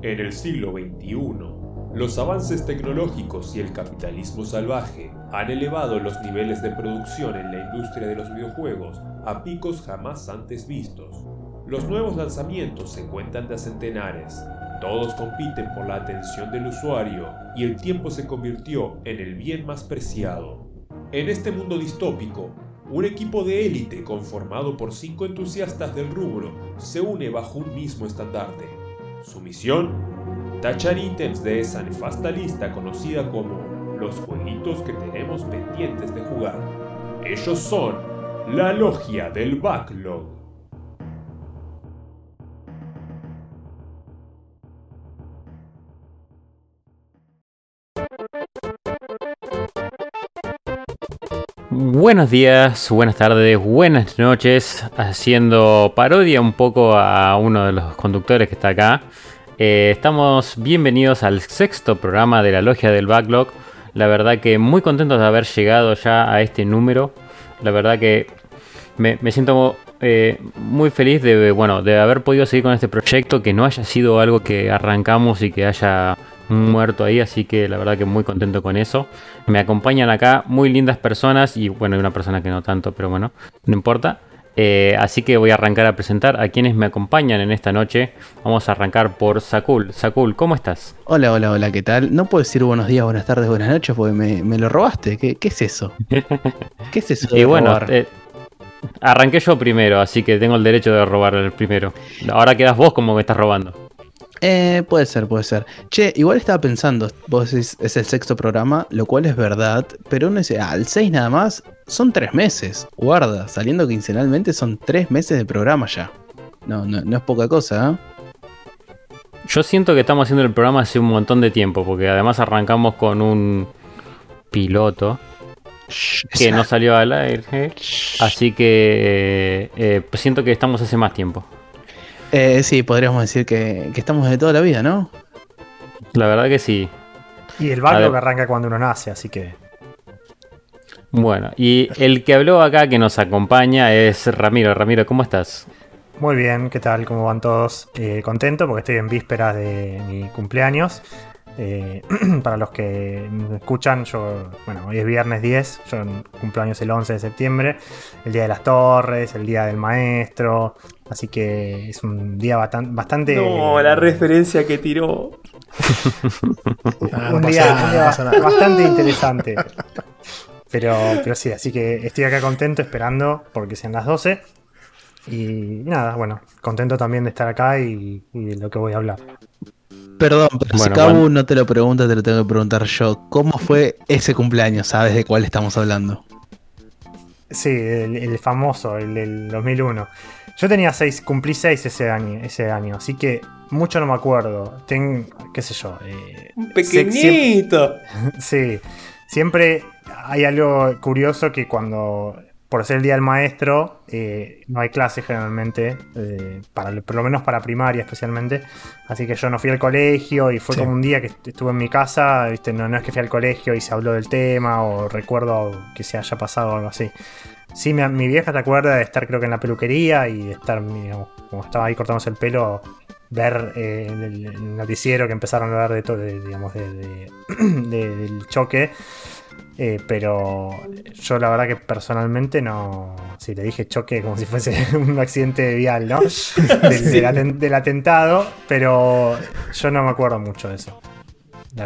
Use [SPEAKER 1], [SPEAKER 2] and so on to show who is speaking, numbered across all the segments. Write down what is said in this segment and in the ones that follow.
[SPEAKER 1] En el siglo XXI, los avances tecnológicos y el capitalismo salvaje han elevado los niveles de producción en la industria de los videojuegos a picos jamás antes vistos. Los nuevos lanzamientos se cuentan de centenares, todos compiten por la atención del usuario y el tiempo se convirtió en el bien más preciado. En este mundo distópico, un equipo de élite conformado por cinco entusiastas del rubro se une bajo un mismo estandarte. Su misión, tachar ítems de esa nefasta lista conocida como los jueguitos que tenemos pendientes de jugar. Ellos son la logia del backlog.
[SPEAKER 2] Buenos días, buenas tardes, buenas noches, haciendo parodia un poco a uno de los conductores que está acá. Eh, estamos bienvenidos al sexto programa de la Logia del Backlog. La verdad que muy contentos de haber llegado ya a este número. La verdad que me, siento eh, muy feliz de, bueno, de haber podido seguir con este proyecto, que no haya sido algo que arrancamos y que haya muerto ahí, así que la verdad que muy contento con eso. Me acompañan acá muy lindas personas y bueno, hay una persona que no tanto, pero bueno, no importa. Eh, así que voy a arrancar a presentar a quienes me acompañan en esta noche. Vamos a arrancar por Sakul. Sakul, ¿cómo estás?
[SPEAKER 3] Hola, hola, hola, ¿qué tal? No puedo decir buenos días, buenas tardes, buenas noches porque me, lo robaste. ¿Qué, es eso?
[SPEAKER 2] ¿Qué es eso? y bueno, arranqué yo primero, así que tengo el derecho de robar el primero. Ahora quedas vos como me estás robando.
[SPEAKER 3] Eh, puede ser, puede ser. Che, igual estaba pensando, vos decís, es el sexto programa, lo cual es verdad, pero uno dice, ah, al 6 nada más, son tres meses. Guarda, saliendo quincenalmente son tres meses de programa ya. No, no, es poca cosa, ¿eh?
[SPEAKER 2] Yo siento que estamos haciendo el programa hace un montón de tiempo, porque además arrancamos con un piloto que no salió al aire. Así que eh, eh, siento que estamos hace más tiempo.
[SPEAKER 3] Eh, sí, podríamos decir que, estamos de toda la vida, ¿no?
[SPEAKER 2] La verdad que sí.
[SPEAKER 4] Y el backlog arranca cuando uno nace, así que.
[SPEAKER 2] Bueno, y el que habló acá que nos acompaña es Ramiro. Ramiro, ¿cómo estás?
[SPEAKER 4] Muy bien, ¿qué tal? ¿Cómo van todos? Eh, contento porque estoy en vísperas de mi cumpleaños. Eh, para los que me escuchan, yo, bueno, hoy es viernes 10, yo cumpleaños el 11 de septiembre, el Día de las Torres, el Día del Maestro, así que es un día bastante...
[SPEAKER 5] No, la referencia que tiró.
[SPEAKER 4] un, día, bastante interesante. Pero, pero sí, así que estoy acá contento esperando porque sean las 12. Y nada, bueno, contento también de estar acá y, y de lo que voy a hablar.
[SPEAKER 3] Perdón, pero si Cabu no te lo pregunta, te lo tengo que preguntar yo. ¿Cómo fue ese cumpleaños? ¿Sabes de cuál estamos hablando?
[SPEAKER 4] Sí, el, famoso, el del 2001. Yo tenía seis, cumplí seis ese año, ese año, así que mucho no me acuerdo. Ten, qué sé yo.
[SPEAKER 5] Eh, Un pequeñito.
[SPEAKER 4] sí, siempre hay algo curioso que cuando por ser el día del maestro, eh, no hay clases generalmente, eh, para, por lo menos para primaria especialmente. Así que yo no fui al colegio y fue como un día que estuve en mi casa, ¿viste? No, no es que fui al colegio y se habló del tema o recuerdo que se haya pasado algo así. Sí, mi, vieja te acuerda de estar creo que en la peluquería y de estar, como estaba ahí cortándose el pelo, ver eh, el, noticiero que empezaron a hablar de todo, digamos, del choque. Eh, pero yo la verdad que personalmente no. Si le dije choque como si fuese un accidente vial, ¿no? Del, atentado, pero yo no me acuerdo mucho de eso.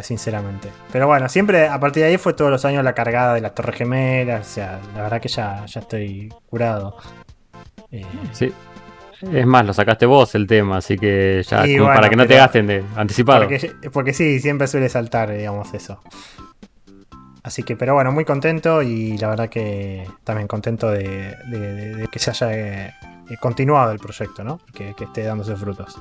[SPEAKER 4] Sinceramente. Pero bueno, siempre a partir de ahí fue todos los años la cargada de las Torres Gemelas. O sea, la verdad que ya, ya estoy curado.
[SPEAKER 2] Eh, sí. Es más, lo sacaste vos el tema, así que ya para que no te gasten de anticipado.
[SPEAKER 4] Porque, porque sí, siempre suele saltar, digamos, eso. Así que, pero bueno, muy contento y la verdad que también contento de, que se haya eh, continuado el proyecto, ¿no? Que, esté dándose frutos.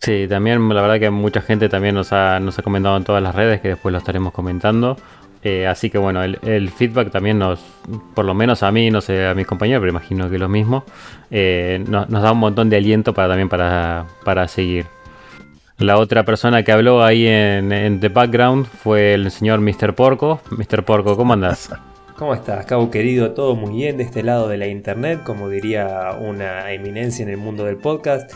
[SPEAKER 2] Sí, también la verdad que mucha gente también nos ha, nos ha comentado en todas las redes, que después lo estaremos comentando. Eh, así que bueno, el, feedback también nos, por lo menos a mí, no sé, a mis compañeros, pero imagino que lo mismo, eh, nos, da un montón de aliento para también para, para seguir. La otra persona que habló ahí en, The Background fue el señor Mr. Porco. Mr. Porco, ¿cómo andás?
[SPEAKER 5] ¿Cómo estás, Cabo querido? Todo muy bien de este lado de la internet, como diría una eminencia en el mundo del podcast.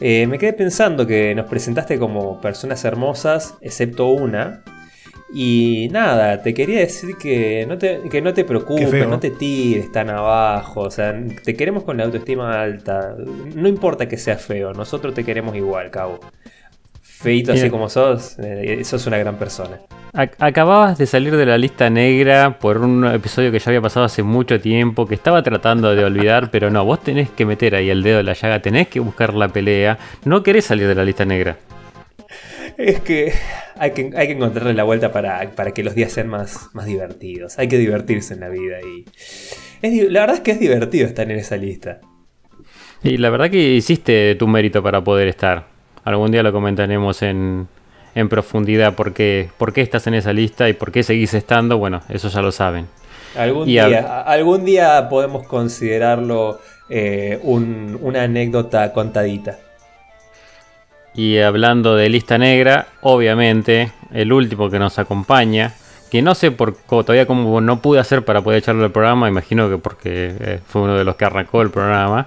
[SPEAKER 5] Eh, me quedé pensando que nos presentaste como personas hermosas, excepto una. Y nada, te quería decir que no te, que no te preocupes, no te tires tan abajo. O sea, te queremos con la autoestima alta. No importa que sea feo, nosotros te queremos igual, Cabo. Feito así como sos, eh, sos una gran persona.
[SPEAKER 2] Acababas de salir de la lista negra por un episodio que ya había pasado hace mucho tiempo, que estaba tratando de olvidar, pero no, vos tenés que meter ahí el dedo en la llaga, tenés que buscar la pelea, no querés salir de la lista negra.
[SPEAKER 5] Es que hay que, hay que encontrarle la vuelta para, que los días sean más, más divertidos, hay que divertirse en la vida y... la verdad es que es divertido estar en esa lista.
[SPEAKER 2] Y la verdad que hiciste tu mérito para poder estar. Algún día lo comentaremos en, en profundidad por qué, por qué estás en esa lista y por qué seguís estando, bueno, eso ya lo saben.
[SPEAKER 5] Algún, día, algún día podemos considerarlo eh, una anécdota contadita.
[SPEAKER 2] Y hablando de lista negra, obviamente, el último que nos acompaña, que no sé por todavía cómo no pude hacer para poder echarlo al programa, imagino que porque eh, fue uno de los que arrancó el programa,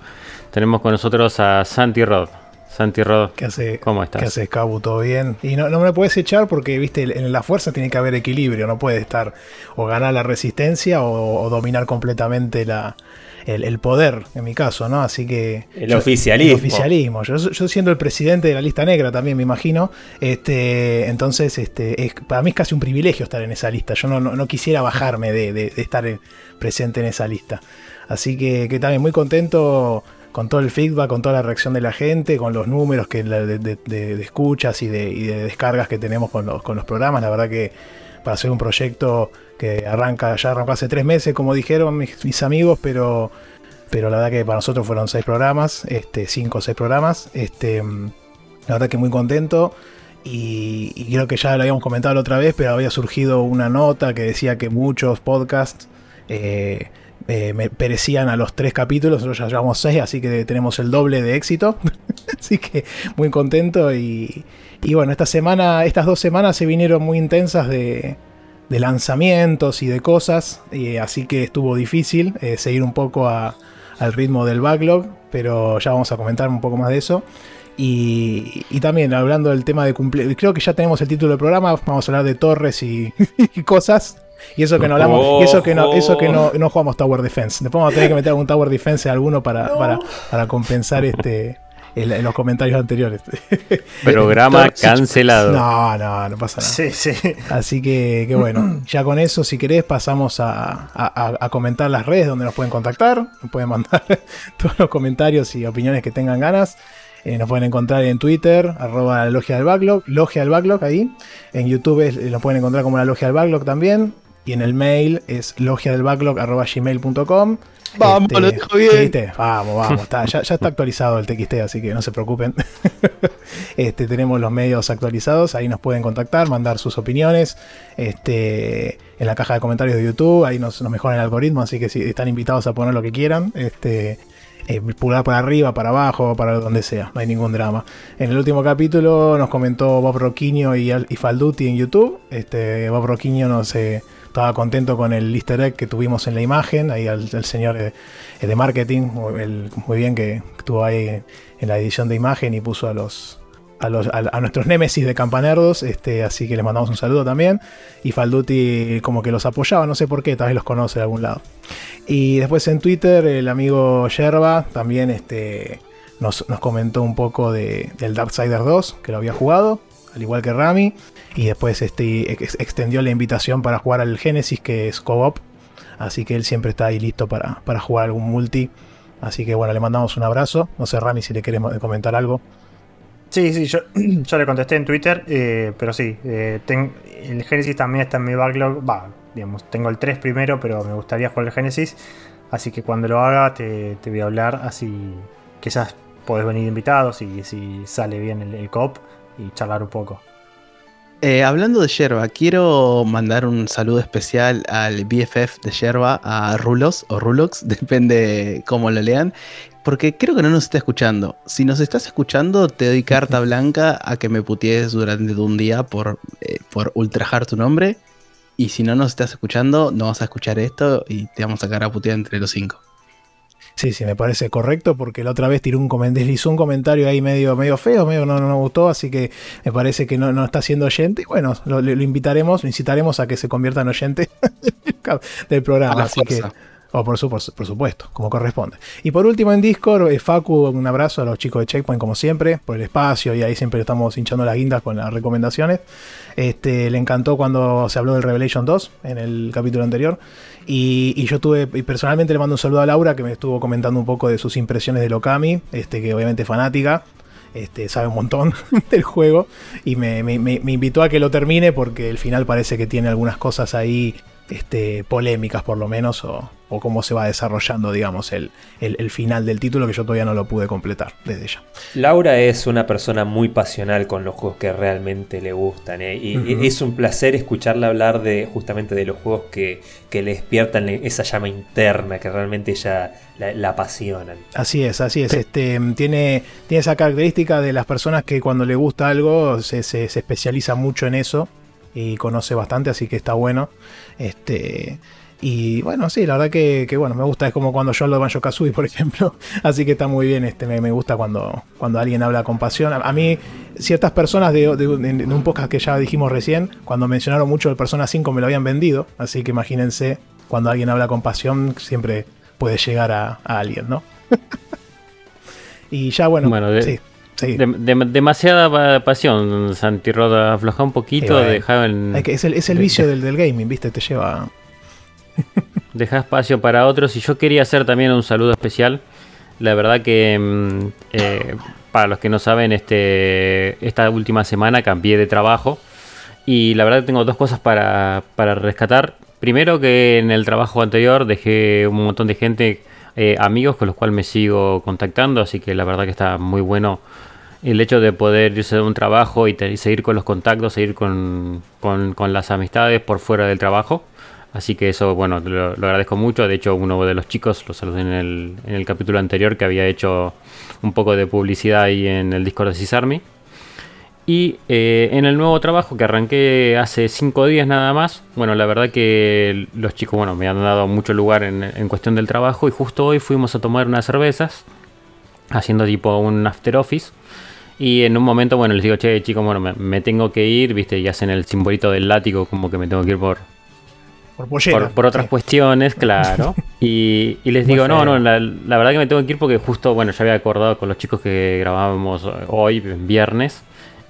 [SPEAKER 2] tenemos con nosotros a Santi Rod. Santi Rod,
[SPEAKER 6] ¿qué hace, ¿cómo estás? ¿Qué haces, Cabu? ¿Todo bien? Y no, me puedes echar porque, viste, en la fuerza tiene que haber equilibrio, no puede estar o ganar la resistencia o, dominar completamente la, el, poder, en mi caso, ¿no? Así que...
[SPEAKER 5] El oficialismo.
[SPEAKER 6] El oficialismo. Yo, siendo el presidente de la lista negra también, me imagino, este, entonces este, es, para mí es casi un privilegio estar en esa lista. Yo no, quisiera bajarme de, estar presente en esa lista. Así que, que también muy contento con todo el feedback, con toda la reacción de la gente, con los números que de, escuchas y, de, descargas que tenemos con los, programas. La verdad que para hacer un proyecto que arranca, ya arrancó hace tres meses, como dijeron mis, amigos, pero, pero la verdad que para nosotros fueron seis programas, este, cinco o seis programas. Este, la verdad que muy contento. Y, creo que ya lo habíamos comentado la otra vez, pero había surgido una nota que decía que muchos podcasts eh, eh, me perecían a los tres capítulos, nosotros ya llevamos seis, así que tenemos el doble de éxito. así que muy contento y, bueno, esta semana, estas dos semanas se vinieron muy intensas de, lanzamientos y de cosas, y, así que estuvo difícil eh, seguir un poco al ritmo del backlog, pero ya vamos a comentar un poco más de eso. Y, también hablando del tema de cumplir, creo que ya tenemos el título del programa, vamos a hablar de torres y cosas. Y eso que no hablamos, eso que no, eso que no, no jugamos Tower Defense. Después vamos a tener que meter algún Tower Defense a alguno para, para, compensar este los comentarios anteriores.
[SPEAKER 2] Programa cancelado.
[SPEAKER 6] No, no, no pasa nada. Así que, que, bueno, ya con eso, si querés, pasamos a, a, comentar las redes donde nos pueden contactar. Nos pueden mandar todos los comentarios y opiniones que tengan ganas. Eh, nos pueden encontrar en Twitter, arroba la logia del backlog, logia del backlog ahí. En YouTube eh, nos pueden encontrar como la logia del backlog también. Y en el mail es logiadelbacklog.gmail.com.
[SPEAKER 3] Vamos, este, lo dejo bien.
[SPEAKER 6] Vamos, vamos. ya, está actualizado el TXT, así que no se preocupen. este, tenemos los medios actualizados. Ahí nos pueden contactar, mandar sus opiniones. Este, en la caja de comentarios de YouTube. Ahí nos, nos mejoran el algoritmo. Así que si están invitados a poner lo que quieran. Este, eh, pulgar para arriba, para abajo, para donde sea, no hay ningún drama. En el último capítulo nos comentó Bob Roquinho y, y Falduti en YouTube. Este, Bob Roquinho nos, eh, estaba contento con el easter egg que tuvimos en la imagen, ahí el, señor de, de marketing, muy bien que estuvo ahí en la edición de imagen y puso a los a, los, a, nuestros némesis de campanerdos, este, así que les mandamos un saludo también. Y Falduti como que los apoyaba, no sé por qué, tal vez los conoce de algún lado. Y después en Twitter el amigo Yerba también este, nos, comentó un poco de, del Darksider 2, que lo había jugado, al igual que Rami. Y después este, extendió la invitación para jugar al Genesis, que es co-op. Así que él siempre está ahí listo para, para jugar algún multi. Así que bueno, le mandamos un abrazo. No sé, Rami, si le queremos comentar algo.
[SPEAKER 4] Sí, sí, yo, yo le contesté en Twitter, eh, pero sí, eh, el Genesis también está en mi backlog. Va, digamos, tengo el 3 primero, pero me gustaría jugar el Genesis. Así que cuando lo haga te, voy a hablar, así quizás podés venir invitados y si sale bien el, el COP y charlar un poco.
[SPEAKER 3] Eh, hablando de Yerba, quiero mandar un saludo especial al BFF de Yerba, a Rulos o Rulox, depende cómo lo lean, porque creo que no nos está escuchando. Si nos estás escuchando, te doy carta blanca a que me putees durante un día por, eh, por ultrajar tu nombre. Y si no nos estás escuchando, no vas a escuchar esto y te vamos a sacar a putear entre los cinco.
[SPEAKER 6] Sí, sí, me parece correcto porque la otra vez tiró un comentario, hizo un comentario ahí medio, medio feo, medio no, no nos gustó, así que me parece que no, no está siendo oyente. Y bueno, lo, lo invitaremos, lo incitaremos a que se convierta en oyente del programa. Así que o por, su, por, supuesto, como corresponde. Y por último en Discord, eh, Facu, un abrazo a los chicos de Checkpoint como siempre, por el espacio y ahí siempre estamos hinchando las guindas con las recomendaciones. Este, le encantó cuando se habló del Revelation 2 en el capítulo anterior. Y, yo tuve, y personalmente le mando un saludo a Laura que me estuvo comentando un poco de sus impresiones de Lokami, este, que obviamente es fanática. Este, sabe un montón del juego y me, me invitó a que lo termine porque el final parece que tiene algunas cosas ahí este, polémicas por lo menos, o, cómo se va desarrollando, digamos, el, el, final del título que yo todavía no lo pude completar desde ya.
[SPEAKER 5] Laura es una persona muy pasional con los juegos que realmente le gustan, ¿eh? y es un placer escucharla hablar de justamente de los juegos que, que le despiertan esa llama interna, que realmente ella la, apasionan.
[SPEAKER 6] Así es, así es. Este, tiene, tiene esa característica de las personas que cuando le gusta algo se, se, se especializa mucho en eso y conoce bastante, así que está bueno. Este, y bueno, sí, la verdad que, bueno, me gusta, es como cuando yo hablo de Banjo Kazooie, por ejemplo. Así que está muy bien, este, me, gusta cuando, cuando alguien habla con pasión. A, mí, ciertas personas de, un podcast que ya dijimos recién, cuando mencionaron mucho el Persona 5 me lo habían vendido. Así que imagínense, cuando alguien habla con pasión, siempre puede llegar a, alguien, ¿no? y ya, bueno,
[SPEAKER 2] bueno sí demasiada pasión, Santi Roda. Afloja un poquito, deja
[SPEAKER 6] Es el, es el vicio del, del, gaming, ¿viste? Te lleva.
[SPEAKER 2] deja espacio para otros. Y yo quería hacer también un saludo especial. La verdad que, mm, eh, para los que no saben, este, esta última semana cambié de trabajo. Y la verdad que tengo dos cosas para, para rescatar. Primero que en el trabajo anterior dejé un montón de gente, eh, amigos con los cuales me sigo contactando. Así que la verdad que está muy bueno el hecho de poder irse de un trabajo y, seguir con los contactos, seguir con, las amistades por fuera del trabajo. Así que eso, bueno, lo, agradezco mucho. De hecho, uno de los chicos, lo saludé en el, en el capítulo anterior, que había hecho un poco de publicidad ahí en el Discord de Cisarmi. Y eh, en el nuevo trabajo que arranqué hace cinco días nada más, bueno, la verdad que los chicos, bueno, me han dado mucho lugar en, en cuestión del trabajo y justo hoy fuimos a tomar unas cervezas, haciendo tipo un after office. Y en un momento, bueno, les digo, che, chicos, bueno, me, tengo que ir, viste, y hacen el simbolito del látigo, como que me tengo que ir por. Por, por, otras cuestiones, claro. y, les digo, no, no, la, verdad que me tengo que ir porque justo, bueno, ya había acordado con los chicos que grabábamos hoy, viernes.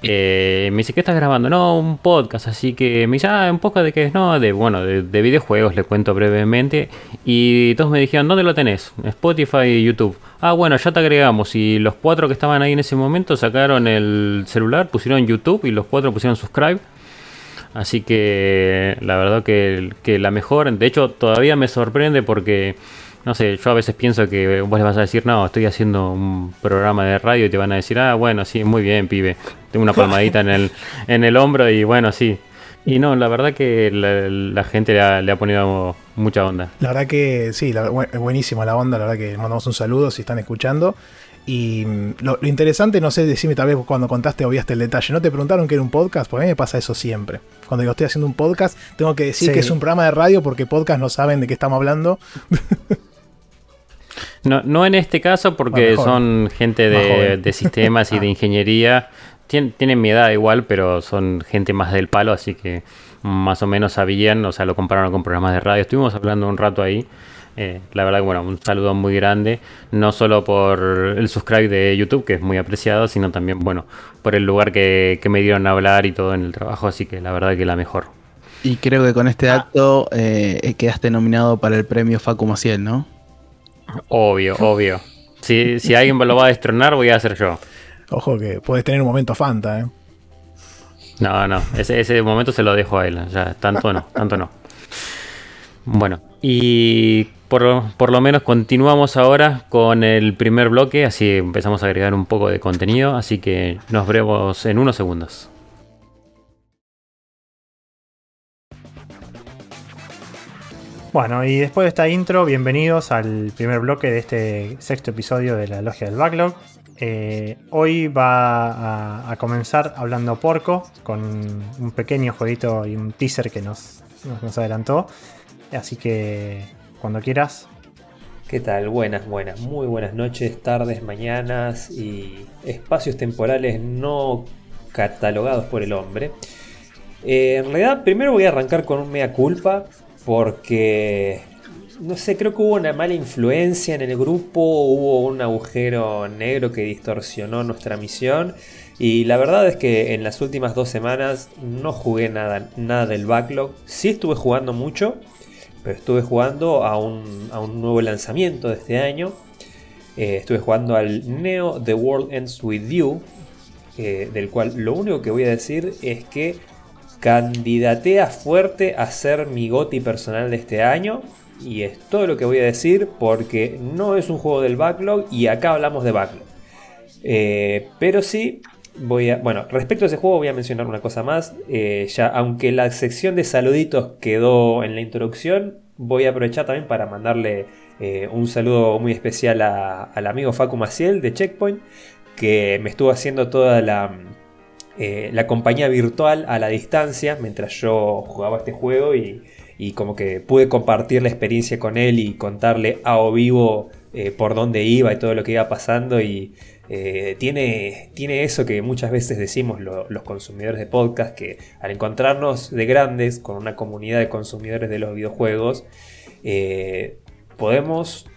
[SPEAKER 2] Eh, me dice, ¿qué estás grabando? No, un podcast, así que me dice, ah, un poco de qué es, no, de, bueno, de, videojuegos, le cuento brevemente. Y todos me dijeron, ¿dónde lo tenés? Spotify y YouTube. Ah, bueno, ya te agregamos. Y los cuatro que estaban ahí en ese momento sacaron el celular, pusieron YouTube y los cuatro pusieron subscribe. Así que la verdad que, que la mejor, de hecho todavía me sorprende porque no sé, yo a veces pienso que vos les vas a decir, no, estoy haciendo un programa de radio y te van a decir, ah, bueno, sí, muy bien, pibe. Tengo una palmadita en el, en el hombro y bueno, sí. Y no, la verdad que la, gente le ha, le ponido mucha onda.
[SPEAKER 6] La verdad que sí, es buenísima la onda, la verdad que mandamos un saludo si están escuchando. Y mm, lo, interesante, no sé, decime tal vez cuando contaste obviaste el detalle, ¿no te preguntaron que era un podcast? Porque a mí me pasa eso siempre. Cuando yo estoy haciendo un podcast, tengo que decir que es un programa de radio porque podcast no saben de qué estamos hablando.
[SPEAKER 2] No, no en este caso porque son gente de, sistemas y de ah. Ingeniería. tienen mi edad igual, pero son gente más del palo, así que más o menos sabían, o sea, lo compararon con programas de radio. Estuvimos hablando un rato ahí. Eh, la verdad que bueno, un saludo muy grande, no solo por el subscribe de YouTube, que es muy apreciado, sino también, bueno, por el lugar que, me dieron a hablar y todo en el trabajo, así que la verdad que la mejor.
[SPEAKER 3] Y creo que con este acto eh, quedaste nominado para el premio Facu Maciel, ¿no?
[SPEAKER 2] Obvio, obvio. Si, si alguien lo va a destronar, voy a ser yo.
[SPEAKER 6] Ojo que puedes tener un momento Fanta, ¿eh?
[SPEAKER 2] No, no, ese, ese momento se lo dejo a él. Ya, tanto no, tanto no. Bueno, y por, por, lo menos continuamos ahora con el primer bloque, así empezamos a agregar un poco de contenido, así que nos vemos en unos segundos.
[SPEAKER 4] Bueno, y después de esta intro, bienvenidos al primer bloque de este sexto episodio de la Logia del Backlog. Eh, hoy va a, comenzar hablando Porco con un pequeño jueguito y un teaser que nos adelantó. Así que cuando quieras.
[SPEAKER 5] ¿Qué tal? Buenas, buenas, muy buenas noches, tardes, mañanas y espacios temporales no catalogados por el hombre. Eh, en realidad, primero voy a arrancar con un mea culpa porque no sé, creo que hubo una mala influencia en el grupo, hubo un agujero negro que distorsionó nuestra misión. Y la verdad es que en las últimas dos semanas no jugué nada, nada del backlog. Sí estuve jugando mucho, pero estuve jugando a un, nuevo lanzamiento de este año. Eh, estuve jugando al Neo The World Ends With You, eh, del cual lo único que voy a decir es que candidatea fuerte a ser mi goti personal de este año. Y es todo lo que voy a decir porque no es un juego del backlog y acá hablamos de backlog. Eh, pero sí, voy a. Bueno, respecto a ese juego voy a mencionar una cosa más. Eh, ya, aunque la sección de saluditos quedó en la introducción, voy a aprovechar también para mandarle eh, un saludo muy especial al amigo Facu Maciel de Checkpoint, que me estuvo haciendo toda la, la compañía virtual a la distancia mientras yo jugaba este juego y y como que pude compartir la experiencia con él y contarle a o vivo eh, por dónde iba y todo lo que iba pasando y eh, tiene, tiene eso que muchas veces decimos los consumidores de podcast, que al encontrarnos de grandes con una comunidad de consumidores de los videojuegos, eh, podemos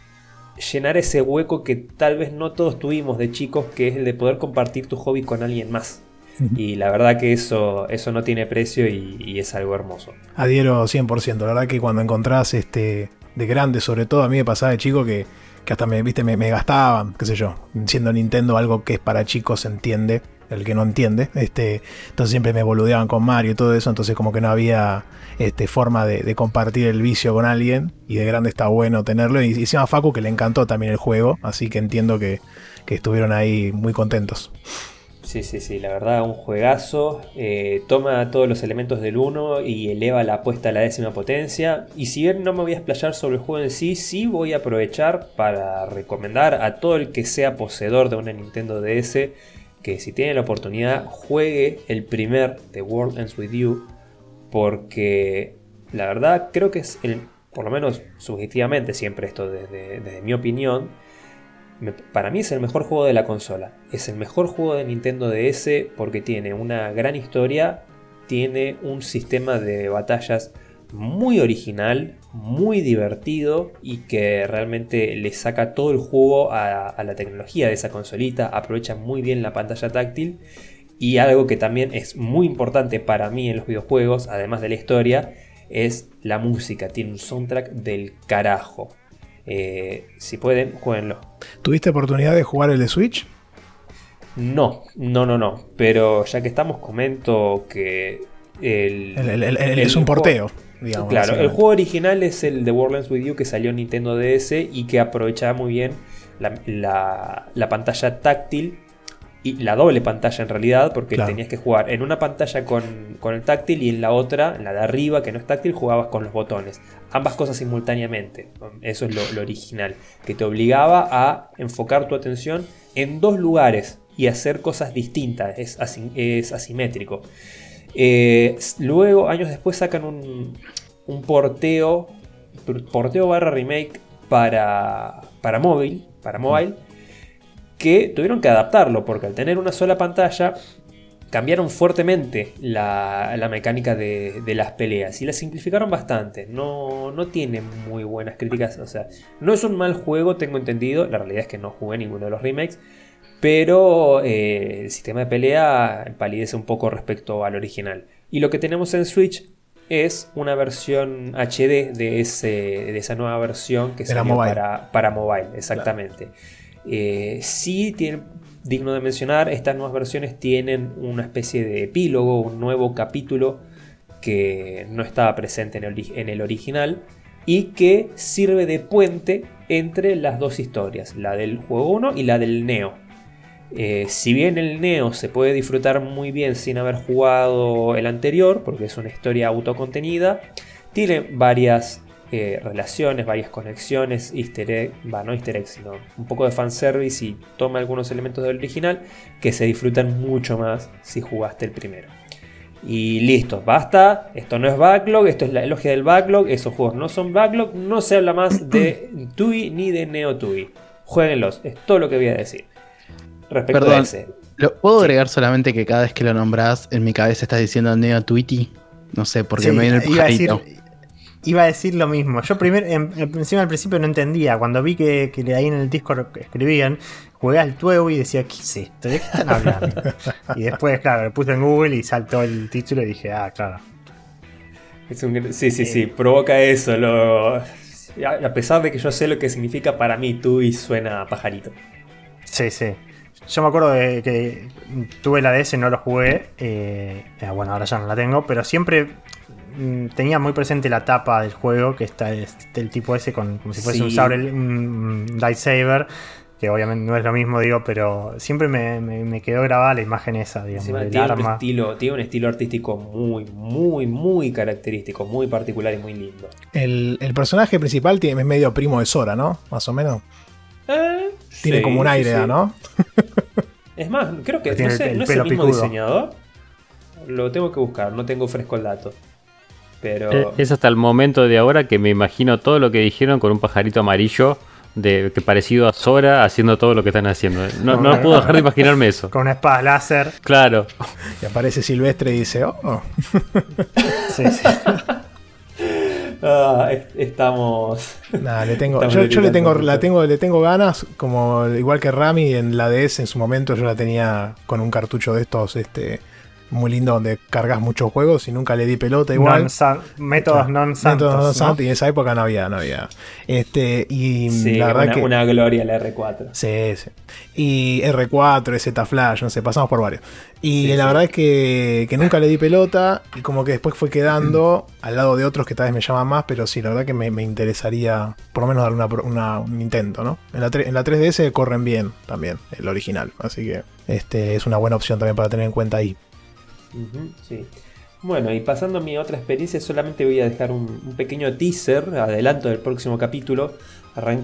[SPEAKER 5] llenar ese hueco que tal vez no todos tuvimos de chicos, que es el de poder compartir tu hobby con alguien más. Y la verdad que eso, eso no tiene precio y, es algo hermoso.
[SPEAKER 6] Adhiero 100%. La verdad que cuando encontrás este, de grande, sobre todo a mí me pasaba de chico que, hasta me, viste, me, gastaban, qué sé yo. Siendo Nintendo algo que es para chicos, entiende. El que no entiende. Este, entonces siempre me boludeaban con Mario y todo eso. Entonces como que no había este, forma de, compartir el vicio con alguien. Y de grande está bueno tenerlo. Y, encima a Facu que le encantó también el juego. Así que entiendo que, que estuvieron ahí muy contentos.
[SPEAKER 5] Sí, sí, sí, la verdad, un juegazo. Eh, toma todos los elementos del 1 y eleva la apuesta a la décima potencia. Y si bien no me voy a explayar sobre el juego en sí, sí voy a aprovechar para recomendar a todo el que sea poseedor de una Nintendo DS que si tiene la oportunidad juegue el primer The World Ends With You. Porque la verdad creo que es el, por lo menos subjetivamente siempre esto desde mi opinión, para mí es el mejor juego de la consola. Es el mejor juego de Nintendo DS porque tiene una gran historia, tiene un sistema de batallas muy original, muy divertido y que realmente le saca todo el juego a, la tecnología de esa consolita, aprovecha muy bien la pantalla táctil y algo que también es muy importante para mí en los videojuegos, además de la historia, es la música. Tiene un soundtrack del carajo. Eh, si pueden, jueguenlo.
[SPEAKER 6] ¿Tuviste oportunidad de jugar el de Switch?
[SPEAKER 5] No, no, no, no. Pero ya que estamos, comento que el,
[SPEAKER 6] es un porteo. Digamos,
[SPEAKER 5] claro, el juego original es el de Worldlands With You que salió en Nintendo DS y que aprovechaba muy bien la pantalla táctil y la doble pantalla en realidad, porque tenías que jugar en una pantalla con, el táctil y en la otra, en la de arriba que no es táctil, jugabas con los botones. Ambas cosas simultáneamente. Eso es lo, original, que te obligaba a enfocar tu atención en dos lugares y hacer cosas distintas. Es, asimétrico. Eh, luego, años después, sacan un, un porteo, porteo barra remake para, para móvil, para mobile que tuvieron que adaptarlo, porque al tener una sola pantalla cambiaron fuertemente la, mecánica de, las peleas y la simplificaron bastante. No, no tiene muy buenas críticas, o sea, no es un mal juego, tengo entendido, la realidad es que no jugué ninguno de los remakes, pero eh, el sistema de pelea palidece un poco respecto al original. Y lo que tenemos en Switch es una versión HD de, ese, de esa nueva versión que salió para, para mobile, exactamente. Eh, sí, tiene, digno de mencionar, estas nuevas versiones tienen una especie de epílogo, un nuevo capítulo que no estaba presente en el, original y que sirve de puente entre las dos historias, la del juego 1 y la del Neo. Eh, si bien el Neo se puede disfrutar muy bien sin haber jugado el anterior, porque es una historia autocontenida, tiene varias eh, relaciones, varias conexiones, easter egg, va, no easter egg, sino un poco de fanservice y toma algunos elementos del original que se disfrutan mucho más si jugaste el primero. Y listo, basta. Esto no es backlog, esto es la elogia del backlog. Esos juegos no son backlog. No se habla más de TUI ni de Neo TUI. Jueguenlos, es todo lo que voy a decir. Respecto
[SPEAKER 3] Perdón.
[SPEAKER 5] a ese.
[SPEAKER 3] ¿Lo, ¿Puedo agregar solamente que cada vez que lo nombras, en mi cabeza estás diciendo Neo Tweety? No sé, porque
[SPEAKER 4] Sí,
[SPEAKER 3] me viene el
[SPEAKER 4] iba, a decir,
[SPEAKER 3] pajarito.
[SPEAKER 4] Iba a decir lo mismo. Yo primero, en- en- encima al principio no entendía. Cuando vi que, que ahí en el Discord escribían, jugué al Tueu y decía, ¿qué es esto? ¿De qué están hablando? y después, claro, lo puse en Google y saltó el título y dije, ah, claro.
[SPEAKER 5] Es un- sí, sí, sí, provoca eso. Lo, a pesar de que yo sé lo que significa para mí, TUI suena a pajarito.
[SPEAKER 4] Sí, sí. Yo me acuerdo de que tuve la DS, no lo jugué. eh, eh, bueno, ahora ya no la tengo, pero siempre tenía muy presente la tapa del juego, que está este, el tipo ese con, como si fuese
[SPEAKER 5] Sí.
[SPEAKER 4] un sable, un lightsaber, que obviamente no es lo mismo, digo, pero siempre me, me- me quedó grabada la imagen esa, digamos, del
[SPEAKER 5] tiene un, estilo, tiene un estilo artístico muy, muy, muy característico, muy particular y muy lindo.
[SPEAKER 6] El, el personaje principal tiene, es medio primo de Sora, ¿no? Más o menos.
[SPEAKER 5] Eh,
[SPEAKER 6] Tiene
[SPEAKER 5] sí,
[SPEAKER 6] como un
[SPEAKER 5] sí,
[SPEAKER 6] aire,
[SPEAKER 5] sí.
[SPEAKER 6] ¿no?
[SPEAKER 5] Es más, creo que no,
[SPEAKER 4] el-
[SPEAKER 5] sé,
[SPEAKER 4] el
[SPEAKER 5] ¿no es el mismo
[SPEAKER 4] picudo.
[SPEAKER 5] diseñador. Lo tengo que buscar, no tengo fresco el dato. Pero.
[SPEAKER 2] Eh, Es hasta el momento de ahora que me imagino todo lo que dijeron con un pajarito amarillo de que parecido a Sora haciendo todo lo que están haciendo. No, no puedo dejar de imaginarme eso.
[SPEAKER 4] Con una espada láser.
[SPEAKER 2] Claro.
[SPEAKER 6] Y aparece Silvestre y dice, oh, oh.
[SPEAKER 4] Sí, sí.
[SPEAKER 5] Ah, es- estamos.
[SPEAKER 6] Nada, le tengo,
[SPEAKER 5] Estamos
[SPEAKER 6] yo, yo le tengo, la tengo, le tengo ganas, como igual que Rami en la DS en su momento yo la tenía con un cartucho de estos, este, muy lindo donde cargas muchos juegos y nunca le di pelota igual.
[SPEAKER 4] Non-san- métodos non-santos.
[SPEAKER 6] Métodos
[SPEAKER 4] ¿no?
[SPEAKER 6] non-santos, y en esa época no había, no había. Este, y
[SPEAKER 5] Sí,
[SPEAKER 6] la verdad
[SPEAKER 5] una,
[SPEAKER 6] que.
[SPEAKER 5] una gloria la R4.
[SPEAKER 6] Sí, sí. Y R4, Z Flash, no sé, pasamos por varios. Y
[SPEAKER 5] Sí,
[SPEAKER 6] la
[SPEAKER 5] sí.
[SPEAKER 6] verdad es que, que nunca le di pelota y como que después fue quedando al lado de otros que tal vez me llaman más, pero sí, la verdad que me, me interesaría por lo menos darle una, una- un intento, ¿no? En la, en la 3DS corren bien también, el original, así que este es una buena opción también para tener en cuenta ahí.
[SPEAKER 5] Sí. Bueno, y pasando a mi otra experiencia, solamente voy a dejar un, pequeño teaser, adelanto del próximo capítulo,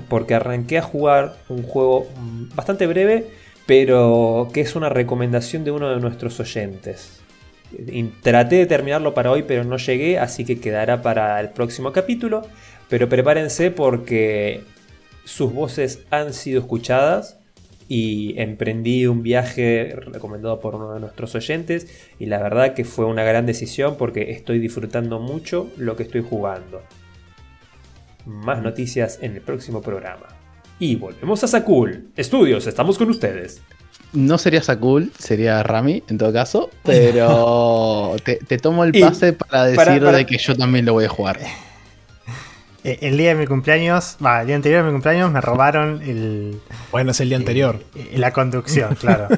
[SPEAKER 5] porque arranqué a jugar un juego mm, bastante breve, pero que es una recomendación de uno de nuestros oyentes. Y traté de terminarlo para hoy, pero no llegué, así que quedará para el próximo capítulo. Pero prepárense porque sus voces han sido escuchadas y emprendí un viaje recomendado por uno de nuestros oyentes y la verdad que fue una gran decisión porque estoy disfrutando mucho lo que estoy jugando. Más noticias en el próximo programa. Y volvemos a Sakul. Estudios, estamos con ustedes.
[SPEAKER 3] No sería Sakul, sería Rami en todo caso, pero te, te tomo el pase para decir
[SPEAKER 5] para- para-
[SPEAKER 3] de que yo también lo voy a jugar.
[SPEAKER 4] Eh, El día de mi cumpleaños, va, el día anterior de mi cumpleaños me robaron el,
[SPEAKER 6] Bueno, es el día anterior.
[SPEAKER 4] eh, la conducción, claro.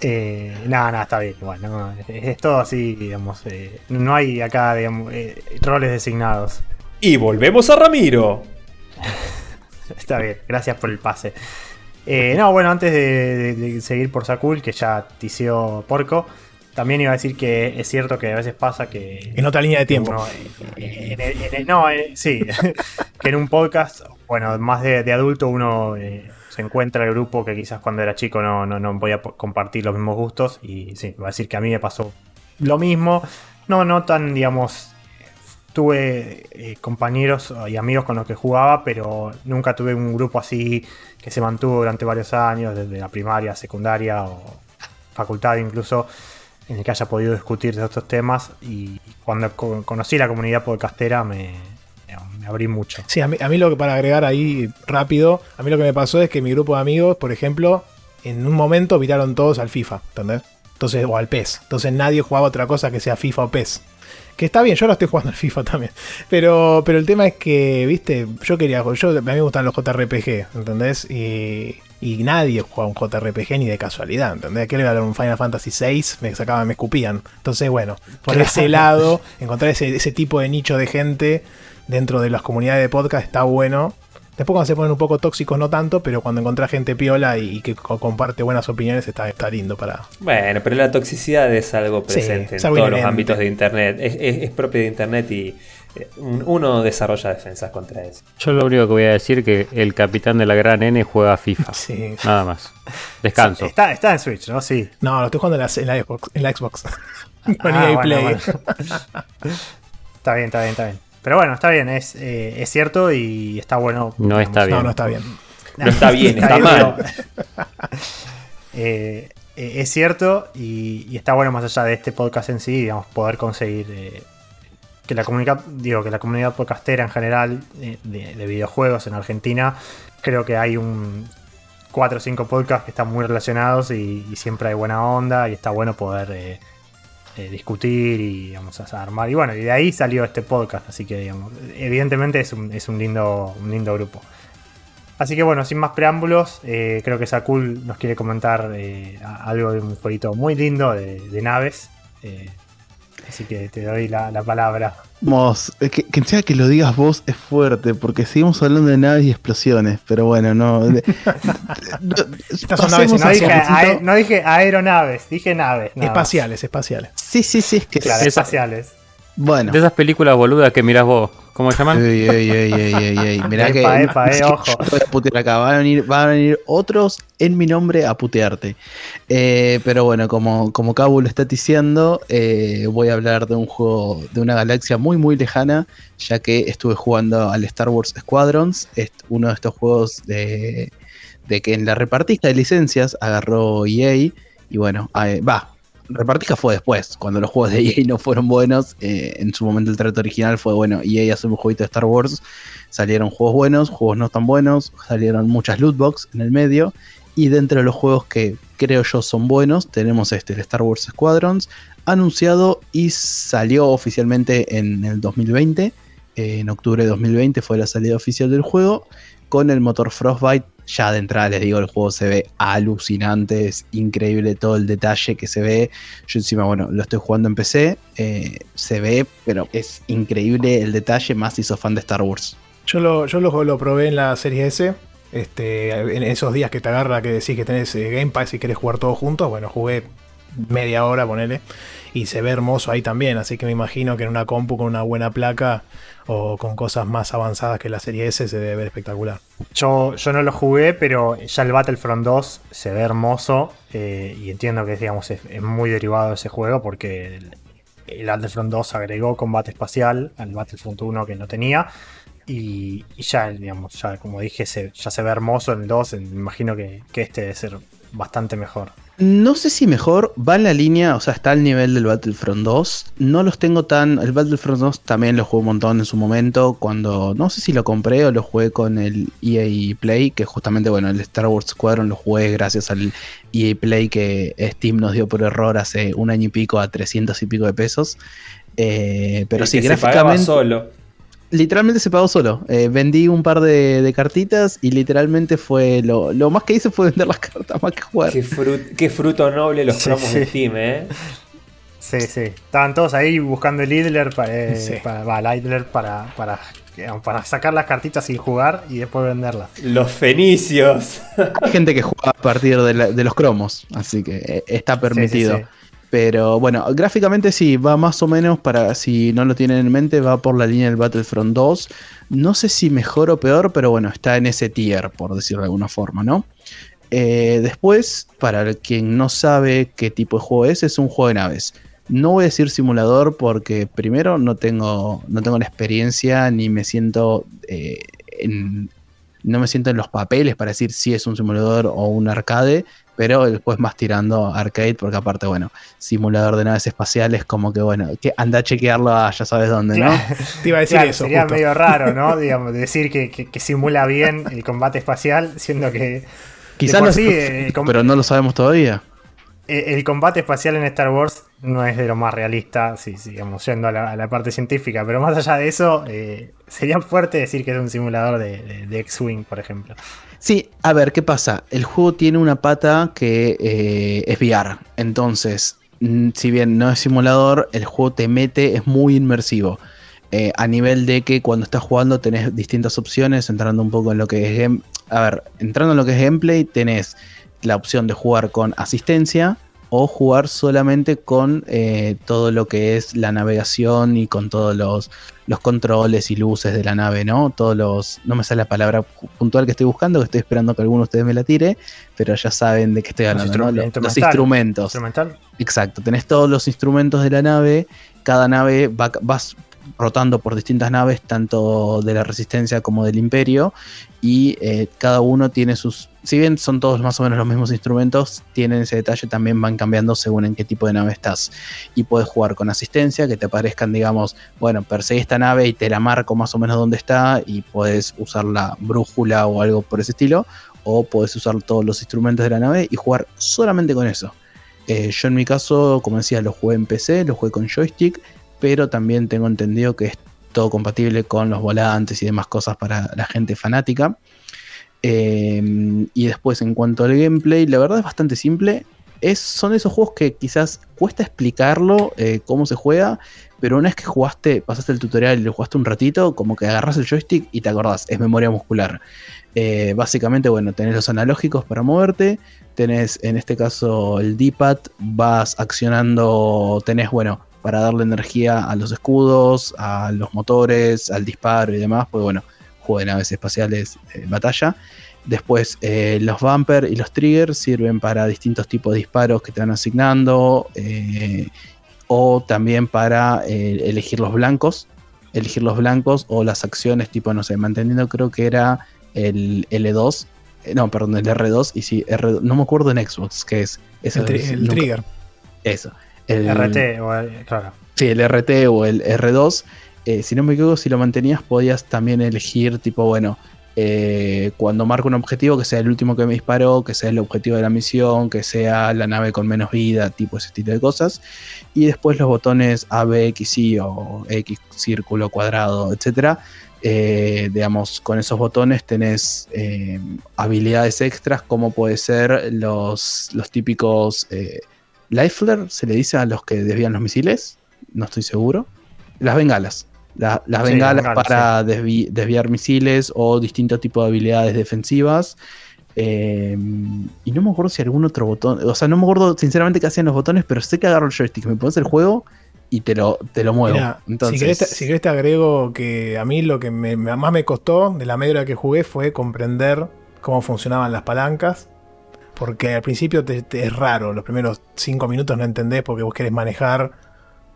[SPEAKER 4] Eh, no, no, está bien. Bueno, no, es, es todo así, digamos. eh, no hay acá, digamos, eh, roles designados.
[SPEAKER 5] Y volvemos a Ramiro.
[SPEAKER 4] Está bien, gracias por el pase. Eh, no, bueno, antes de, de- de seguir por Sakul, que ya tició Porco, también iba a decir que es cierto que a veces pasa que.
[SPEAKER 6] En otra línea de tiempo.
[SPEAKER 4] uno, eh, en en no, eh, sí, que en un podcast, bueno, más de, de adulto uno eh, se encuentra el grupo que quizás cuando era chico no, no, no podía po- compartir los mismos gustos y sí, va a decir que a mí me pasó lo mismo, no, no tan, digamos, tuve eh, compañeros y amigos con los que jugaba, pero nunca tuve un grupo así que se mantuvo durante varios años, desde la primaria, secundaria o facultad incluso, en el que haya podido discutir de estos temas. Y cuando co- conocí la comunidad podcastera me, abrí mucho.
[SPEAKER 6] Sí, a mí, a mí lo que para agregar ahí rápido, a mí lo que me pasó es que mi grupo de amigos, por ejemplo, en un momento viraron todos al FIFA, ¿entendés? Entonces, o al PES. Entonces nadie jugaba otra cosa que sea FIFA o PES. Que está bien, yo ahora estoy jugando al FIFA también. Pero, pero el tema es que, viste, yo quería, yo, a mí me gustan los JRPG, ¿entendés? Y, y nadie juega un JRPG ni de casualidad, ¿entendés? ¿Qué le iba a dar un Final Fantasy VI? Me sacaban, me escupían. Entonces, bueno, por ese lado, encontrar ese, ese tipo de nicho de gente dentro de las comunidades de podcast está bueno. Después cuando se ponen un poco tóxicos no tanto, pero cuando encontrás gente piola y, y que co- comparte buenas opiniones está, está lindo para...
[SPEAKER 5] Bueno, pero la toxicidad es algo
[SPEAKER 6] Sí,
[SPEAKER 5] presente
[SPEAKER 6] es
[SPEAKER 5] en todos los ámbitos de Internet. Es, es- de Internet y uno desarrolla defensas contra eso.
[SPEAKER 2] Yo lo único que voy a decir que el capitán de la gran N juega FIFA.
[SPEAKER 6] Sí.
[SPEAKER 2] Nada más. Descanso.
[SPEAKER 4] Está, está en Switch, ¿no? Sí.
[SPEAKER 6] No, lo estoy jugando en la, en la Xbox. En la Xbox. Con
[SPEAKER 4] Ah,
[SPEAKER 6] EA
[SPEAKER 4] bueno,
[SPEAKER 6] Play.
[SPEAKER 4] bueno. está bien, está bien, está bien. Pero bueno, está bien, es, eh, es cierto y está bueno.
[SPEAKER 2] No está bien.
[SPEAKER 6] No, no está bien.
[SPEAKER 5] No está bien, está mal.
[SPEAKER 4] Eh, eh, es cierto y, y está bueno más allá de este podcast en sí, digamos, poder conseguir eh, que la comunidad, digo, que la comunidad podcastera en general eh, de, de videojuegos en Argentina, creo que hay un 4 o 5 podcasts que están muy relacionados y, siempre hay buena onda y está bueno poder eh, eh, discutir y digamos, a- armar. Y bueno, y de ahí salió este podcast, así que digamos, evidentemente es un, es un lindo, un lindo grupo. Así que bueno, sin más preámbulos, creo que Sakul nos quiere comentar algo de un jueguito muy lindo de, naves. Así que te doy la, la palabra.
[SPEAKER 3] Eh, que, que sea que lo digas vos es fuerte, porque seguimos hablando de naves y explosiones, pero bueno, no. de-
[SPEAKER 6] Estas son naves
[SPEAKER 4] No dije, no dije aeronaves, dije naves. más.
[SPEAKER 6] Espaciales, espaciales.
[SPEAKER 3] Sí, sí, sí, es que
[SPEAKER 4] Claro, espaciales.
[SPEAKER 3] Bueno.
[SPEAKER 2] De esas películas boludas que mirás vos. ¿Cómo se llaman?
[SPEAKER 3] Ey, ey, ey, ey, ey, ey. Mirá que.
[SPEAKER 4] Epa, epa, eh, ojo.
[SPEAKER 3] yo te voy a putear acá. Van a, venir, van a venir otros en mi nombre a putearte. Eh, pero bueno, como, como Cabo lo está diciendo, eh, voy a hablar de un juego de una galaxia muy, muy lejana, ya que estuve jugando al Star Wars Squadrons. Es uno de estos juegos de, de que en la repartija de licencias agarró EA. Y bueno, va. Repartija fue después, cuando los juegos de EA no fueron buenos. eh, en su momento el trato original fue bueno, EA hace un jueguito de Star Wars. Salieron juegos buenos, juegos no tan buenos, salieron muchas loot box en el medio. Y dentro de los juegos que creo yo son buenos, tenemos este, el Star Wars Squadrons, anunciado y salió oficialmente en el 2020. eh, en octubre de 2020 fue la salida oficial del juego. Con el motor Frostbite, ya de entrada les digo, el juego se ve alucinante, es increíble todo el detalle que se ve. Yo encima, bueno, lo estoy jugando en PC, eh, se ve, pero es increíble el detalle, más si sos fan de Star Wars.
[SPEAKER 6] Yo lo, yo lo, lo probé en la serie S. Este, en esos días que te agarra que decís que tenés eh, Game Pass y querés jugar todos juntos, bueno, jugué media hora, ponele, y se ve hermoso ahí también, así que me imagino que en una compu con una buena placa o con cosas más avanzadas que la serie S se debe ver espectacular.
[SPEAKER 4] Yo, yo no lo jugué, pero ya el Battlefront 2 se ve hermoso eh, y entiendo que digamos, es, muy derivado de ese juego porque el, Battlefront 2 agregó combate espacial al Battlefront 1 que no tenía y, y ya, digamos, ya como dije, se, ya se ve hermoso en el 2, me imagino que, que este debe ser bastante mejor.
[SPEAKER 3] No sé si mejor, va en la línea, o sea, está al nivel del Battlefront 2. No los tengo tan. El Battlefront 2 también lo jugué un montón en su momento. Cuando. No sé si lo compré o lo jugué con el EA Play. Que justamente, bueno, el Star Wars Squadron lo jugué gracias al EA Play que Steam nos dio por error hace un año y pico a 300 y pico de pesos. Eh, pero
[SPEAKER 5] El
[SPEAKER 3] sí,
[SPEAKER 5] que se pagaba
[SPEAKER 3] gráficamente.
[SPEAKER 5] solo.
[SPEAKER 3] Literalmente se pagó solo. Eh, vendí un par de, de cartitas y literalmente fue. Lo, lo más que hice fue vender las cartas más que jugar.
[SPEAKER 5] Qué, frut- qué fruto noble los
[SPEAKER 4] Sí,
[SPEAKER 5] promos de
[SPEAKER 4] sí.
[SPEAKER 5] Steam, eh.
[SPEAKER 4] Sí, sí. Estaban todos ahí buscando el Idler para, eh,
[SPEAKER 6] Sí.
[SPEAKER 4] para, va, el Idler para, para, para sacar las cartitas sin jugar y después venderlas.
[SPEAKER 5] Los fenicios.
[SPEAKER 3] Hay gente que juega a partir de, la- de los cromos, así que eh, está permitido. Pero bueno, gráficamente sí, va más o menos para, si no lo tienen en mente, va por la línea del Battlefront 2. No sé si mejor o peor, pero bueno, está en ese tier, por decirlo de alguna forma, ¿no? Eh, después, para quien no sabe qué tipo de juego es, es un juego de naves. No voy a decir simulador porque primero no tengo, no tengo la experiencia ni me siento eh, en, no me siento en los papeles para decir si es un simulador o un arcade, pero después más tirando arcade, porque aparte, bueno, simulador de naves espaciales, como que bueno, que anda a chequearlo a ya sabes dónde, ¿no?
[SPEAKER 6] Te iba a decir
[SPEAKER 4] Claro,
[SPEAKER 6] eso.
[SPEAKER 4] sería
[SPEAKER 6] justo.
[SPEAKER 4] medio raro, ¿no? Digamos, decir que, que- que simula bien el combate espacial, siendo que
[SPEAKER 3] Quizás no,
[SPEAKER 4] sí,
[SPEAKER 3] pero no lo sabemos todavía.
[SPEAKER 4] el combate espacial en Star Wars no es de lo más realista, si sigamos yendo a la, a la parte científica, pero más allá de eso, eh, sería fuerte decir que es un simulador de, de- de X-Wing, por ejemplo.
[SPEAKER 3] Sí, a ver, ¿qué pasa? El juego tiene una pata que eh, es VR. Entonces, mm, si bien no es simulador, el juego te mete, es muy inmersivo. Eh, a nivel de que cuando estás jugando tenés distintas opciones, entrando un poco en lo que es. A ver, entrando en lo que es gameplay, tenés la opción de jugar con asistencia, o jugar solamente con eh, todo lo que es la navegación y con todos los, los controles y luces de la nave, ¿no? Todos los. No me sale la palabra puntual que estoy buscando, que estoy esperando que alguno de ustedes me la tire, pero ya saben de qué estoy hablando, ¿no? Los, los instrumentos.
[SPEAKER 4] ¿Instrumental?
[SPEAKER 3] Exacto, tenés todos los instrumentos de la nave, cada nave va, vas rotando por distintas naves, tanto de la resistencia como del imperio, y eh, cada uno tiene sus, si bien son todos más o menos los mismos instrumentos, tienen ese detalle, también van cambiando según en qué tipo de nave estás. Y puedes jugar con asistencia, que te aparezcan, digamos, bueno, perseguí esta nave y te la marco más o menos dónde está, y puedes usar la brújula o algo por ese estilo, o puedes usar todos los instrumentos de la nave y jugar solamente con eso. Eh, yo en mi caso, como decía, lo jugué en PC, lo jugué con joystick, pero también tengo entendido que es todo compatible con los volantes y demás cosas para la gente fanática. Eh, y después en cuanto al gameplay, la verdad es bastante simple. Es, son esos juegos que quizás cuesta explicarlo eh, cómo se juega, pero una vez que jugaste, pasaste el tutorial y lo jugaste un ratito, como que agarras el joystick y te acordás, es memoria muscular. Eh, básicamente, bueno, tenés los analógicos para moverte, tenés en este caso el D-pad, vas accionando, tenés, bueno, para darle energía a los escudos, a los motores, al disparo y demás, pues bueno, juego de naves espaciales eh, batalla. Después eh, los bumper y los triggers sirven para distintos tipos de disparos que te van asignando eh, o también para elegir los blancos, elegir los blancos o las acciones tipo, no sé, manteniendo creo que era el L2, no, perdón, el R2 y sí, R, no me acuerdo en Xbox, que es...
[SPEAKER 6] el, el trigger.
[SPEAKER 3] Eso.
[SPEAKER 4] El RT o el, claro.
[SPEAKER 3] Sí, el RT o el R2. Eh, si no me equivoco, si lo mantenías, podías también elegir, tipo, bueno, eh, cuando marco un objetivo, que sea el último que me disparó, que sea el objetivo de la misión, que sea la nave con menos vida, tipo ese estilo de cosas. Y después los botones A, B, X, Y o X, círculo, cuadrado, etcétera. Eh, digamos, con esos botones tenés habilidades extras, como puede ser los, los típicos Flare se le dice a los que desvían los misiles, no estoy seguro. Las bengalas. Las bengalas, para desviar misiles o distintos tipos de habilidades defensivas. Em, y no me acuerdo si algún otro botón. O sea, no me acuerdo sinceramente qué hacían los botones, pero sé que agarro el joystick, me pones el juego y te lo, te lo muevo.
[SPEAKER 6] Entonces, si, querés te, agrego que a mí lo que más me costó de la media que jugué fue comprender cómo funcionaban las palancas porque al principio te, es raro, los primeros 5 minutos no entendés porque vos querés manejar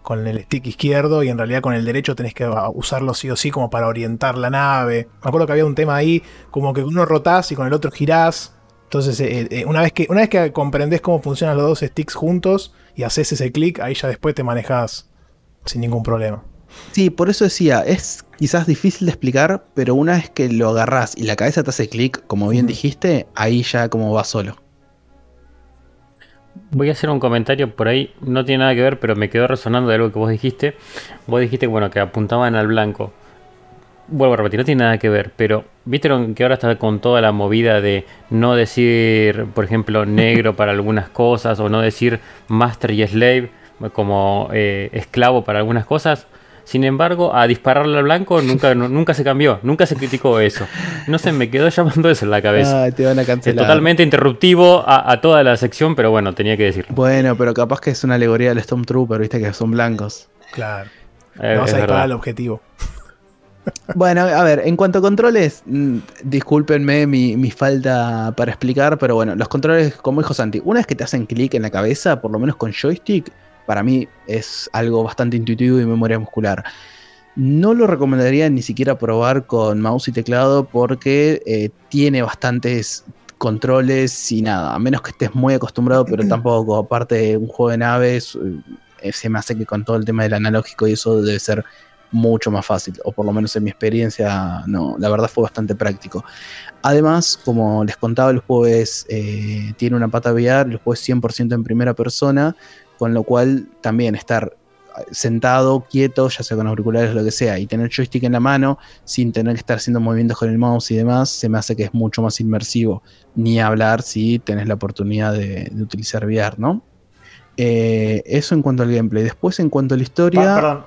[SPEAKER 6] con el stick izquierdo y en realidad con el derecho tenés que usarlo sí o sí como para orientar la nave. Me acuerdo que había un tema ahí como que uno rotás y con el otro girás. Entonces, eh, eh, una, vez que, una vez que comprendés cómo funcionan los dos sticks juntos y haces ese clic, ahí ya después te manejas sin ningún problema.
[SPEAKER 3] Sí, por eso decía, es quizás difícil de explicar, pero una vez que lo agarrás y la cabeza te hace clic, como bien dijiste, ahí ya como va solo.
[SPEAKER 2] Voy a hacer un comentario por ahí, no tiene nada que ver, pero me quedó resonando de algo que vos dijiste. Vos dijiste bueno, que apuntaban al blanco. Vuelvo a repetir, no tiene nada que ver, pero vieron que ahora está con toda la movida de no decir, por ejemplo, negro para algunas cosas o no decir master y slave como eh, esclavo para algunas cosas. Sin embargo, a dispararle al blanco nunca, nunca se cambió, nunca se criticó eso. No sé, me quedó llamando eso en la cabeza.
[SPEAKER 3] te van a cancelar.
[SPEAKER 2] Es totalmente interruptivo a, toda la sección, pero bueno, tenía que decirlo.
[SPEAKER 3] Bueno, pero capaz que es una alegoría del Stormtrooper, viste que son blancos.
[SPEAKER 6] Claro. Eh, Vamos a disparar al objetivo.
[SPEAKER 3] Bueno, a ver, en cuanto a controles, mm, discúlpenme mi, mi, falta para explicar, pero bueno, los controles, como dijo Santi, una vez que te hacen clic en la cabeza, por lo menos con joystick, para mí es algo bastante intuitivo y memoria muscular. No lo recomendaría ni siquiera probar con mouse y teclado porque eh, tiene bastantes controles y nada, a menos que estés muy acostumbrado, pero tampoco, aparte de un juego de naves, eh, se me hace que con todo el tema del analógico y eso debe ser mucho más fácil, o por lo menos en mi experiencia, no, la verdad fue bastante práctico. Además, como les contaba, el juego es, eh, tiene una pata VR, el juego es 100% en primera persona, con lo cual también estar sentado, quieto, ya sea con auriculares o lo que sea, y tener joystick en la mano sin tener que estar haciendo movimientos con el mouse y demás, se me hace que es mucho más inmersivo. Ni hablar si tenés la oportunidad de, utilizar VR, ¿no? Eh, eso en cuanto al gameplay. Después, en cuanto a la historia.
[SPEAKER 4] perdón,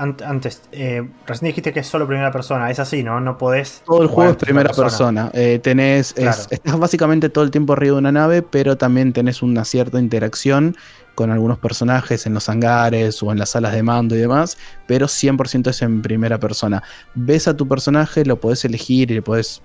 [SPEAKER 4] antes, eh, recién dijiste que es solo primera persona, es así, ¿no? No podés.
[SPEAKER 3] Todo el juego es primera persona. Eh, tenés, estás básicamente todo el tiempo arriba de una nave, pero también tenés una cierta interacción con algunos personajes en los hangares o en las salas de mando y demás, pero 100% es en primera persona. Ves a tu personaje, lo podés elegir y lo podés,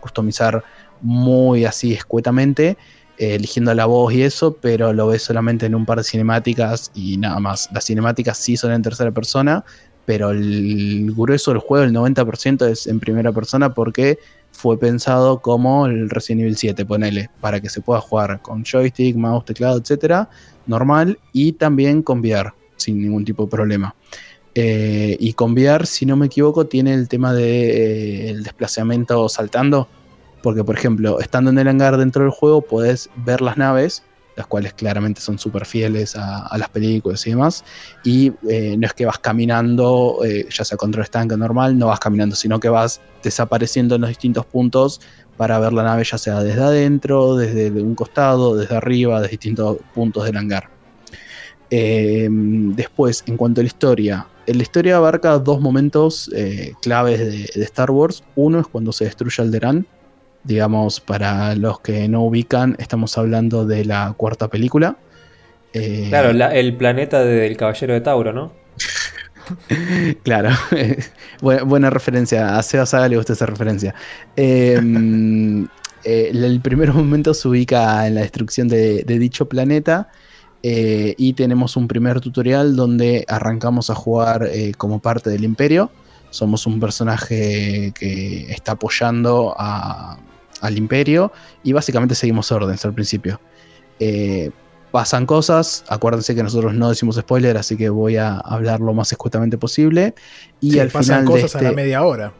[SPEAKER 3] customizar muy así escuetamente eh, eligiendo la voz y eso, pero lo ves solamente en un par de cinemáticas y nada más. Las cinemáticas sí son en tercera persona, pero el grueso del juego, el 90% es en primera persona porque fue pensado como el Resident Evil 7, ponele, para que se pueda jugar con joystick, mouse, teclado, etcétera, normal, y también con VR, sin ningún tipo de problema. Eh, y con VR, si no me equivoco, tiene el tema del de, eh, desplazamiento saltando porque, por ejemplo, estando en el hangar dentro del juego, puedes ver las naves, las cuales claramente son súper fieles a, las películas y demás. Y eh, no es que vas caminando, eh, ya sea contra el estanque normal, no vas caminando, sino que vas desapareciendo en los distintos puntos para ver la nave, ya sea desde adentro, desde un costado, desde arriba, de distintos puntos del hangar. Em, después, en cuanto a la historia, la historia abarca dos momentos eh, claves de, de, Star Wars. Uno es cuando se destruye Alderaan, Digamos, para los que no ubican, estamos hablando de la cuarta película.
[SPEAKER 5] Eh, claro, el planeta del Caballero de Tauro, ¿no?
[SPEAKER 3] claro, buena, referencia. A Seba Saga le gusta esa referencia. Em, eh, el primer momento se ubica en la destrucción de, dicho planeta. Eh, y tenemos un primer tutorial donde arrancamos a jugar como parte del imperio. Somos un personaje que está apoyando a, al imperio y básicamente seguimos órdenes al principio. Eh, pasan cosas, acuérdense que nosotros no decimos spoiler, así que voy a hablar lo más escuetamente posible. Y al pasan cosas a
[SPEAKER 6] la este media hora.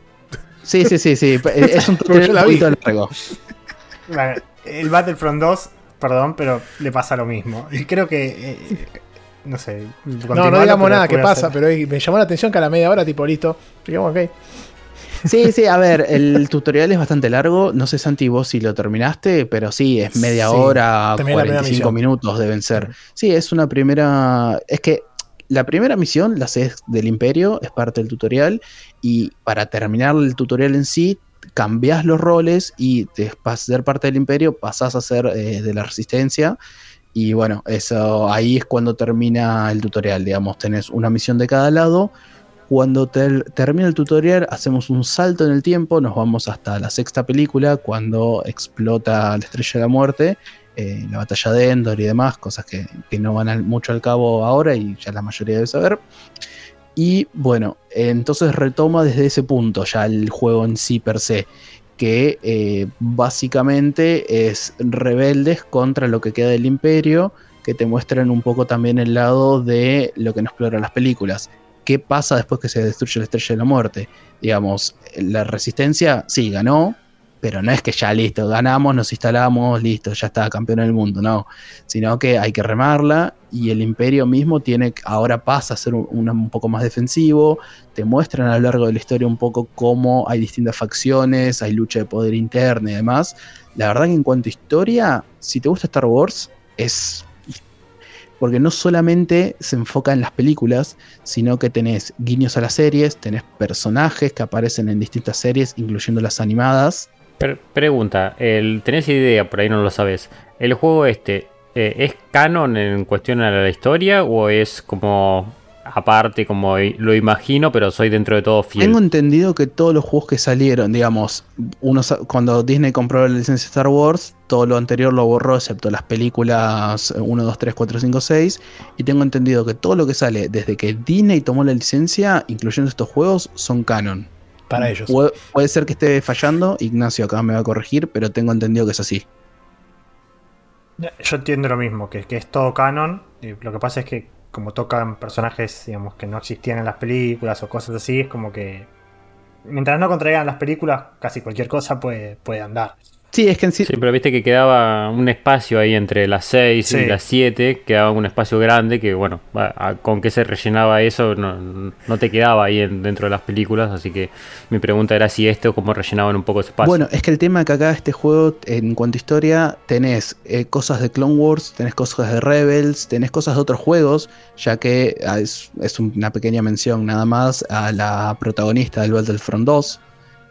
[SPEAKER 3] Sí, sí, sí, sí. es un tutorial
[SPEAKER 4] largo. el Battlefront 2, perdón, pero le pasa lo mismo. Y creo que. Eh, no sé.
[SPEAKER 6] No, no digamos nada que pasa, pero me llamó la atención que a la media hora, tipo, listo. Digamos, ok.
[SPEAKER 3] Sí, sí, a ver, el tutorial es bastante largo. No sé, Santi, vos si lo terminaste, pero sí, es media hora, 45 minutos deben ser. Sí, es una primera. Es que la primera misión, la haces del Imperio, es parte del tutorial. Y para terminar el tutorial en sí, cambias los roles y de ser parte del Imperio pasás a ser eh, de la Resistencia. Y bueno, eso ahí es cuando termina el tutorial. Digamos, tenés una misión de cada lado cuando termina el tutorial hacemos un salto en el tiempo, nos vamos hasta la sexta película, cuando explota la estrella de la muerte, eh, la batalla de Endor y demás, cosas que, no van mucho al cabo ahora y ya la mayoría debe saber. Y bueno, entonces retoma desde ese punto ya el juego en sí per se, que eh, básicamente es rebeldes contra lo que queda del imperio, que te muestran un poco también el lado de lo que no exploran las películas qué pasa después que se destruye la estrella de la muerte. Digamos, la resistencia sí ganó, pero no es que ya listo, ganamos, nos instalamos, listo, ya está campeón del mundo, no, sino que hay que remarla y el imperio mismo tiene ahora pasa a ser un, un, poco más defensivo, te muestran a lo largo de la historia un poco cómo hay distintas facciones, hay lucha de poder interna y demás. La verdad que en cuanto a historia, si te gusta Star Wars, es porque no solamente se enfoca en las películas, sino que tenés guiños a las series, tenés personajes que aparecen en distintas series, incluyendo las animadas.
[SPEAKER 2] pregunta, el, ¿tenés idea, por ahí no lo sabes, el juego este, eh, ¿es canon en cuestión a la historia o es como aparte, como lo imagino, pero soy dentro de todo fiel.
[SPEAKER 3] Tengo entendido que todos los juegos que salieron, digamos, cuando Disney compró la licencia Star Wars, todo lo anterior lo borró, excepto las películas 1, 2, 3, 4, 5, 6. Y tengo entendido que todo lo que sale desde que Disney tomó la licencia, incluyendo estos juegos, son canon.
[SPEAKER 6] Para ellos.
[SPEAKER 3] Puede, ser que esté fallando, Ignacio acá me va a corregir, pero tengo entendido que es así.
[SPEAKER 4] Yo entiendo lo mismo, que, que es todo canon. lo que pasa es que como tocan personajes, digamos, que no existían en las películas o cosas así, es como que mientras no contraigan las películas, casi cualquier cosa puede, puede andar.
[SPEAKER 3] Sí, es que en sí.
[SPEAKER 2] Sí, pero viste que quedaba un espacio ahí entre las 6
[SPEAKER 4] Sí.
[SPEAKER 2] y las 7, quedaba un espacio grande que, bueno, con qué se rellenaba eso no, no te quedaba ahí en- dentro de las películas, así que mi pregunta era si esto, cómo rellenaban un poco ese espacio.
[SPEAKER 3] Bueno, es que el tema es que acá este juego, en cuanto a historia, tenés eh, cosas de Clone Wars, tenés cosas de Rebels, tenés cosas de otros juegos, ya que ah, es, es una pequeña mención nada más a la protagonista del Battlefront 2.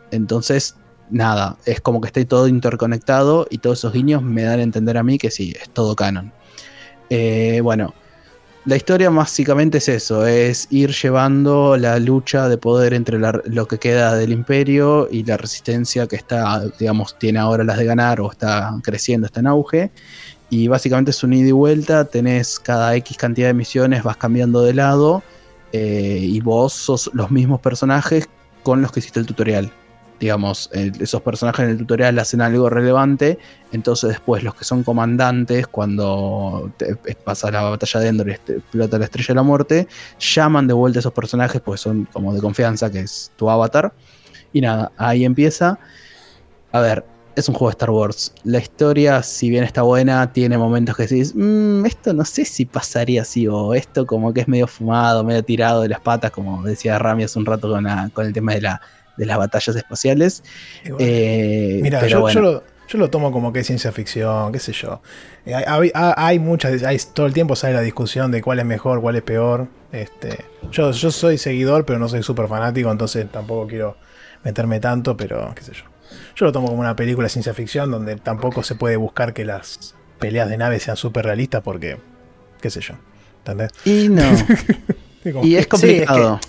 [SPEAKER 3] Entonces, nada, es como que está todo interconectado y todos esos guiños me dan a entender a mí que sí, es todo canon. Eh, bueno, la historia básicamente es eso, es ir llevando la lucha de poder entre lo que queda del imperio y la resistencia que está, digamos, tiene ahora las de ganar o está creciendo, está en auge. Y básicamente es un ida y vuelta, tenés cada X cantidad de misiones, vas cambiando de lado eh, y vos sos los mismos personajes con los que hiciste el tutorial. Digamos, eh, esos personajes en el tutorial hacen algo relevante, entonces después los que son comandantes, cuando pasa la batalla de Endor y este- explota la estrella de la muerte, llaman de vuelta a esos personajes, pues son como de confianza, que es tu avatar. Y nada, ahí empieza. A ver, es un juego de Star Wars. La historia, si bien está buena, tiene momentos que decís, "Mm, esto no sé si pasaría así, o esto como que es medio fumado, medio tirado de las patas, como decía Rami hace un rato con el tema de, la, de las batallas espaciales. Eh,
[SPEAKER 6] Mira,
[SPEAKER 3] pero
[SPEAKER 6] yo,
[SPEAKER 3] bueno.
[SPEAKER 6] yo lo, yo lo tomo como que es ciencia ficción, qué sé yo. Eh, Hay, hay- hay muchas, hay- todo el tiempo sale la discusión de cuál es mejor, cuál es peor. Este, yo, yo soy seguidor, pero no soy súper fanático, entonces tampoco quiero meterme tanto, pero qué sé yo. Yo lo tomo como una película de ciencia ficción donde tampoco se puede buscar que las peleas de naves sean súper realistas porque, qué sé yo. ¿Entendés?
[SPEAKER 3] Y no. Y es complicado.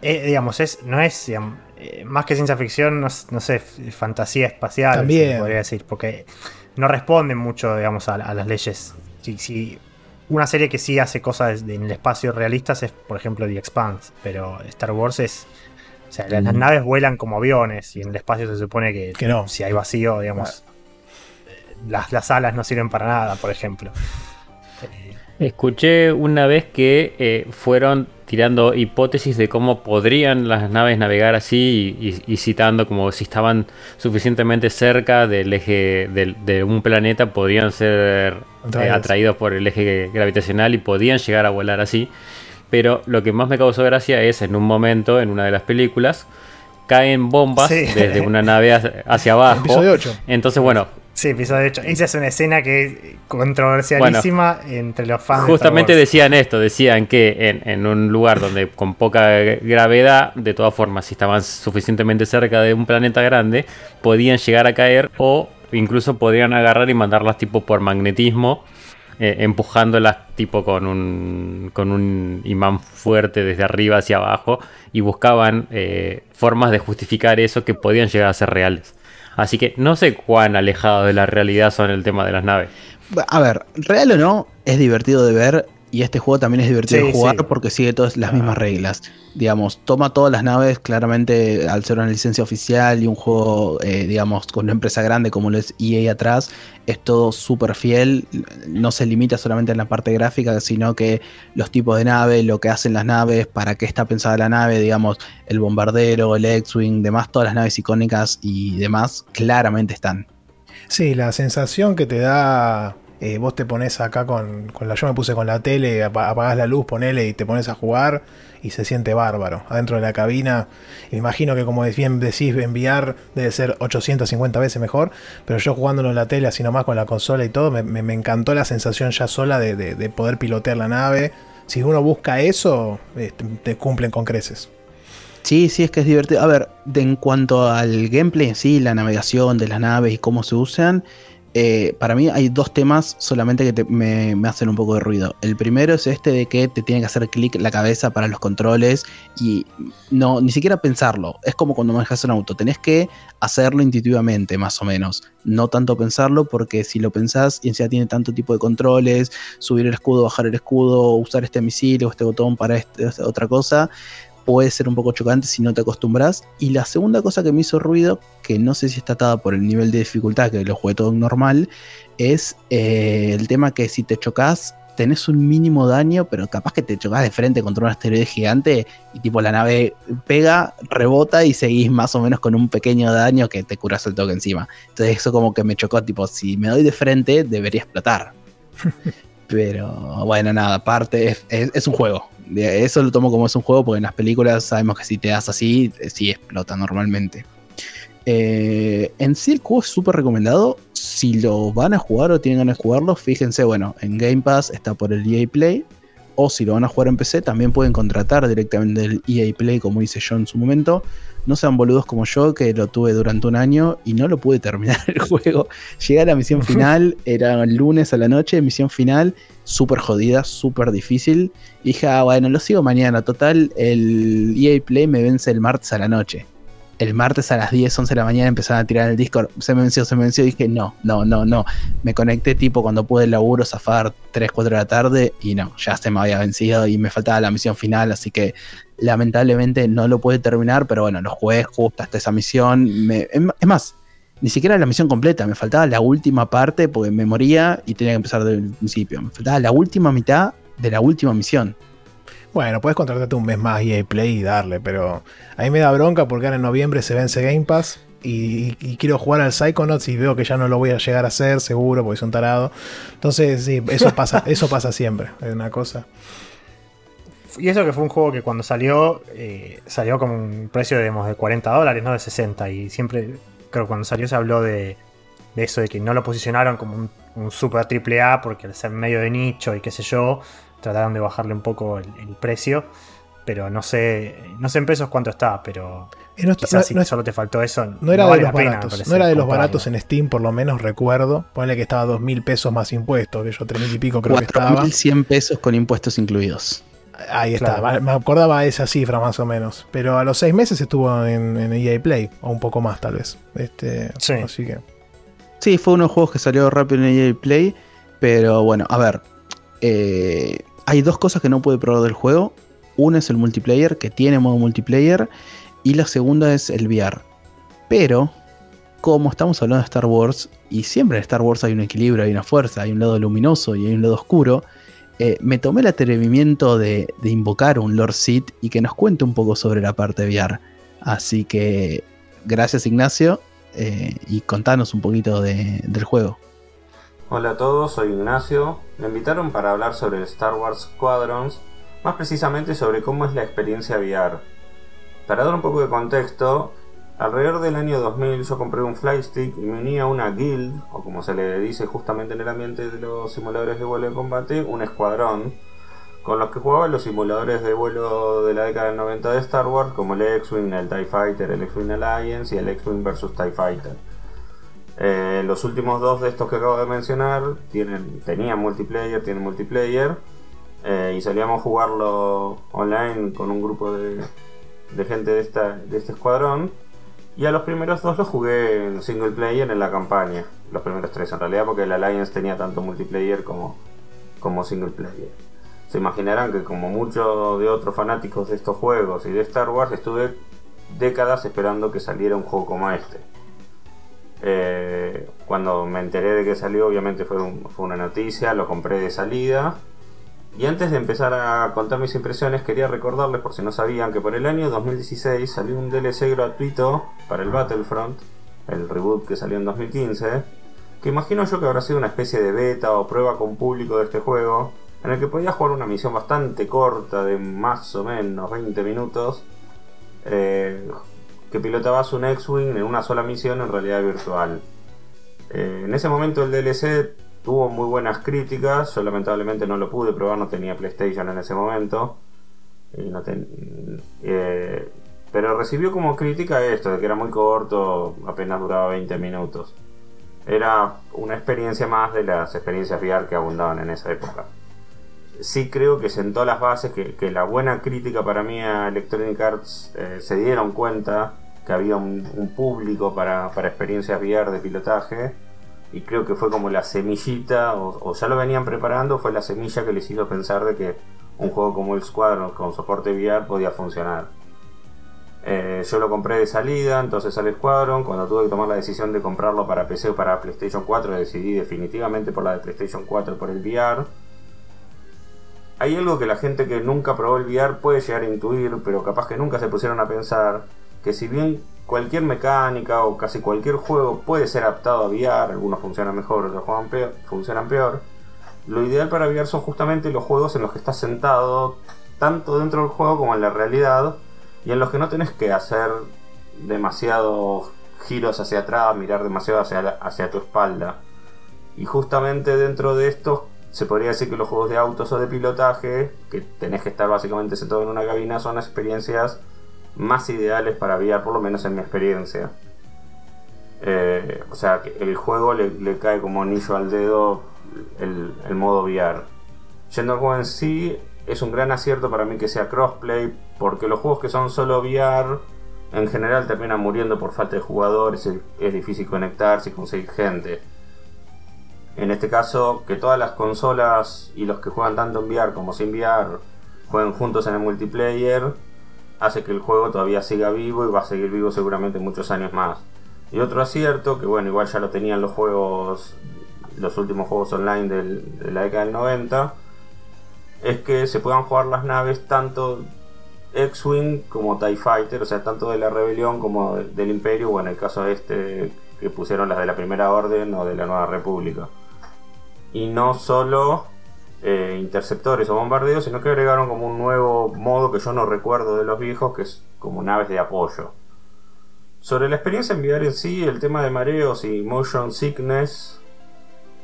[SPEAKER 4] Eh, digamos, es, no es digamos, eh, más que ciencia ficción, no, sé, fantasía espacial,
[SPEAKER 6] También.
[SPEAKER 4] podría decir, porque no responden mucho, digamos, a, a las leyes. Si, si una serie que sí hace cosas de- en el espacio realistas es, por ejemplo, The Expanse, pero Star Wars es. O sea, las, las
[SPEAKER 3] Mm.
[SPEAKER 4] naves vuelan como aviones y en el espacio se supone que,
[SPEAKER 6] Que no.
[SPEAKER 4] si hay vacío, digamos, eh, las, las alas no sirven para nada, por ejemplo.
[SPEAKER 2] Escuché una vez que eh, fueron tirando hipótesis de cómo podrían las naves navegar así y, y- y citando como si estaban suficientemente cerca del eje del- de un planeta podrían ser eh,
[SPEAKER 6] Atraídos.
[SPEAKER 2] por el eje gravitacional y podían llegar a volar así. Pero lo que más me causó gracia es en un momento, en una de las películas, caen bombas
[SPEAKER 4] Sí.
[SPEAKER 2] desde una nave hacia- abajo.
[SPEAKER 6] Episodio 8.
[SPEAKER 2] Entonces, bueno,
[SPEAKER 4] Sí, episodio 8. Esa es una escena que es controversialísima entre los fans
[SPEAKER 2] Justamente
[SPEAKER 4] de Star Wars.
[SPEAKER 2] decían esto, decían que en, en un lugar donde con poca gravedad, de todas formas, si estaban suficientemente cerca de un planeta grande, podían llegar a caer o incluso podrían agarrar y mandarlas tipo por magnetismo, eh, empujándolas tipo con un, con un imán fuerte desde arriba hacia abajo y buscaban eh, formas de justificar eso que podían llegar a ser reales. Así que no sé cuán alejados de la realidad son el tema de las naves.
[SPEAKER 3] A ver, real o no, es divertido de ver. Y este juego también es divertido
[SPEAKER 4] Sí,
[SPEAKER 3] de jugar
[SPEAKER 4] sí.
[SPEAKER 3] porque sigue todas las mismas reglas. Digamos, toma todas las naves, claramente al ser una licencia oficial y un juego, eh, digamos, con una empresa grande como lo es EA atrás, es todo súper fiel. No se limita solamente en la parte gráfica, sino que los tipos de nave, lo que hacen las naves, para qué está pensada la nave, digamos, el bombardero, el X-Wing, demás, todas las naves icónicas y demás, claramente están.
[SPEAKER 6] Sí, la sensación que te da. Eh, vos te pones acá con, con la. Yo me puse con la tele, apa- apagás la luz, ponele y te pones a jugar y se siente bárbaro. Adentro de la cabina. Imagino que, como bien decís, enviar debe ser 850 veces mejor. Pero yo jugándolo en la tele, así nomás con la consola y todo, me, me- encantó la sensación ya sola de, de- de poder pilotear la nave. Si uno busca eso, este, te cumplen con creces.
[SPEAKER 3] Sí, sí, es que es divertido. A ver, de, en cuanto al gameplay en sí, la navegación de las naves y cómo se usan, eh, para mí hay dos temas solamente que me, hacen un poco de ruido. El primero es este de que te tiene que hacer clic la cabeza para los controles y no ni siquiera pensarlo. Es como cuando manejas un auto, tenés que hacerlo intuitivamente, más o menos. No tanto pensarlo, porque si lo pensás y encima tiene tanto tipo de controles, subir el escudo, bajar el escudo, usar este misil o este botón para este- otra cosa, puede ser un poco chocante si no te acostumbras. Y la segunda cosa que me hizo ruido, que no sé si está atada por el nivel de dificultad, que lo jugué todo normal, es eh, el tema que si te chocas tenés un mínimo daño, pero capaz que te chocas de frente contra un asteroide gigante y tipo la nave pega, rebota y seguís más o menos con un pequeño daño que te curas el toque encima. Entonces eso como que me chocó, tipo, si me doy de frente debería explotar. pero bueno, nada, aparte es, un juego. Eso lo tomo como es un juego porque en las películas sabemos que si te das así, sí explota normalmente. Eh, en sí el juego es súper recomendado. Si lo van a jugar o tienen ganas de jugarlo, fíjense, bueno, en Game Pass está por el EA Play. O si lo van a jugar en PC, también pueden contratar directamente el EA Play, como hice yo en su momento. No sean boludos como yo, que lo tuve durante un año y no lo pude terminar el juego. Llegué a la misión final, era el lunes a la noche, misión final, súper jodida, súper difícil. Y dije, ah, bueno, lo sigo mañana. Total, el EA Play me vence el martes a la noche el martes a las 10, 11 de la mañana empezaron a tirar el Discord. Se me venció, se me venció. Y dije, no, no, no, no. Me conecté tipo cuando pude el laburo zafar 3, 4 de la tarde y no, ya se me había vencido y me faltaba la misión final. Así que lamentablemente no lo pude terminar, pero bueno, lo jugué justo hasta esa misión. es más, ni siquiera la misión completa, me faltaba la última parte porque me moría y tenía que empezar desde el principio. Me faltaba la última mitad de la última misión.
[SPEAKER 6] Bueno, puedes contratarte un mes más EA Play y darle, pero a mí me da bronca porque ahora en noviembre se vence Game Pass y, quiero jugar al Psychonauts y veo que ya no lo voy a llegar a hacer, seguro, porque es un tarado. Entonces, sí, eso pasa, eso pasa siempre, es una cosa.
[SPEAKER 4] Y eso que fue un juego que cuando salió, eh, salió con un precio de 40 dólares, no de 60. Y siempre, creo que cuando salió se habló de, eso, de que no lo posicionaron como un, un super triple A porque al ser medio de nicho y qué sé yo, trataron de bajarle un poco el, precio, pero no sé, no sé en pesos cuánto está, pero no quizás si solo te faltó eso.
[SPEAKER 6] No era de los baratos, no era de los baratos en Steam, por lo menos recuerdo. Ponle que estaba dos mil pesos más impuestos, que yo tres mil y pico creo que estaba.
[SPEAKER 3] 100 pesos con impuestos incluidos.
[SPEAKER 6] Ahí está, me acordaba esa cifra más o menos. Pero a los seis meses estuvo en, EA Play, o un poco más tal vez. Este, sí. Así que.
[SPEAKER 3] Sí, fue uno de los juegos que salió rápido en EA Play. Pero bueno, a ver. Eh, hay dos cosas que no puede probar del juego. Una es el multiplayer, que tiene modo multiplayer, y la segunda es el VR. Pero, como estamos hablando de Star Wars, y siempre en Star Wars hay un equilibrio, hay una fuerza, hay un lado luminoso y hay un lado oscuro, eh, me tomé el atrevimiento de, invocar un Lord Sith y que nos cuente un poco sobre la parte VR. Así que, gracias Ignacio, eh, y contanos un poquito del juego.
[SPEAKER 7] Hola a todos, soy Ignacio. Me invitaron para hablar sobre Star Wars Squadrons, más precisamente sobre cómo es la experiencia VR. Para dar un poco de contexto, alrededor del año 2000 yo compré un Flystick y me uní a una guild, o como se le dice justamente en el ambiente de los simuladores de vuelo de combate, un escuadrón, con los que jugaba los simuladores de vuelo de la década del 90 de Star Wars, como el X-Wing, el TIE Fighter, el X-Wing Alliance y el X-Wing vs TIE Fighter. Eh, los últimos dos de estos que acabo de mencionar tienen, tenían multiplayer, tienen multiplayer. Eh, y salíamos a jugarlo online con un grupo de, gente de, esta, de este escuadrón. Y a los primeros dos los jugué en single player en la campaña. Los primeros tres en realidad, porque el Alliance tenía tanto multiplayer como, como single player. Se imaginarán que como muchos de otros fanáticos de estos juegos y de Star Wars, estuve décadas esperando que saliera un juego como este. Eh, cuando me enteré de que salió, obviamente fue, una noticia, lo compré de salida. Y antes de empezar a contar mis impresiones, quería recordarles, por si no sabían, que por el año 2016 salió un DLC gratuito para el Battlefront, el reboot que salió en 2015, que imagino yo que habrá sido una especie de beta o prueba con público de este juego, en el que podía jugar una misión bastante corta de más o menos 20 minutos, eh, que pilotabas un X-Wing en una sola misión en realidad virtual. Eh, en ese momento el DLC tuvo muy buenas críticas, yo lamentablemente no lo pude probar, no tenía PlayStation en ese momento. Eh, pero recibió como crítica esto, de que era muy corto, apenas duraba 20 minutos. Era una experiencia más de las experiencias VR que abundaban en esa época. Sí creo que sentó las bases, que, la buena crítica para mí a Electronic Arts eh, se dieron cuenta que había un, público para, para, experiencias VR de pilotaje y creo que fue como la semillita, o, ya lo venían preparando, fue la semilla que les hizo pensar de que un juego como el Squadron con soporte VR podía funcionar. Eh, yo lo compré de salida, entonces sale Squadron, cuando tuve que tomar la decisión de comprarlo para PC o para PlayStation 4 decidí definitivamente por la de PlayStation 4 por el VR. hay algo que la gente que nunca probó el VR puede llegar a intuir, pero capaz que nunca se pusieron a pensar, que si bien cualquier mecánica o casi cualquier juego puede ser adaptado a VR, algunos funcionan mejor, otros funcionan peor, lo ideal para VR son justamente los juegos en los que estás sentado, tanto dentro del juego como en la realidad, y en los que no tenés que hacer demasiados giros hacia atrás, mirar demasiado hacia, hacia tu espalda. Y justamente dentro de esto se podría decir que los juegos de autos o de pilotaje, que tenés que estar básicamente sentado en una cabina, son las experiencias más ideales para VR, por lo menos en mi experiencia. Eh, o sea, que el juego le, cae como anillo al dedo el, modo VR. Yendo al juego en sí, es un gran acierto para mí que sea crossplay, porque los juegos que son solo VR en general terminan muriendo por falta de jugadores, es difícil conectarse y conseguir gente. En este caso, que todas las consolas y los que juegan tanto en VR como sin VR jueguen juntos en el multiplayer, hace que el juego todavía siga vivo y va a seguir vivo seguramente muchos años más. Y otro acierto, que bueno, igual ya lo tenían los juegos, los últimos juegos online de la década del 90, es que se puedan jugar las naves tanto X-Wing como TIE Fighter, o sea, tanto de la rebelión como del Imperio, o en el caso de este que pusieron las de la Primera Orden o de la Nueva República y no solo eh, interceptores o bombardeos, sino que agregaron como un nuevo modo que yo no recuerdo de los viejos, que es como naves de apoyo. Sobre la experiencia en VR en sí, el tema de mareos y motion sickness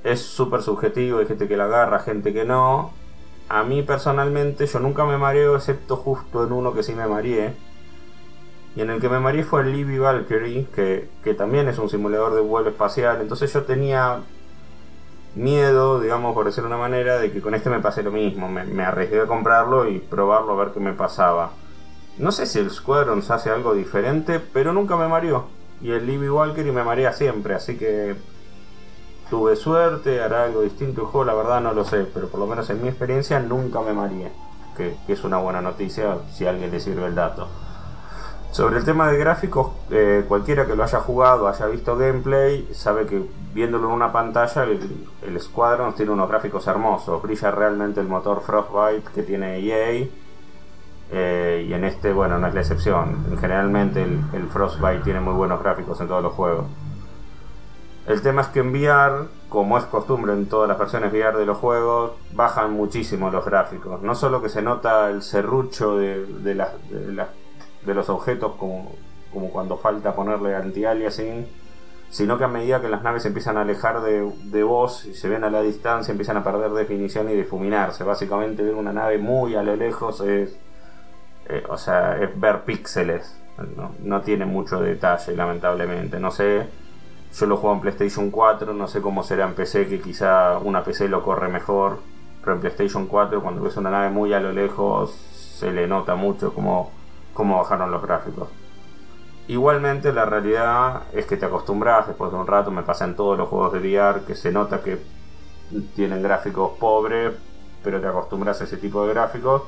[SPEAKER 7] es súper subjetivo, hay gente que la agarra, gente que no. A mí personalmente yo nunca me mareo, excepto justo en uno que sí me mareé. Y en el que me mareé fue el Libby Valkyrie, que, que también es un simulador de vuelo espacial. Entonces yo tenía miedo, digamos, por decirlo de una manera, de que con este me pase lo mismo. Me, arriesgué a comprarlo y probarlo a ver qué me pasaba. No sé si el Squadrons hace algo diferente, pero nunca me mareó. Y el Libby Walker y me marea siempre, así que tuve suerte, hará algo distinto el juego, la verdad no lo sé, pero por lo menos en mi experiencia nunca me mareé. Que, que es una buena noticia si a alguien le sirve el dato. Sobre el tema de gráficos, eh, cualquiera que lo haya jugado, haya visto gameplay, sabe que viéndolo en una pantalla, el, el Squadron tiene unos gráficos hermosos. Brilla realmente el motor Frostbite que tiene EA. Eh, y en este, bueno, no es la excepción. Generalmente el, el, Frostbite tiene muy buenos gráficos en todos los juegos. El tema es que en VR, como es costumbre en todas las versiones VR de los juegos, bajan muchísimo los gráficos. No solo que se nota el serrucho de, de las de los objetos como, como cuando falta ponerle anti-aliasing, sino que a medida que las naves empiezan a alejar de, de, vos y se ven a la distancia, empiezan a perder definición y difuminarse. Básicamente ver una nave muy a lo lejos es, eh, o sea, es ver píxeles. No, tiene mucho detalle, lamentablemente. No sé, yo lo juego en PlayStation 4, no sé cómo será en PC, que quizá una PC lo corre mejor. Pero en PlayStation 4, cuando ves una nave muy a lo lejos, se le nota mucho como cómo bajaron los gráficos. Igualmente la realidad es que te acostumbras, después de un rato me pasa en todos los juegos de VR que se nota que tienen gráficos pobres, pero te acostumbras a ese tipo de gráficos.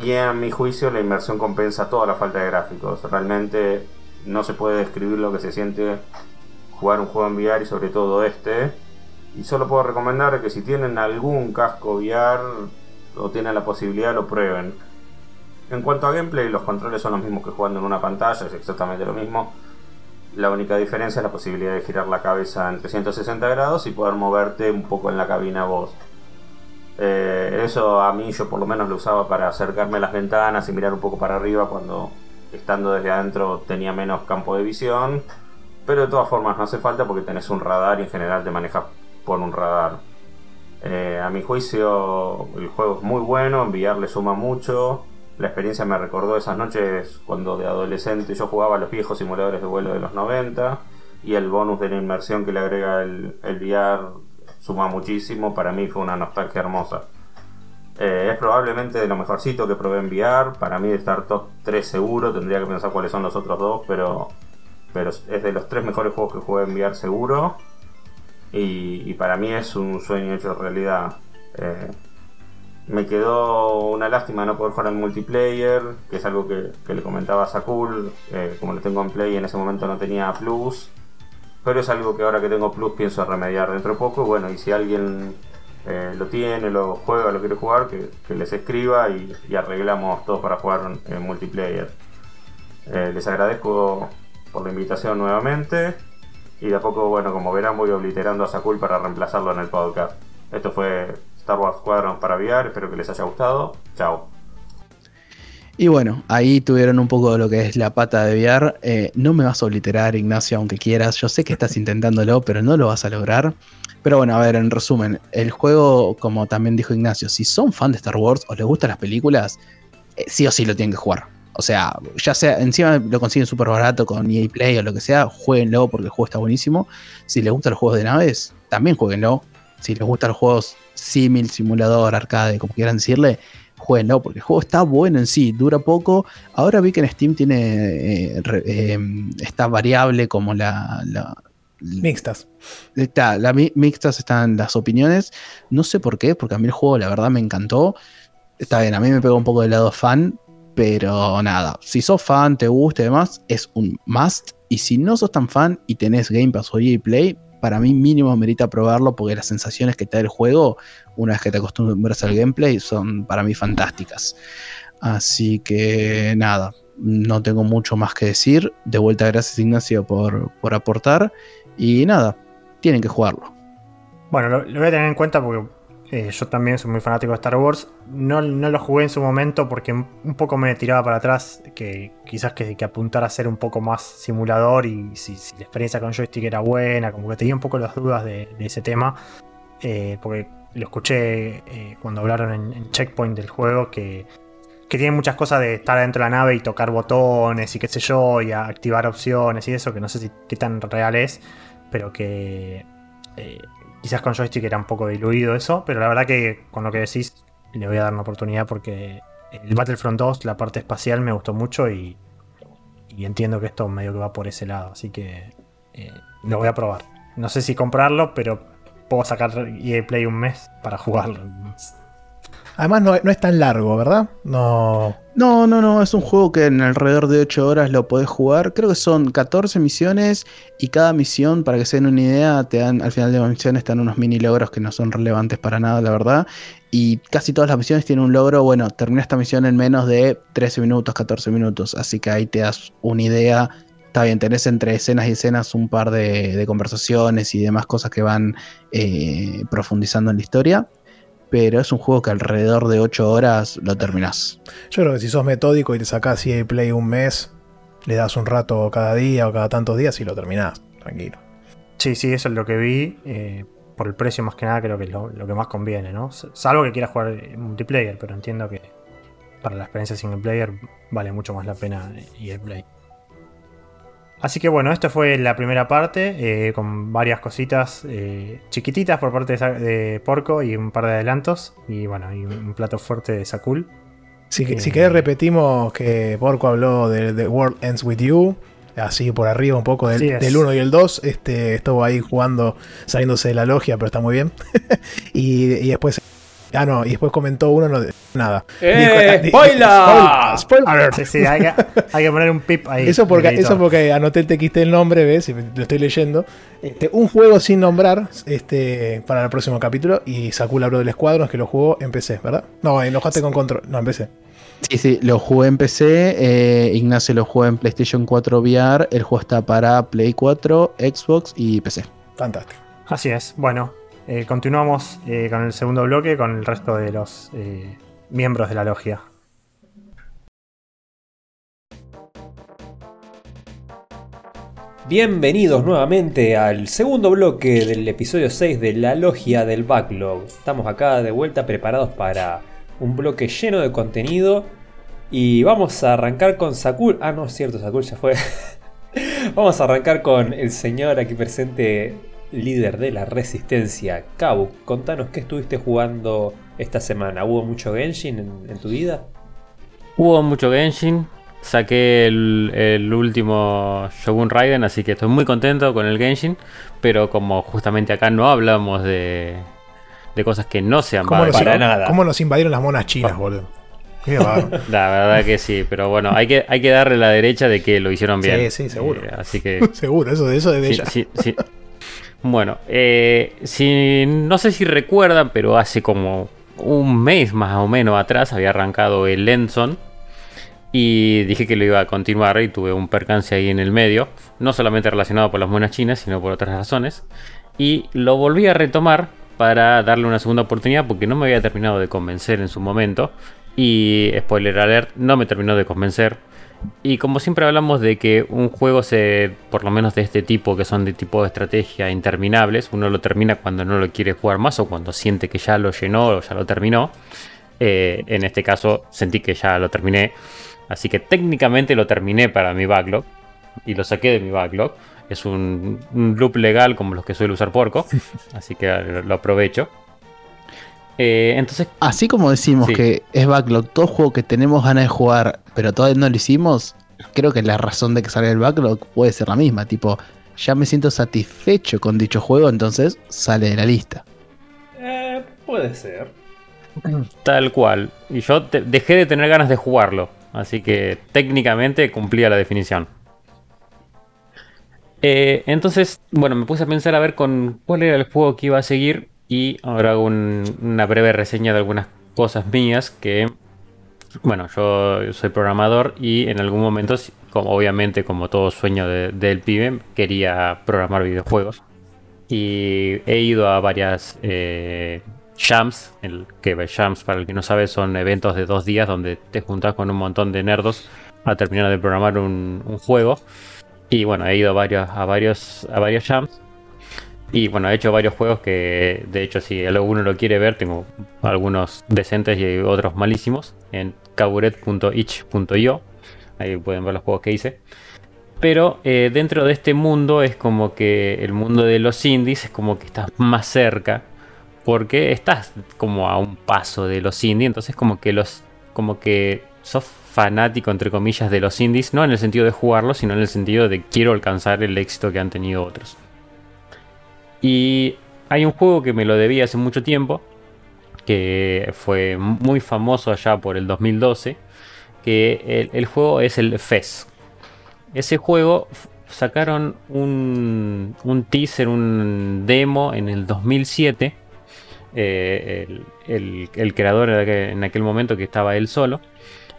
[SPEAKER 7] Y en mi juicio la inversión compensa toda la falta de gráficos. Realmente no se puede describir lo que se siente jugar un juego en VR y sobre todo este. Y solo puedo recomendar que si tienen algún casco VR o tienen la posibilidad lo prueben en cuanto a gameplay, los controles son los mismos que jugando en una pantalla, es exactamente lo mismo. La única diferencia es la posibilidad de girar la cabeza en 360 grados y poder moverte un poco en la cabina vos. Eh, eso a mí yo por lo menos lo usaba para acercarme a las ventanas y mirar un poco para arriba cuando estando desde adentro tenía menos campo de visión. Pero de todas formas no hace falta porque tenés un radar y en general te manejas por un radar. Eh, a mi juicio el juego es muy bueno, enviarle suma mucho. La experiencia me recordó esas noches cuando de adolescente yo jugaba a los viejos simuladores de vuelo de los 90 y el bonus de la inmersión que le agrega el, el VR suma muchísimo. Para mí fue una nostalgia hermosa. Eh, es probablemente de lo mejorcito que probé en VR. Para mí de estar top 3 seguro. Tendría que pensar cuáles son los otros dos. Pero, pero es de los tres mejores juegos que jugué en VR seguro. Y, para mí es un sueño hecho realidad. Eh, me quedó una lástima no poder jugar al multiplayer, que es algo que, le comentaba a Sakul. Eh, como lo tengo en Play, en ese momento no tenía Plus. Pero es algo que ahora que tengo Plus pienso remediar dentro de poco. Bueno, y si alguien eh, lo tiene, lo juega, lo quiere jugar, que, les escriba y, arreglamos todo para jugar en multiplayer. Eh, les agradezco por la invitación nuevamente. Y de a poco, bueno, como verán, voy obliterando a Sakul para reemplazarlo en el podcast. Esto fue Star Wars Squadron para VR, espero que les haya gustado. Chao.
[SPEAKER 3] Y bueno, ahí tuvieron un poco de lo que es la pata de VR. Eh, no me vas a obliterar, Ignacio, aunque quieras. Yo sé que estás intentándolo, pero no lo vas a lograr. Pero bueno, a ver, en resumen, el juego, como también dijo Ignacio, si son fan de Star Wars o les gustan las películas, eh, sí o sí lo tienen que jugar. O sea, ya sea, encima lo consiguen súper barato con EA Play o lo que sea, jueguenlo porque el juego está buenísimo. Si les gustan los juegos de naves, también jueguenlo. Si les gustan los juegos simil, simulador, arcade, como quieran decirle, jueguenlo porque el juego está bueno en sí, dura poco. Ahora vi que en Steam tiene eh, eh, esta variable como la,
[SPEAKER 6] Mixtas.
[SPEAKER 3] Está, la mixtas están las opiniones. No sé por qué, porque a mí el juego la verdad me encantó. Está bien, a mí me pegó un poco del lado fan, pero nada, si sos fan, te gusta y demás, es un must. Y si no sos tan fan y tenés Game Pass o EA Play, para mí mínimo merita probarlo porque las sensaciones que te da el juego, una vez que te acostumbras al gameplay, son para mí fantásticas. Así que nada, no tengo mucho más que decir. De vuelta, gracias Ignacio por, por aportar. Y nada, tienen que jugarlo.
[SPEAKER 4] Bueno, lo, lo voy a tener en cuenta porque eh, yo también soy muy fanático de Star Wars. No, lo jugué en su momento porque un poco me tiraba para atrás. Que quizás que, que apuntar a ser un poco más simulador. Y si, la experiencia con joystick era buena. Como que tenía un poco las dudas de, ese tema. Eh, porque lo escuché eh, cuando hablaron en, Checkpoint del juego. Que, que tiene muchas cosas de estar dentro de la nave y tocar botones y qué sé yo. Y activar opciones y eso. Que no sé si qué tan real es. Pero que Quizás con joystick era un poco diluido eso, pero la verdad que con lo que decís le voy a dar una oportunidad porque el Battlefront 2, la parte espacial me gustó mucho y, entiendo que esto medio que va por ese lado, así que eh, lo voy a probar. No sé si comprarlo, pero puedo sacar EA Play un mes para jugarlo.
[SPEAKER 6] Además no, es tan largo, ¿verdad? No...
[SPEAKER 3] No, no, no, es un juego que en alrededor de 8 horas lo podés jugar. Creo que son 14 misiones y cada misión, para que se den una idea, te dan al final de la misión están unos mini logros que no son relevantes para nada, la verdad. Y casi todas las misiones tienen un logro, bueno, termina esta misión en menos de 13 minutos, 14 minutos. Así que ahí te das una idea. Está bien, tenés entre escenas y escenas un par de, conversaciones y demás cosas que van eh, profundizando en la historia pero es un juego que alrededor de 8 horas lo terminás.
[SPEAKER 6] Yo creo que si sos metódico y te sacás EA Play un mes, le das un rato cada día o cada tantos días y lo terminás, tranquilo.
[SPEAKER 4] Sí, sí, eso es lo que vi. Eh, por el precio más que nada creo que es lo, que más conviene, ¿no? Salvo que quieras jugar multiplayer, pero entiendo que para la experiencia single player vale mucho más la pena EA Play. Así que bueno, esta fue la primera parte, eh, con varias cositas eh, chiquititas por parte de, Porco y un par de adelantos. Y bueno, y un plato fuerte de Sakul.
[SPEAKER 6] Si, si eh, querés repetimos que Porco habló de The World Ends With You, así por arriba un poco del, 1 y el 2. Este, estuvo ahí jugando, saliéndose de la logia, pero está muy bien. y, y después Ah, no, y después comentó uno, no, nada.
[SPEAKER 5] ¡Eh! ¡Spoiler!
[SPEAKER 4] ¡Spoiler! Sí, sí, hay, que, poner un pip ahí.
[SPEAKER 6] Eso porque, eso porque anoté el TXT el nombre, ¿ves? Y lo estoy leyendo. Este, un juego sin nombrar este, para el próximo capítulo. Y Sakula habló del Escuadron, que lo jugó en PC, ¿verdad? No, enojaste con control. No, en PC.
[SPEAKER 3] Sí, sí, lo jugué en PC. Eh, Ignacio lo jugó en PlayStation 4 VR. El juego está para Play 4, Xbox y PC.
[SPEAKER 6] Fantástico.
[SPEAKER 4] Así es. Bueno, eh, continuamos eh, con el segundo bloque con el resto de los eh, miembros de la logia.
[SPEAKER 5] Bienvenidos nuevamente al segundo bloque del episodio 6 de la logia del backlog. Estamos acá de vuelta preparados para un bloque lleno de contenido y vamos a arrancar con Sakul. Ah, no es cierto, Sakul ya fue. vamos a arrancar con el señor aquí presente líder de la resistencia, Kabu, contanos qué estuviste jugando esta semana. ¿Hubo mucho Genshin en, tu vida?
[SPEAKER 2] Hubo mucho Genshin. Saqué el, último Shogun Raiden, así que estoy muy contento con el Genshin. Pero como justamente acá no hablamos de, de cosas que no sean
[SPEAKER 6] para nada. ¿Cómo nos invadieron las monas chinas, boludo?
[SPEAKER 2] la verdad que sí, pero bueno, hay que, hay que darle la derecha de que lo hicieron bien.
[SPEAKER 6] Sí, sí, seguro.
[SPEAKER 2] Eh, así que.
[SPEAKER 6] seguro, eso, de eso de ella.
[SPEAKER 2] Bueno, eh, si, no sé si recuerdan, pero hace como un mes más o menos atrás había arrancado el Lenson. Y dije que lo iba a continuar y tuve un percance ahí en el medio. No solamente relacionado por las monedas chinas, sino por otras razones. Y lo volví a retomar para darle una segunda oportunidad porque no me había terminado de convencer en su momento. Y spoiler alert, no me terminó de convencer. Y como siempre hablamos de que un juego se, por lo menos de este tipo, que son de tipo de estrategia interminables, uno lo termina cuando no lo quiere jugar más o cuando siente que ya lo llenó o ya lo terminó. Eh, en este caso sentí que ya lo terminé. Así que técnicamente lo terminé para mi backlog. Y lo saqué de mi backlog. Es un, un loop legal como los que suele usar Porco. así que lo aprovecho. Eh, entonces,
[SPEAKER 3] Así como decimos
[SPEAKER 2] Sí.
[SPEAKER 3] que es backlog, todo juego que tenemos ganas de jugar, pero todavía no lo hicimos, creo que la razón de que salga el backlog puede ser la misma. Tipo, ya me siento satisfecho con dicho juego, entonces sale de la lista.
[SPEAKER 5] Eh, puede ser.
[SPEAKER 2] tal cual. Y yo te- dejé de tener ganas de jugarlo. Así que técnicamente cumplía la definición. Eh, entonces, bueno, me puse a pensar a ver con cuál era el juego que iba a seguir. Y ahora hago un- una breve reseña de algunas cosas mías que, bueno, yo soy programador y en algún momento, como obviamente como todo sueño de- del pibe, quería programar videojuegos. Y he ido a varias eh, jams, el, que jams para el que no sabe son eventos de dos días donde te juntas con un montón de nerdos a terminar de programar un, un juego. Y bueno, he ido a varios, a varios, a varios jams. Y bueno, he hecho varios juegos que, de hecho, si alguno lo quiere ver, tengo algunos decentes y otros malísimos en kaburet.itch.io. Ahí pueden ver los juegos que hice. Pero eh, dentro de este mundo es como que el mundo de los indies es como que estás más cerca. Porque estás como a un paso de los indies. Entonces como que los. como que sos fanático entre comillas de los indies. No en el sentido de jugarlos, sino en el sentido de quiero alcanzar el éxito que han tenido otros. Y hay un juego que me lo debía hace mucho tiempo. Que fue muy famoso allá por el 2012. Que el, el juego es el FES. Ese juego sacaron un, un teaser, un demo en el 2007. eh, el, el- el creador en aquel, en aquel momento que estaba él solo.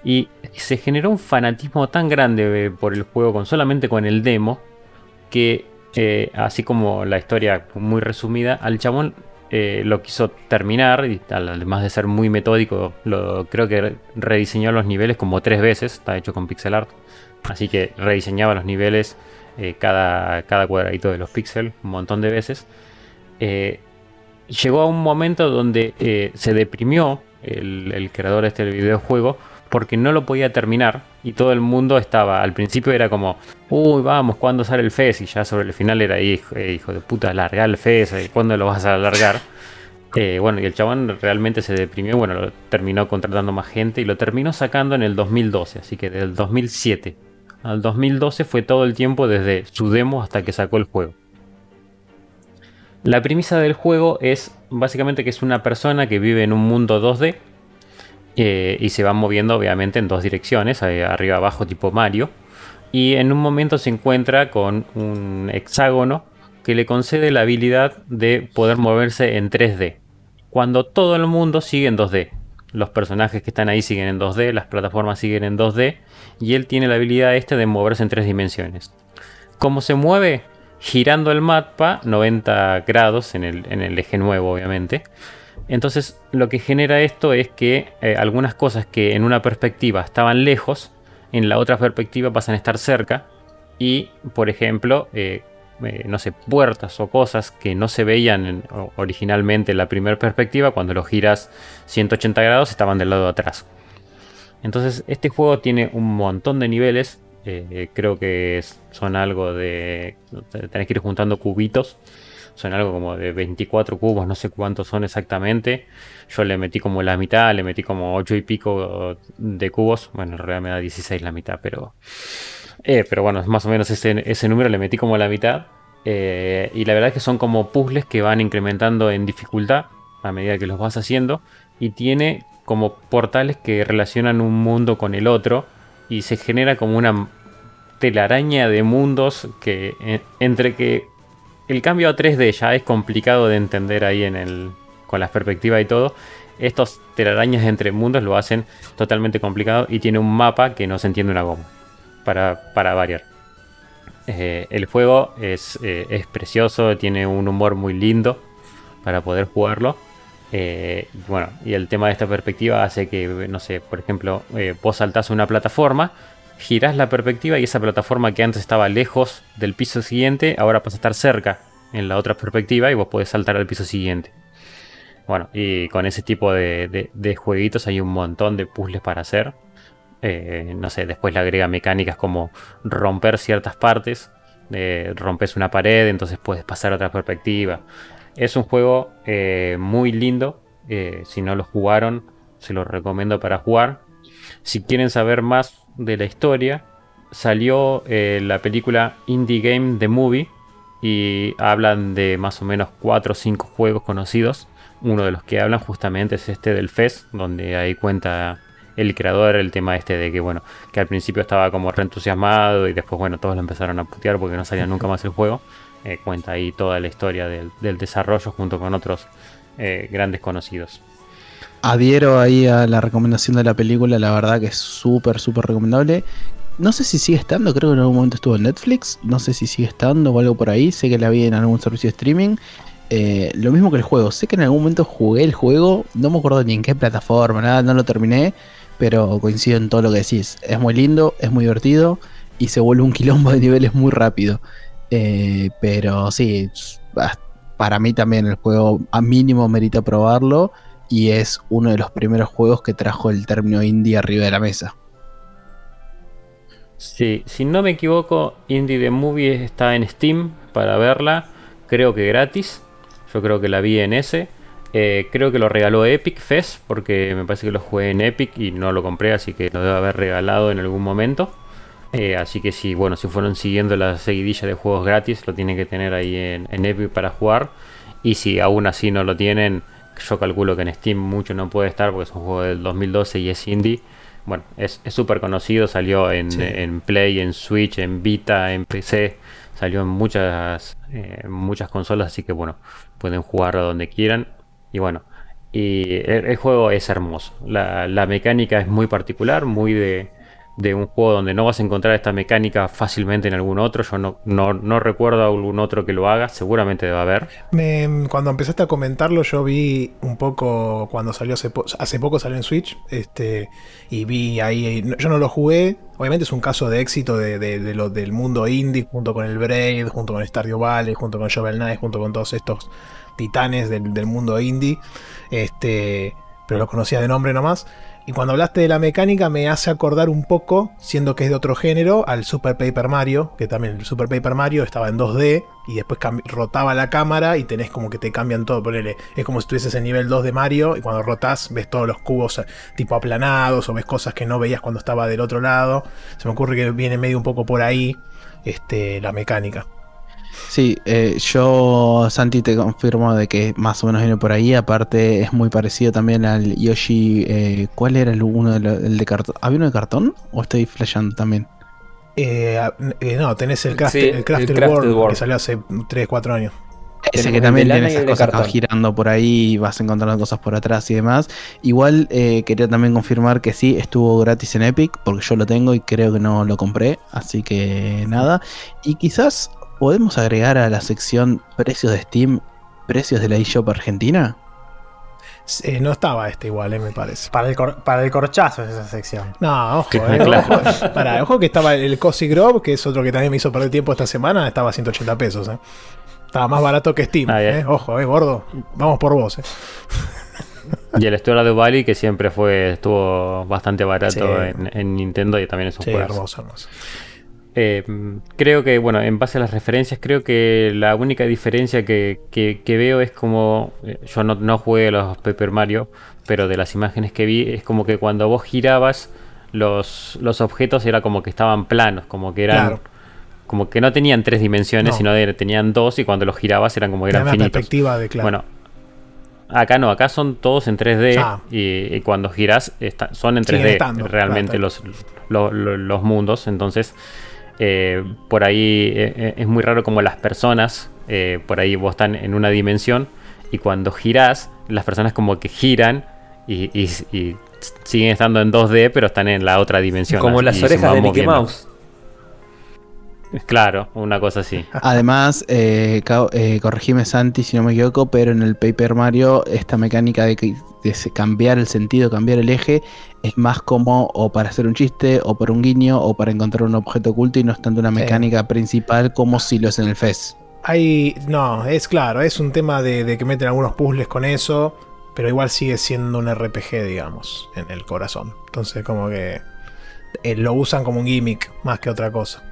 [SPEAKER 2] Y se generó un fanatismo tan grande eh, por el juego con solamente con el demo. Que eh, así como la historia muy resumida, al chabón eh, lo quiso terminar. Y además de ser muy metódico, lo, creo que rediseñó los niveles como tres veces. Está hecho con pixel art. Así que rediseñaba los niveles eh, cada, cada cuadradito de los píxeles un montón de veces. Llegó a un momento donde se deprimió el, el creador este del videojuego porque no lo podía terminar y todo el mundo estaba, al principio era como, uy, vamos, ¿cuándo sale el FES? Y ya sobre el final era, hijo, eh, hijo de puta, larga el FES, eh, ¿cuándo lo vas a alargar? Eh, bueno, y el chabón realmente se deprimió, bueno, lo terminó contratando más gente y lo terminó sacando en el 2012, así que del 2007 al 2012 fue todo el tiempo desde su demo hasta que sacó el juego. La premisa del juego es básicamente que es una persona que vive en un mundo 2D eh, y se va moviendo obviamente en dos direcciones, eh, arriba abajo tipo Mario. Y en un momento se encuentra con un hexágono que le concede la habilidad de poder moverse en 3D. Cuando todo el mundo sigue en 2D. Los personajes que están ahí siguen en 2D, las plataformas siguen en 2D y él tiene la habilidad este de moverse en tres dimensiones. ¿Cómo se mueve? Girando el mapa 90 grados en el, en el eje nuevo, obviamente. Entonces, lo que genera esto es que eh, algunas cosas que en una perspectiva estaban lejos, en la otra perspectiva pasan a estar cerca. Y, por ejemplo, eh, eh, no sé, puertas o cosas que no se veían originalmente en la primera perspectiva, cuando lo giras 180 grados, estaban del lado de atrás. Entonces, este juego tiene un montón de niveles. creo que son algo de. Tenés que ir juntando cubitos. Son algo como de 24 cubos, no sé cuántos son exactamente. Yo le metí como la mitad, le metí como 8 y pico de cubos. Bueno, en realidad me da 16 la mitad, pero. eh, pero bueno, más o menos ese, ese número le metí como la mitad. Eh, y la verdad es que son como puzzles que van incrementando en dificultad a medida que los vas haciendo. Y tiene como portales que relacionan un mundo con el otro. Y se genera como una telaraña de mundos que entre que el cambio a 3D ya es complicado de entender ahí en el, con las perspectivas y todo. Estos telarañas entre mundos lo hacen totalmente complicado y tiene un mapa que no se entiende una goma. Para, para variar. Eh, el juego es, eh, es, precioso, tiene un humor muy lindo para poder jugarlo. Eh, bueno, y el tema de esta perspectiva hace que, no sé, por ejemplo, vos saltás una plataforma, girás la perspectiva y esa plataforma que antes estaba lejos del piso siguiente, ahora pasa a estar cerca en la otra perspectiva y vos podés saltar al piso siguiente. Bueno, y con ese tipo de, de jueguitos hay un montón de puzzles para hacer. Eh, no sé, después le agrega mecánicas como romper ciertas partes, rompes una pared, entonces puedes pasar a otra perspectiva. Es un juego eh, muy lindo, eh, si no lo jugaron, se lo recomiendo para jugar. Si quieren saber más de la historia, salió la película Indie Game The Movie y hablan de más o menos 4 o 5 juegos conocidos. Uno de los que hablan justamente es este del FES, donde ahí cuenta el creador el tema este de que, bueno, que al principio estaba como reentusiasmado y después, bueno, todos lo empezaron a putear porque no salía nunca más el juego. Eh, cuenta ahí toda la historia del, desarrollo junto con otros eh, grandes conocidos.
[SPEAKER 3] Adhiero ahí a la recomendación de la película, la verdad que es súper, súper recomendable. No sé si sigue estando, creo que en algún momento estuvo en Netflix, no sé si sigue estando o algo por ahí, sé que la vi en algún servicio de streaming. Eh, lo mismo que el juego, sé que en algún momento jugué el juego, no me acuerdo ni en qué plataforma, nada, no lo terminé, pero coincido en todo lo que decís. Es muy lindo, es muy divertido y se vuelve un quilombo de niveles muy rápido. Eh, pero sí, para mí también el juego a mínimo merita probarlo y es uno de los primeros juegos que trajo el término indie arriba de la mesa.
[SPEAKER 2] Sí, si no me equivoco, Indie The Movie está en Steam para verla, creo que gratis. Yo creo que la vi en ese. Eh, creo que lo regaló Epic Fest porque me parece que lo jugué en Epic y no lo compré, así que lo debe haber regalado en algún momento. Eh, así que si, bueno, si fueron siguiendo la seguidilla de juegos gratis, lo tienen que tener ahí en, Epic para jugar. Y si aún así no lo tienen, yo calculo que en Steam mucho no puede estar porque es un juego del 2012 y es indie. Bueno, es súper conocido, salió en, Play, en Switch, en Vita, en PC, salió en muchas, eh, muchas consolas, así que bueno, pueden jugarlo donde quieran. Y bueno, y el, juego es hermoso. La, mecánica es muy particular, muy de, un juego donde no vas a encontrar esta mecánica fácilmente en algún otro. Yo no, no, recuerdo algún otro que lo haga, seguramente debe haber.
[SPEAKER 6] cuando empezaste a comentarlo, yo vi un poco cuando salió hace, hace poco salió en Switch, este, y vi ahí, yo no lo jugué, obviamente es un caso de éxito de, lo, del mundo indie, junto con el Braid, junto con Stardew Valley, junto con Shovel Knight, junto con todos estos titanes del, mundo indie, este, pero lo conocía de nombre nomás. Y cuando hablaste de la mecánica me hace acordar un poco, siendo que es de otro género, al Super Paper Mario, que también el Super Paper Mario estaba en 2D y después rotaba la cámara y tenés como que te cambian todo. Ponele, es como si estuvieses en nivel 2 de Mario y cuando rotás ves todos los cubos eh, tipo aplanados o ves cosas que no veías cuando estaba del otro lado. Se me ocurre que viene medio un poco por ahí este, la mecánica.
[SPEAKER 3] Sí, eh, yo, Santi, te confirmo de que más o menos viene por ahí. Aparte, es muy parecido también al Yoshi. Eh, ¿Cuál era el uno el de cartón? ¿Había uno de cartón? ¿O estoy flasheando también?
[SPEAKER 6] Eh, no, tenés el, Crafted, World, que salió hace 3, 4 años.
[SPEAKER 3] Ese que también tiene esas cosas que vas girando por ahí y vas encontrando cosas por atrás y demás. Igual quería también confirmar que sí, estuvo gratis en Epic, porque yo lo tengo y creo que no lo compré. Así que nada. Y quizás ¿podemos agregar a la sección precios de Steam precios de la eShop Argentina?
[SPEAKER 6] no estaba este igual, eh, me parece.
[SPEAKER 4] Para el, para el corchazo es esa sección.
[SPEAKER 6] No, ojo, eh, ojo, para, ojo que estaba el Cozy Grove, que es otro que también me hizo perder tiempo esta semana, estaba a 180 pesos. Eh. Estaba más barato que Steam. eh. Ojo, eh, gordo. Vamos por vos. Eh.
[SPEAKER 2] Y el Store de Bali, que siempre fue estuvo bastante barato en, Nintendo y también es un
[SPEAKER 6] sí, hermoso, hermoso.
[SPEAKER 2] Eh, creo que, bueno, en base a las referencias, creo que la única diferencia que, veo es como. Eh, yo no, no jugué a los Paper Mario, pero de las imágenes que vi, es como que cuando vos girabas, los, los objetos era como que estaban planos, como que eran. Como que no tenían tres dimensiones, sino que tenían dos, y cuando los girabas eran como que eran finitos.
[SPEAKER 6] perspectiva de claro.
[SPEAKER 2] Bueno, acá no, acá son todos en 3D, ah. y, cuando giras son en 3D realmente los, los mundos, entonces eh, por ahí eh, eh, es muy raro como las personas, eh, por ahí vos están en una dimensión y cuando girás, las personas como que giran y, y- y siguen estando en 2D, pero están en la otra dimensión.
[SPEAKER 5] Como las orejas de Mickey. Mouse.
[SPEAKER 2] Claro, una cosa así.
[SPEAKER 3] Además, eh, eh, corregime Santi si no me equivoco, pero en el Paper Mario esta mecánica de, que- de se- cambiar el sentido, cambiar el eje, es más como o para hacer un chiste, o por un guiño, o para encontrar un objeto oculto y no es tanto una
[SPEAKER 6] Sí.
[SPEAKER 3] mecánica principal como si lo es en el FES.
[SPEAKER 6] Hay. No, es claro, es un tema de, de que meten algunos puzzles con eso, pero igual sigue siendo un RPG, digamos, en el corazón. Entonces, como que eh, lo usan como un gimmick más que otra cosa.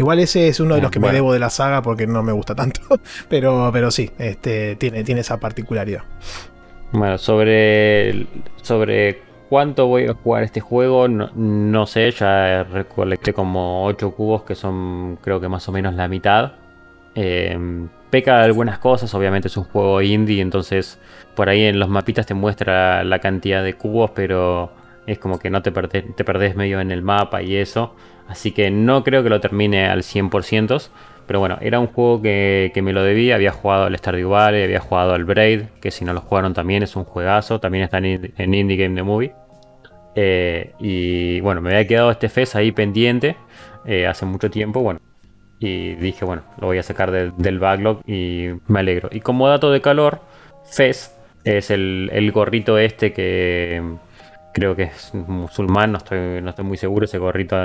[SPEAKER 6] Igual ese es uno de
[SPEAKER 2] Ah,
[SPEAKER 6] los que me debo de la saga porque no me gusta tanto. Pero, pero sí, este, tiene, tiene esa particularidad.
[SPEAKER 2] Bueno, sobre, sobre cuánto voy a jugar este juego, no, no sé, ya recolecté como 8 cubos que son creo que más o menos la mitad. Eh, peca de algunas cosas, obviamente es un juego indie, entonces por ahí en los mapitas te muestra la cantidad de cubos, pero es como que no te perdés, te perdés medio en el mapa y eso. Así que no creo que lo termine al 100%. Pero bueno, era un juego que, que me lo debía. Había jugado al Stardew Valley, había jugado al Braid, que si no lo jugaron también es un juegazo. También está en, Indie- Game The Movie. Eh, y bueno, me había quedado este FES ahí pendiente eh, hace mucho tiempo. Bueno, y dije, bueno, lo voy a sacar del- del backlog y me alegro. Y como dato de calor, FES es el, el gorrito este que creo que es musulmán, no estoy, no estoy muy seguro, ese gorrito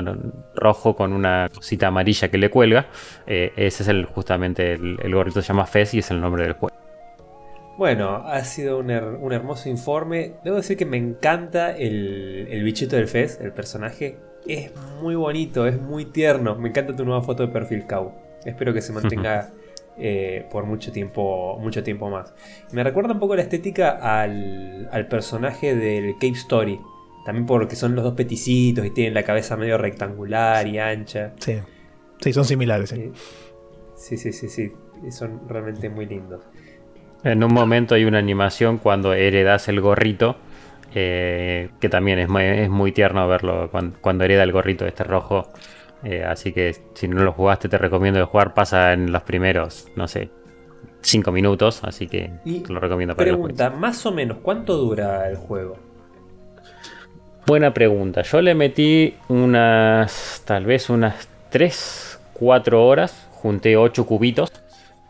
[SPEAKER 2] rojo con una cosita amarilla que le cuelga. Eh, ese es el justamente el, el gorrito se llama Fez y es el nombre del juego.
[SPEAKER 5] Bueno, ha sido un, her- un hermoso informe. Debo decir que me encanta el, el bichito del Fez, el personaje. Es muy bonito, es muy tierno. Me encanta tu nueva foto de perfil, Cow. Espero que se mantenga eh, por mucho tiempo, mucho tiempo más. Me recuerda un poco la estética al, al personaje del Cave Story. También porque son los dos peticitos y tienen la cabeza medio rectangular y ancha.
[SPEAKER 6] Sí, sí son similares. sí.
[SPEAKER 5] Eh, Sí, sí, sí, Son realmente muy lindos.
[SPEAKER 2] En un momento hay una animación cuando heredas el gorrito, eh, que también es muy, es muy tierno verlo cuando, cuando hereda el gorrito este rojo. Eh, así que si no lo jugaste te recomiendo de jugar, pasa en los primeros, no sé, 5 minutos, así que
[SPEAKER 5] Y
[SPEAKER 2] te lo recomiendo para.
[SPEAKER 5] Pregunta, más o menos, ¿cuánto dura el juego?
[SPEAKER 2] Buena pregunta. Yo le metí unas, tal vez unas 3, 4 horas. Junté 8 cubitos.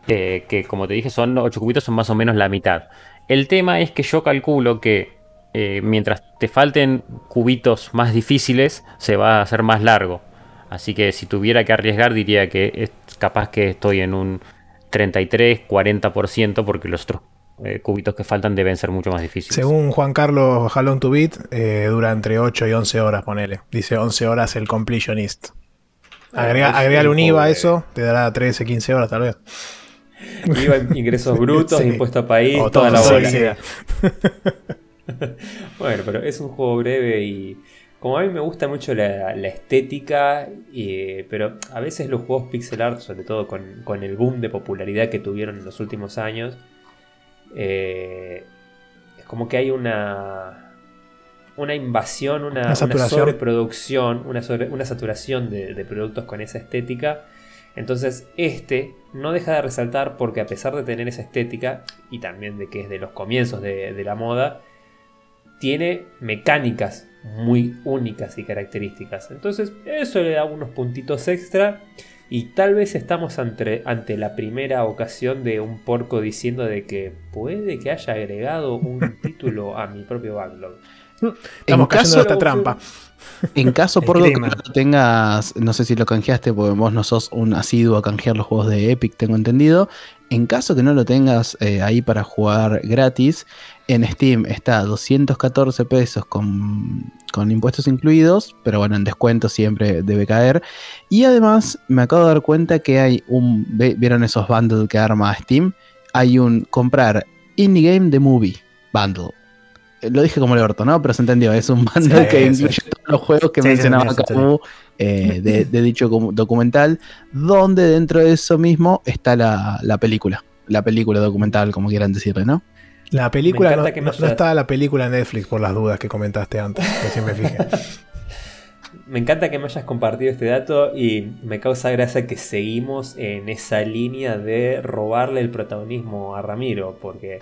[SPEAKER 2] eh, que como te dije, son 8 cubitos, son más o menos la mitad. El tema es que yo calculo que eh, mientras te falten cubitos más difíciles, se va a hacer más largo. Así que si tuviera que arriesgar, diría que es capaz que estoy en un 33, 40%, porque los otros eh, cubitos que faltan deben ser mucho más difíciles.
[SPEAKER 6] Según Juan Carlos Jalón to Beat, eh, dura entre 8 y 11 horas, ponele. Dice 11 horas el completionist. Agrega,
[SPEAKER 5] es
[SPEAKER 6] agregale
[SPEAKER 5] un
[SPEAKER 6] IVA a eso, te dará 13, 15 horas tal vez.
[SPEAKER 5] IVA, ingresos brutos,
[SPEAKER 6] Sí.
[SPEAKER 5] impuesto a país,
[SPEAKER 6] O
[SPEAKER 5] toda la
[SPEAKER 6] sí,
[SPEAKER 5] bola.
[SPEAKER 6] sí.
[SPEAKER 5] Bueno, pero es un juego breve y como a mí me gusta mucho la, la estética, pero a veces los juegos pixel art, sobre todo con, con el boom de popularidad que tuvieron en los últimos años, eh, es como que hay una una invasión, una,
[SPEAKER 6] Una
[SPEAKER 5] una
[SPEAKER 6] saturación.
[SPEAKER 5] sobreproducción, una, sobre- una saturación de, de productos con esa estética. Entonces, este no deja de resaltar porque a pesar de tener esa estética, y también de que es de los comienzos de, de la moda, tiene mecánicas muy únicas y características. Entonces, eso le da unos puntitos extra. Y tal vez estamos ante, ante la primera ocasión de un porco diciendo de que puede que haya agregado un título a mi propio backlog.
[SPEAKER 6] Estamos
[SPEAKER 3] En
[SPEAKER 6] cayendo esta trampa.
[SPEAKER 3] En caso por lo que no tengas, no sé si lo canjeaste, porque vos no sos un asiduo a canjear los juegos de Epic, tengo entendido. En caso que no lo tengas eh, ahí para jugar gratis, en Steam está a 214 pesos con, con impuestos incluidos, pero bueno, en descuento siempre debe caer. Y además me acabo de dar cuenta que hay un, ¿vieron esos bundles que arma Steam? Hay un comprar Indie Game The Movie Bundle. Lo dije como el orto, ¿no? Pero se entendió, es un bundle
[SPEAKER 6] Sí,
[SPEAKER 3] que
[SPEAKER 6] sí.
[SPEAKER 3] incluye todos los juegos que
[SPEAKER 6] Sí, sí,
[SPEAKER 3] mencionaba
[SPEAKER 6] sí, sí, sí.
[SPEAKER 3] Camu eh, de, de dicho documental, donde dentro de eso mismo está la, la película, la película documental, como quieran decirle, ¿no?
[SPEAKER 6] La película,
[SPEAKER 5] Me
[SPEAKER 6] no,
[SPEAKER 5] que
[SPEAKER 6] está la película en Netflix por las dudas que comentaste antes, que siempre fijé.
[SPEAKER 5] me encanta que me hayas compartido este dato y me causa gracia que seguimos en esa línea de robarle el protagonismo a Ramiro, porque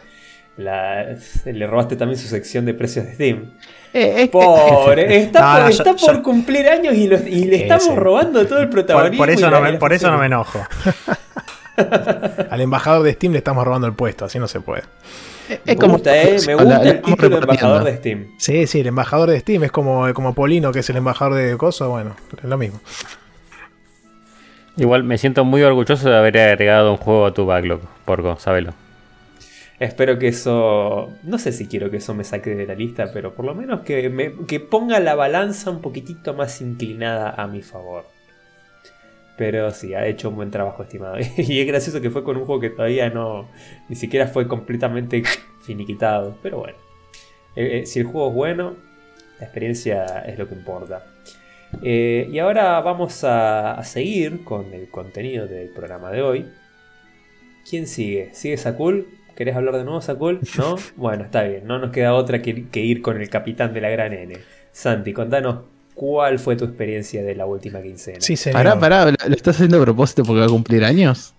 [SPEAKER 5] le robaste también su sección de precios de Steam. Eh, Pobre, está, por, cumplir años y, le estamos robando todo el protagonismo.
[SPEAKER 6] Por, eso, no me, por eso no me enojo. Al embajador de Steam le estamos robando el puesto, así no se puede.
[SPEAKER 5] Es me como, gusta, eh, me gusta el título de embajador de Steam.
[SPEAKER 6] Sí, sí, el embajador de Steam es como, como Polino, que es el embajador de Coso, bueno, es lo mismo.
[SPEAKER 2] Igual me siento muy orgulloso de haber agregado un juego a tu backlog, Porco, sabelo.
[SPEAKER 5] Espero que eso. No sé si quiero que eso me saque de la lista, pero por lo menos que, ponga la balanza un poquitito más inclinada a mi favor. Pero sí, ha hecho un buen trabajo, estimado. y es gracioso que fue con un juego que todavía no. Ni siquiera fue completamente finiquitado. Pero bueno. Eh, eh, si el juego es bueno, la experiencia es lo que importa. Eh, y ahora vamos a, a, seguir con el contenido del programa de hoy. ¿Quién sigue? ¿Sigue Sakul? ¿Querés hablar de nuevo, Sakul? ¿No? bueno, está bien. No nos queda otra que, que ir con el capitán de la gran N. Santi, contanos ¿Cuál fue tu experiencia de la última quincena?
[SPEAKER 3] Sí, señor. Pará, pará, ¿lo estás haciendo a propósito porque va a cumplir años?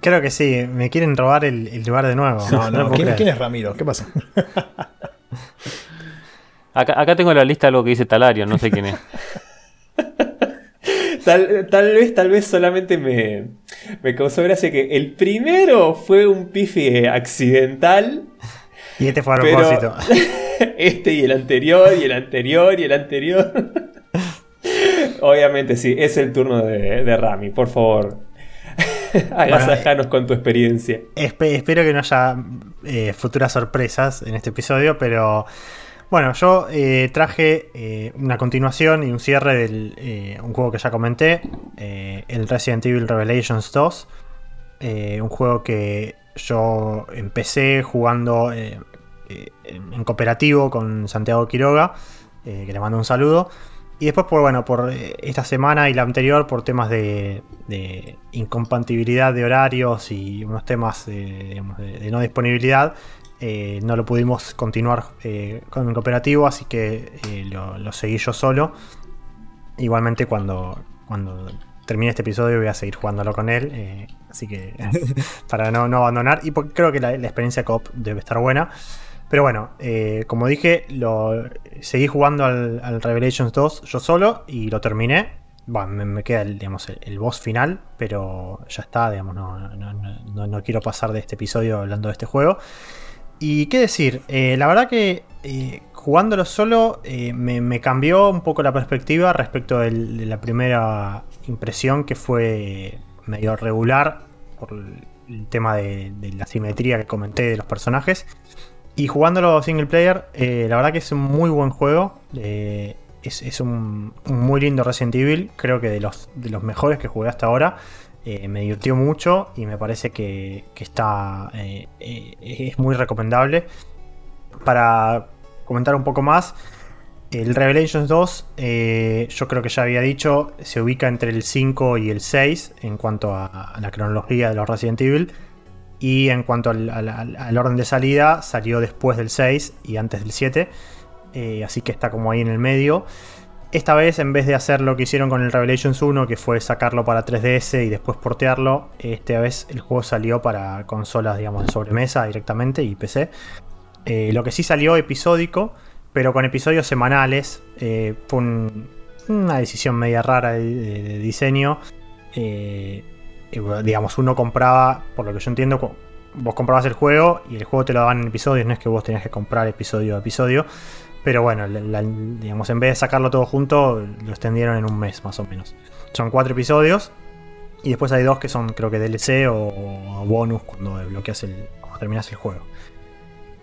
[SPEAKER 4] Creo que sí, me quieren robar el, lugar de nuevo.
[SPEAKER 6] No, no, ¿Quién, es Ramiro? ¿Qué pasa?
[SPEAKER 2] acá, tengo la lista de algo que dice Talario, no sé quién es.
[SPEAKER 5] Tal, vez, tal vez solamente me, me causó gracia que el primero fue un pifi accidental.
[SPEAKER 4] Y este fue a propósito.
[SPEAKER 5] este y el anterior, y el anterior, y el anterior. Obviamente, sí, es el turno de, Rami, por favor. Agasajanos con tu experiencia.
[SPEAKER 4] espero que no haya eh, futuras sorpresas en este episodio, pero bueno, yo eh, traje eh, una continuación y un cierre de un juego que ya comenté, el Resident Evil Revelations 2. un juego que yo empecé jugando eh, en cooperativo con Santiago Quiroga, eh, que le mando un saludo. Y después, por, bueno, por eh, esta semana y la anterior, por temas de, incompatibilidad de horarios y unos temas de, no disponibilidad, no lo pudimos continuar con el cooperativo, así que lo, seguí yo solo. Igualmente, cuando, cuando termine este episodio, voy a seguir jugándolo con él. así que, para no, abandonar. Y porque creo que la, la experiencia COP debe estar buena. Pero bueno, eh, como dije, lo, seguí jugando al, Revelations 2 yo solo y lo terminé. Bueno, me, queda el, digamos, el, boss final, pero ya está, digamos, no, quiero pasar de este episodio hablando de este juego. Y qué decir, eh, la verdad que eh, jugándolo solo me, cambió un poco la perspectiva respecto de la primera impresión que fue medio regular por el tema de la simetría que comenté de los personajes. Y jugándolo single player, eh, la verdad que es un muy buen juego. Eh, es, un, muy lindo Resident Evil. Creo que de los, de los mejores que jugué hasta ahora. Eh, me divirtió mucho y me parece que, está. es muy recomendable. Para comentar un poco más. El Revelations 2, yo creo que ya había dicho, se ubica entre el 5 y el 6 en cuanto a la cronología de los Resident Evil. Y en cuanto al, orden de salida, salió después del 6 y antes del 7. Eh, así que está como ahí en el medio. Esta vez, en vez de hacer lo que hicieron con el Revelations 1, que fue sacarlo para 3DS y después portearlo, esta vez el juego salió para consolas, digamos, de sobremesa directamente y PC. Eh, lo que sí salió episódico, pero con episodios semanales. Eh, fue una decisión media rara de, diseño digamos, uno compraba, por lo que yo entiendo, vos comprabas el juego y el juego te lo daban en episodios, no es que vos tenías que comprar episodio a episodio. Pero bueno, digamos, en vez de sacarlo todo junto, lo extendieron en un mes más o menos. Son cuatro episodios. Y después hay dos que son, creo que DLC o, bonus cuando desbloqueas el. terminas el juego.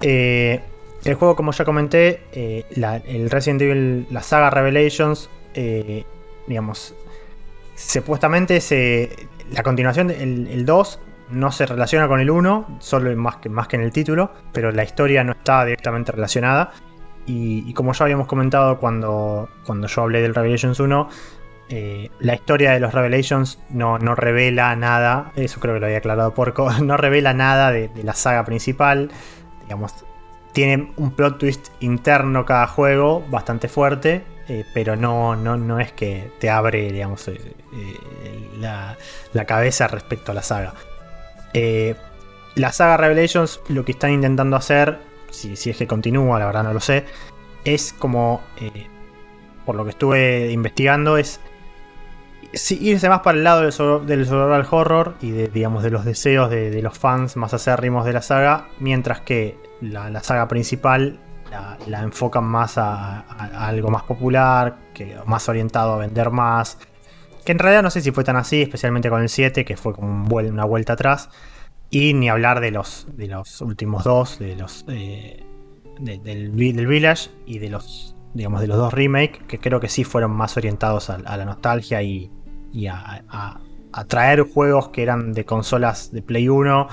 [SPEAKER 4] Eh, el juego, como ya comenté, eh, el Resident Evil, la saga Revelations, eh, digamos, supuestamente se, la continuación, el, 2 no se relaciona con el 1, solo más que, más que en el título, pero la historia no está directamente relacionada. Y, como ya habíamos comentado cuando, cuando yo hablé del Revelations 1, eh, la historia de los Revelations no, no, revela nada, eso creo que lo había aclarado Porco, no revela nada de, la saga principal. Digamos, tiene un plot twist interno cada juego bastante fuerte, eh, pero no, no, no es que te abre, digamos, eh, la, la, cabeza respecto a la saga. la saga Revelations lo que están intentando hacer, si, si, es que continúa, la verdad no lo sé, es como, por lo que estuve investigando, es irse más para el lado del, horror y de, digamos, de los deseos de, los fans más acérrimos de la saga, mientras que la, saga principal la, enfocan más a, algo más popular, que, más orientado a vender más. Que en realidad no sé si fue tan así, especialmente con el 7, que fue como una vuelta atrás. Y ni hablar de los, de los últimos dos, de los eh, del, Village y de los digamos de los dos remakes, que creo que sí fueron más orientados a la nostalgia y, y a, traer juegos que eran de consolas de Play 1,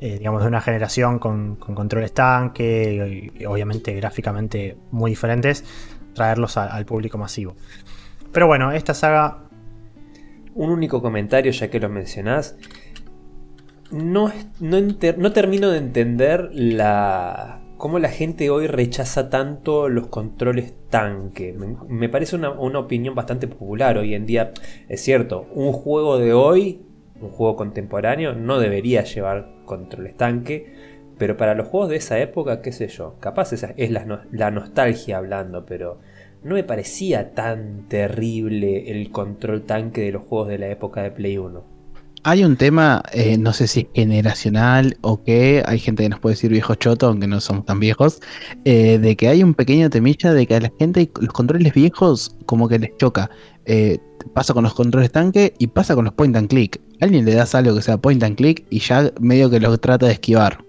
[SPEAKER 4] eh, digamos de una generación con, controles tanque y, obviamente gráficamente muy diferentes, traerlos al público masivo. Pero bueno, esta saga...
[SPEAKER 5] Un único comentario ya que lo mencionás. No, no, no termino de entender la, cómo la gente hoy rechaza tanto los controles tanque. Me, parece una, opinión bastante popular hoy en día. Es cierto, un juego de hoy, un juego contemporáneo, no debería llevar controles tanque. Pero para los juegos de esa época, qué sé yo, capaz esa es la, la nostalgia hablando, pero no me parecía tan terrible el control tanque de los juegos de la época de Play 1.
[SPEAKER 3] Hay un tema, eh, no sé si generacional o qué, hay gente que nos puede decir viejo choto, aunque no somos tan viejos, eh, de que hay un pequeño temilla de que a la gente los controles viejos como que les choca. Eh, pasa con los controles tanque y pasa con los point and click. Alguien le das algo que sea point and click y ya medio que lo trata de esquivar.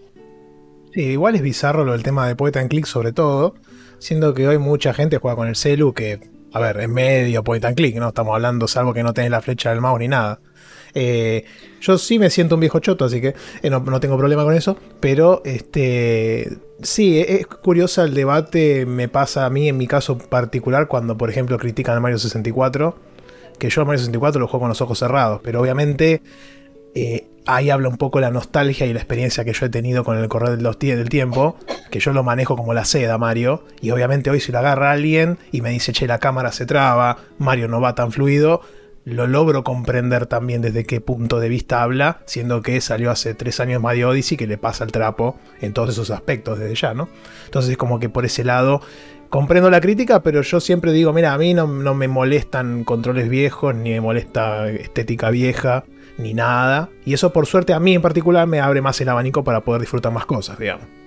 [SPEAKER 6] Sí, igual es bizarro lo del tema de point and click sobre todo, siendo que hoy mucha gente juega con el celu que, a ver, es medio point and click, no estamos hablando salvo que no tenés la flecha del mouse ni nada. Eh, yo sí me siento un viejo choto, así que eh, no, tengo problema con eso. Pero este sí, e, es curioso el debate. Me pasa a mí en mi caso particular cuando, por ejemplo, critican a Mario 64. Que yo a Mario 64 lo juego con los ojos cerrados. Pero obviamente eh, ahí habla un poco la nostalgia y la experiencia que yo he tenido con el correr del tiempo, que yo lo manejo como la seda, Mario, y obviamente hoy si lo agarra alguien y me dice, che, la cámara se traba, Mario no va tan fluido, lo logro comprender también desde qué punto de vista habla, siendo que salió hace tres años Mario Odyssey que le pasa el trapo en todos esos aspectos desde ya, ¿no? Entonces es como que por ese lado comprendo la crítica, pero yo siempre digo, mira, a mí no, no me molestan controles viejos, ni me molesta estética vieja, ni nada. Y eso por suerte a mí en particular me abre más el abanico para poder disfrutar más cosas, digamos.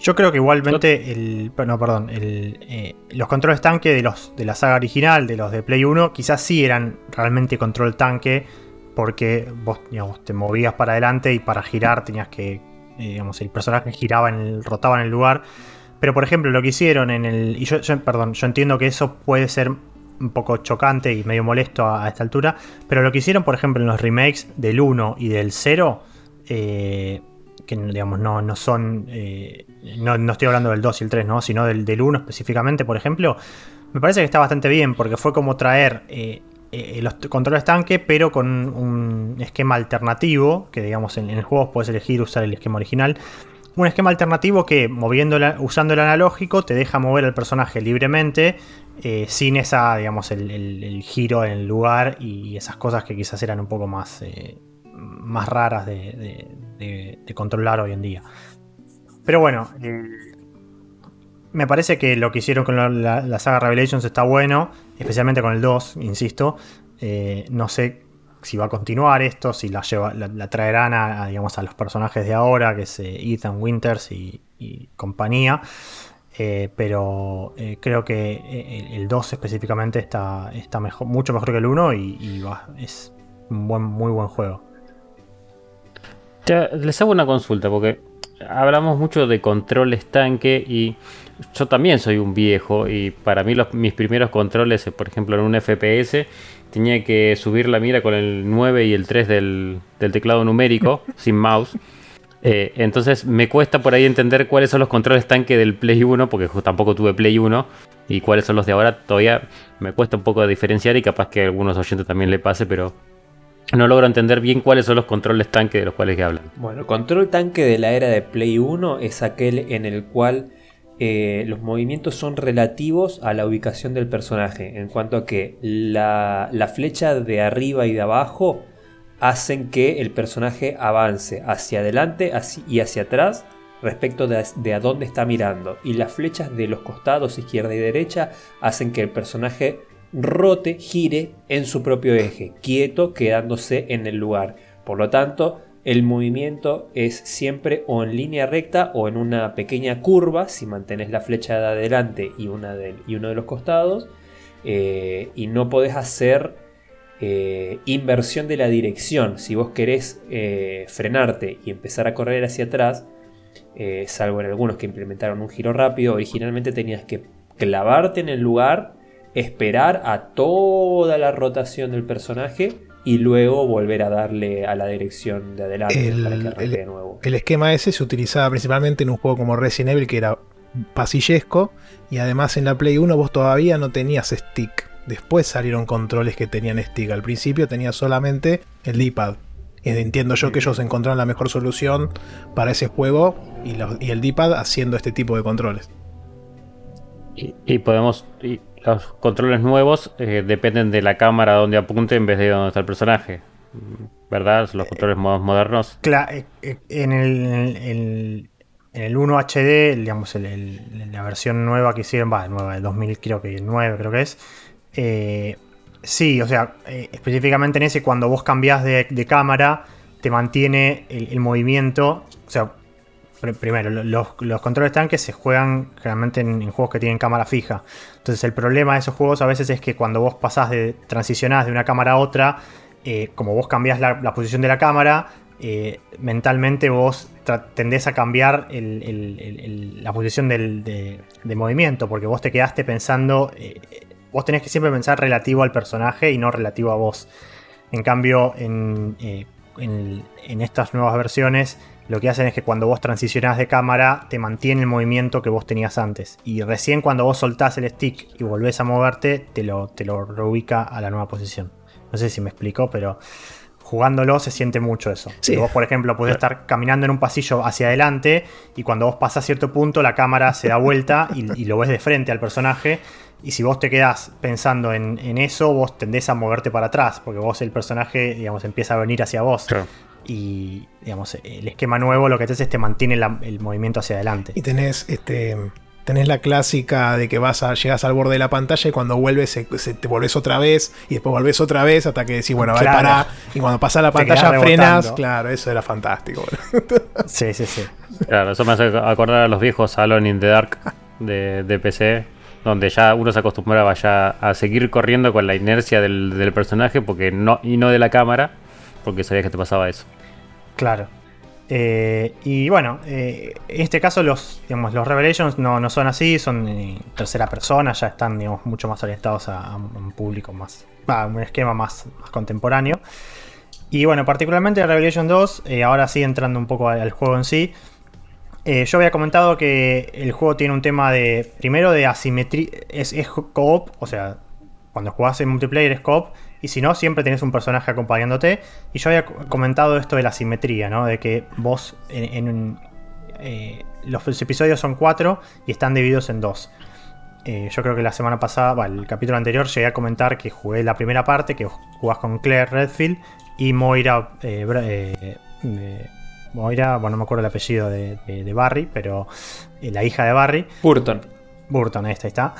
[SPEAKER 4] Yo creo que igualmente el. No, perdón. Eh, los controles tanque de los de la saga original, de los de Play 1, quizás sí eran realmente control tanque. Porque vos, digamos, te movías para adelante y para girar tenías que. Eh, digamos, el personaje giraba en el, rotaba en el lugar. Pero por ejemplo, lo que hicieron en el. Y yo, perdón, yo entiendo que eso puede ser un poco chocante y medio molesto a, esta altura. Pero lo que hicieron, por ejemplo, en los remakes del 1 y del 0. Eh, que digamos no, no son, eh, no, no, estoy hablando del 2 y el 3, ¿no? sino del, del 1 específicamente, por ejemplo, me parece que está bastante bien porque fue como traer eh, eh, los controles tanque, pero con un esquema alternativo, que digamos en, el juego puedes elegir usar el esquema original. Un esquema alternativo que moviendo usando el analógico te deja mover al personaje libremente, sin esa, digamos, el, giro en el lugar y esas cosas que quizás eran un poco más, más raras de, controlar hoy en día. Pero bueno, eh, me parece que lo que hicieron con la, saga Revelations está bueno, especialmente con el 2, insisto. Eh, no sé si va a continuar esto, si la, traerán a, digamos, a los personajes de ahora, que es eh, Ethan Winters y, compañía. pero creo que el, 2 específicamente está, mucho mejor que el 1 y, es un muy buen juego
[SPEAKER 2] les hago una consulta porque hablamos mucho de controles tanque y yo también soy un viejo y para mí los, mis primeros controles, por ejemplo en un FPS, tenía que subir la mira con el 9 y el 3 del, teclado numérico, sin mouse. Eh, entonces me cuesta por ahí entender cuáles son los controles tanque del Play 1, porque tampoco tuve Play 1, y cuáles son los de ahora. Todavía me cuesta un poco diferenciar y capaz que a algunos oyentes también le pase, pero no logro entender bien cuáles son los controles tanque de los cuales que hablan.
[SPEAKER 5] Bueno, el control tanque de la era de Play 1 es aquel en el cual eh, los movimientos son relativos a la ubicación del personaje, en cuanto a que la, flecha de arriba y de abajo hacen que el personaje avance hacia adelante y hacia atrás respecto de, de, a dónde está mirando. Y las flechas de los costados izquierda y derecha hacen que el personaje rote, gire en su propio eje, quieto, quedándose en el lugar. Por lo tanto, el movimiento es siempre o en línea recta o en una pequeña curva, si mantenés la flecha de adelante y, una y uno de los costados, eh, y no podés hacer eh, inversión de la dirección. Si vos querés eh, frenarte y empezar a correr hacia atrás, salvo en algunos que implementaron un giro rápido, originalmente tenías que clavarte en el lugar, esperar a toda la rotación del personaje y luego volver a darle a la dirección de adelante
[SPEAKER 6] el,
[SPEAKER 5] para que
[SPEAKER 6] arranque
[SPEAKER 5] de nuevo.
[SPEAKER 6] El esquema ese se utilizaba principalmente en un juego como Resident Evil que era pasillesco y además en la Play 1 vos todavía no tenías stick. Después salieron controles que tenían stick. Al principio tenías solamente el D-pad. Entiendo yo que ellos encontraron la mejor solución para ese juego y, el D-pad haciendo este tipo de controles.
[SPEAKER 2] Y, podemos los controles nuevos eh, dependen de la cámara donde apunte en vez de donde está el personaje. ¿Verdad? Los controles modernos.
[SPEAKER 4] Claro, eh, eh, en el, en el 1 HD, digamos, la versión nueva que hicieron, va, nueva, de 2000, creo que 9, creo que es. sí, o sea, específicamente en ese, cuando vos cambiás de, cámara, te mantiene el, el, movimiento. O sea, primero, los, controles tanques se juegan generalmente en, juegos que tienen cámara fija. Entonces el problema de esos juegos a veces es que cuando vos pasás de transicionás de una cámara a otra, eh, como vos cambiás la, posición de la cámara, eh, mentalmente vos tendés a cambiar la posición de, movimiento, porque vos te quedaste pensando, eh, vos tenés que siempre pensar relativo al personaje y no relativo a vos. En cambio, en, en estas nuevas versiones, lo que hacen es que cuando vos transicionás de cámara te mantiene el movimiento que vos tenías antes. Y recién cuando vos soltás el stick y volvés a moverte, te lo, te lo reubica a la nueva posición. No sé si me explico, pero jugándolo se siente mucho eso. Si vos, por ejemplo, podés estar caminando en un pasillo hacia adelante y cuando vos pasás cierto punto la cámara se da vuelta y, lo ves de frente al personaje. Y si vos te quedás pensando en, eso, vos tendés a moverte para atrás, porque vos el personaje, digamos, empieza a venir hacia vos. Y, digamos, el esquema nuevo lo que te hace es te mantiene el movimiento hacia adelante.
[SPEAKER 6] Y tenés este. Tenés la clásica de que vas a, llegas al borde de la pantalla y cuando vuelves se, te volvés otra vez y después volvés otra vez hasta que decís, bueno, va a parar. Y cuando pasa la pantalla frenas. Claro, eso era fantástico.
[SPEAKER 4] sí, sí, sí.
[SPEAKER 2] Claro, eso me hace acordar a los viejos Alone in the Dark de, PC, donde ya uno se acostumbraba ya a seguir corriendo con la inercia del, del personaje porque no, y no de la cámara, porque sabías que te pasaba eso.
[SPEAKER 4] Claro. Eh, y bueno, eh, en este caso los, digamos, los Revelations no, son así, son tercera persona, ya están digamos, mucho más orientados a, un público más, a un esquema más, contemporáneo. Y bueno, particularmente Revelation 2, eh, ahora sí entrando un poco al, juego en sí, yo había comentado que el juego tiene un tema de, primero de asimetría, es, es co-op, o sea, cuando jugás en multiplayer es co-op, y si no, siempre tenés un personaje acompañándote. Y yo había comentado esto de la simetría, ¿no? De que vos en, eh, los episodios son cuatro y están divididos en dos. Eh, yo creo que la semana pasada, el capítulo anterior, llegué a comentar que jugué la primera parte, que jugás con Claire Redfield y Moira. Eh, Moira, bueno, no me acuerdo el apellido de, de Barry, pero la hija de Barry.
[SPEAKER 5] Burton.
[SPEAKER 4] Burton, esta está.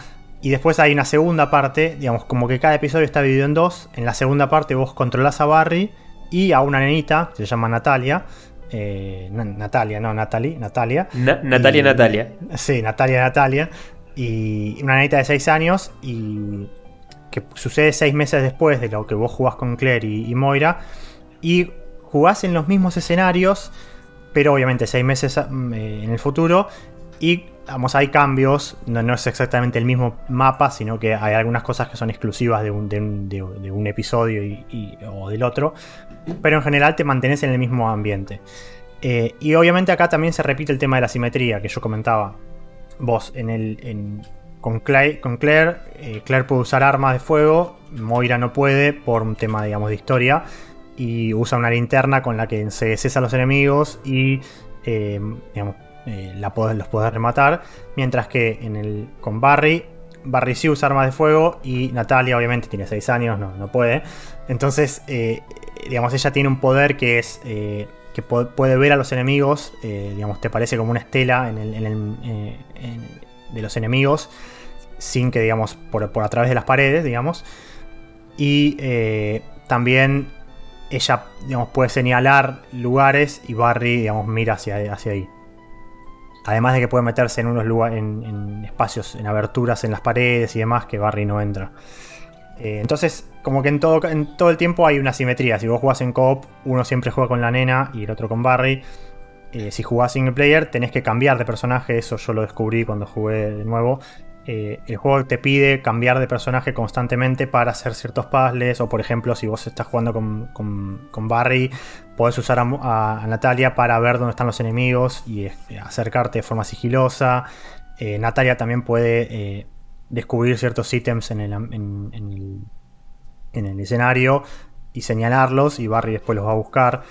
[SPEAKER 4] Y después hay una segunda parte, digamos, como que cada episodio está dividido en dos. En la segunda parte vos controlás a Barry y a una nenita, se llama Natalia. Eh, Natalia, no, Natalie, Natalia.
[SPEAKER 5] Natalia, Natalia.
[SPEAKER 4] Sí, Natalia, Natalia. Y una nenita de 6 años y que sucede 6 meses después de lo que vos jugás con Claire y, Moira. Y jugás en los mismos escenarios, pero obviamente 6 meses mm, eh, en el futuro. Y vamos, hay cambios, no, es exactamente el mismo mapa, sino que hay algunas cosas que son exclusivas de un, de un, episodio y, o del otro, pero en general te mantienes en el mismo ambiente. Eh, y obviamente acá también se repite el tema de la simetría que yo comentaba. Vos, en el, con Claire, con Claire, eh, Claire puede usar armas de fuego, Moira no puede por un tema, digamos, de historia, y usa una linterna con la que se a los enemigos y, eh, digamos, eh, la podés- los podés rematar. Mientras que en el, con Barry, Barry sí usa armas de fuego y Natalia obviamente tiene 6 años, no, no puede. Entonces, eh, digamos, ella tiene un poder que es... eh, que puede ver a los enemigos, digamos, te parece como una estela en el- de los enemigos, sin que, digamos, por, por a través de las paredes, digamos. Y también ella, digamos, puede señalar lugares y Barry, digamos, mira hacia, hacia ahí. Además de que puede meterse en unos lugares, en, espacios, en aberturas en las paredes y demás que Barry no entra. Eh, entonces, como que en todo, en todo el tiempo hay una simetría. Si vos jugás en co-op, uno siempre juega con la nena y el otro con Barry. Eh, si jugás single player, tenés que cambiar de personaje. Eso yo lo descubrí cuando jugué de nuevo. Eh, el juego te pide cambiar de personaje constantemente para hacer ciertos puzzles. O por ejemplo, si vos estás jugando con, con- con Barry, podés usar a, Natalia para ver dónde están los enemigos y eh, acercarte de forma sigilosa. Eh, Natalia también puede eh, descubrir ciertos ítems en el, en- el- en el escenario y señalarlos y Barry después los va a buscar.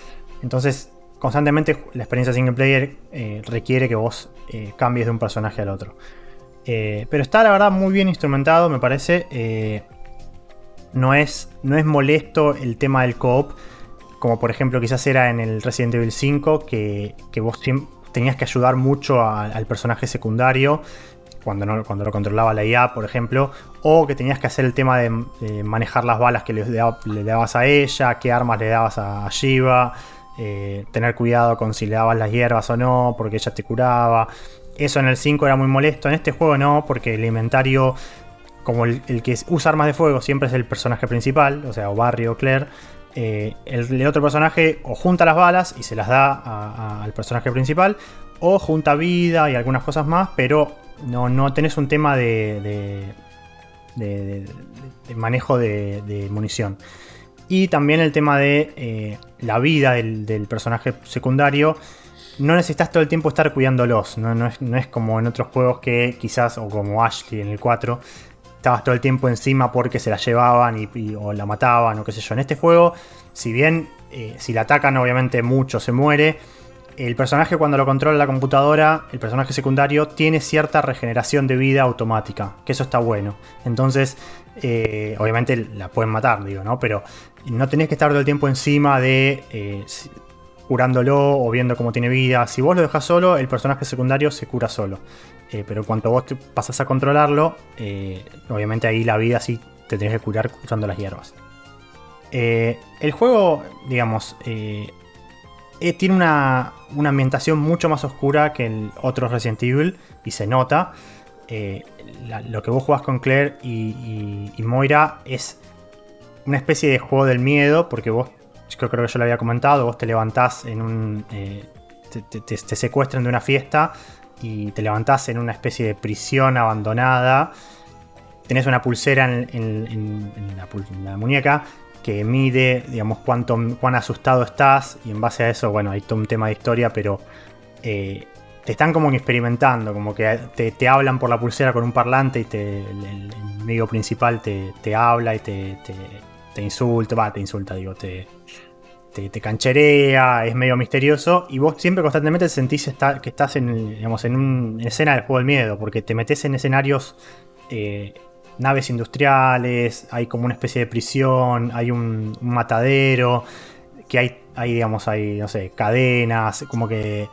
[SPEAKER 4] Entonces, constantemente la experiencia single player eh, requiere que vos cambies de un personaje al otro. Pero está la verdad muy bien instrumentado, me parece. No, es, no es molesto el tema del co-op, como por ejemplo quizás era en el Resident Evil 5, que, vos tenías que ayudar mucho al personaje secundario. Cuando, no- cuando lo controlaba la IA, por ejemplo, o que tenías que hacer el tema de, manejar las balas que le, le dabas a ella, qué armas le dabas a, Shiva, eh, tener cuidado con si le dabas las hierbas o no, porque ella te curaba. Eso en el 5 era muy molesto, en este juego no, porque el inventario, como el, el que usa armas de fuego siempre es el personaje principal, o sea, o Barry o Claire, eh, el, otro personaje o junta las balas y se las da al personaje principal, o junta vida y algunas cosas más, pero no, no tenés un tema de, manejo de, munición. Y también el tema de eh, la vida del, del personaje secundario. No necesitas todo el tiempo estar cuidándolos. No, no es, no es como en otros juegos que quizás, o como Ashley en el 4, estabas todo el tiempo encima porque se la llevaban y, o la mataban o qué sé yo. En este juego, si bien eh, si la atacan obviamente mucho se muere, el personaje cuando lo controla la computadora, el personaje secundario, tiene cierta regeneración de vida automática, que eso está bueno. Entonces, eh, obviamente la pueden matar, digo, ¿no? Pero no tenés que estar todo el tiempo encima de eh, curándolo o viendo cómo tiene vida. Si vos lo dejas solo, el personaje secundario se cura solo. Eh, pero cuando vos te pasas a controlarlo, eh, obviamente ahí la vida sí te tenés que curar usando las hierbas. Eh, el juego, digamos, tiene una, una ambientación mucho más oscura que el otro Resident Evil y se nota. Lo que vos jugás con Claire y, Moira es una especie de juego del miedo, porque vos, yo creo que yo lo había comentado, vos te levantás en un... te secuestran de una fiesta y te levantás en una especie de prisión abandonada. Tenés una pulsera en, la, muñeca que mide, digamos, cuánto, cuán asustado estás. Y en base a eso, bueno, hay todo un tema de historia, pero eh, te están como experimentando, como que te, hablan por la pulsera con un parlante y el, el principal te, te habla y te, te insulta, va, te insulta, digo, te, te, cancherea, es medio misterioso y vos siempre constantemente sentís que estás en, digamos, en una escena del juego del miedo, porque te metes en escenarios, eh, naves industriales, hay como una especie de prisión, hay un, matadero, que hay, hay, digamos, hay, no sé, cadenas, como que...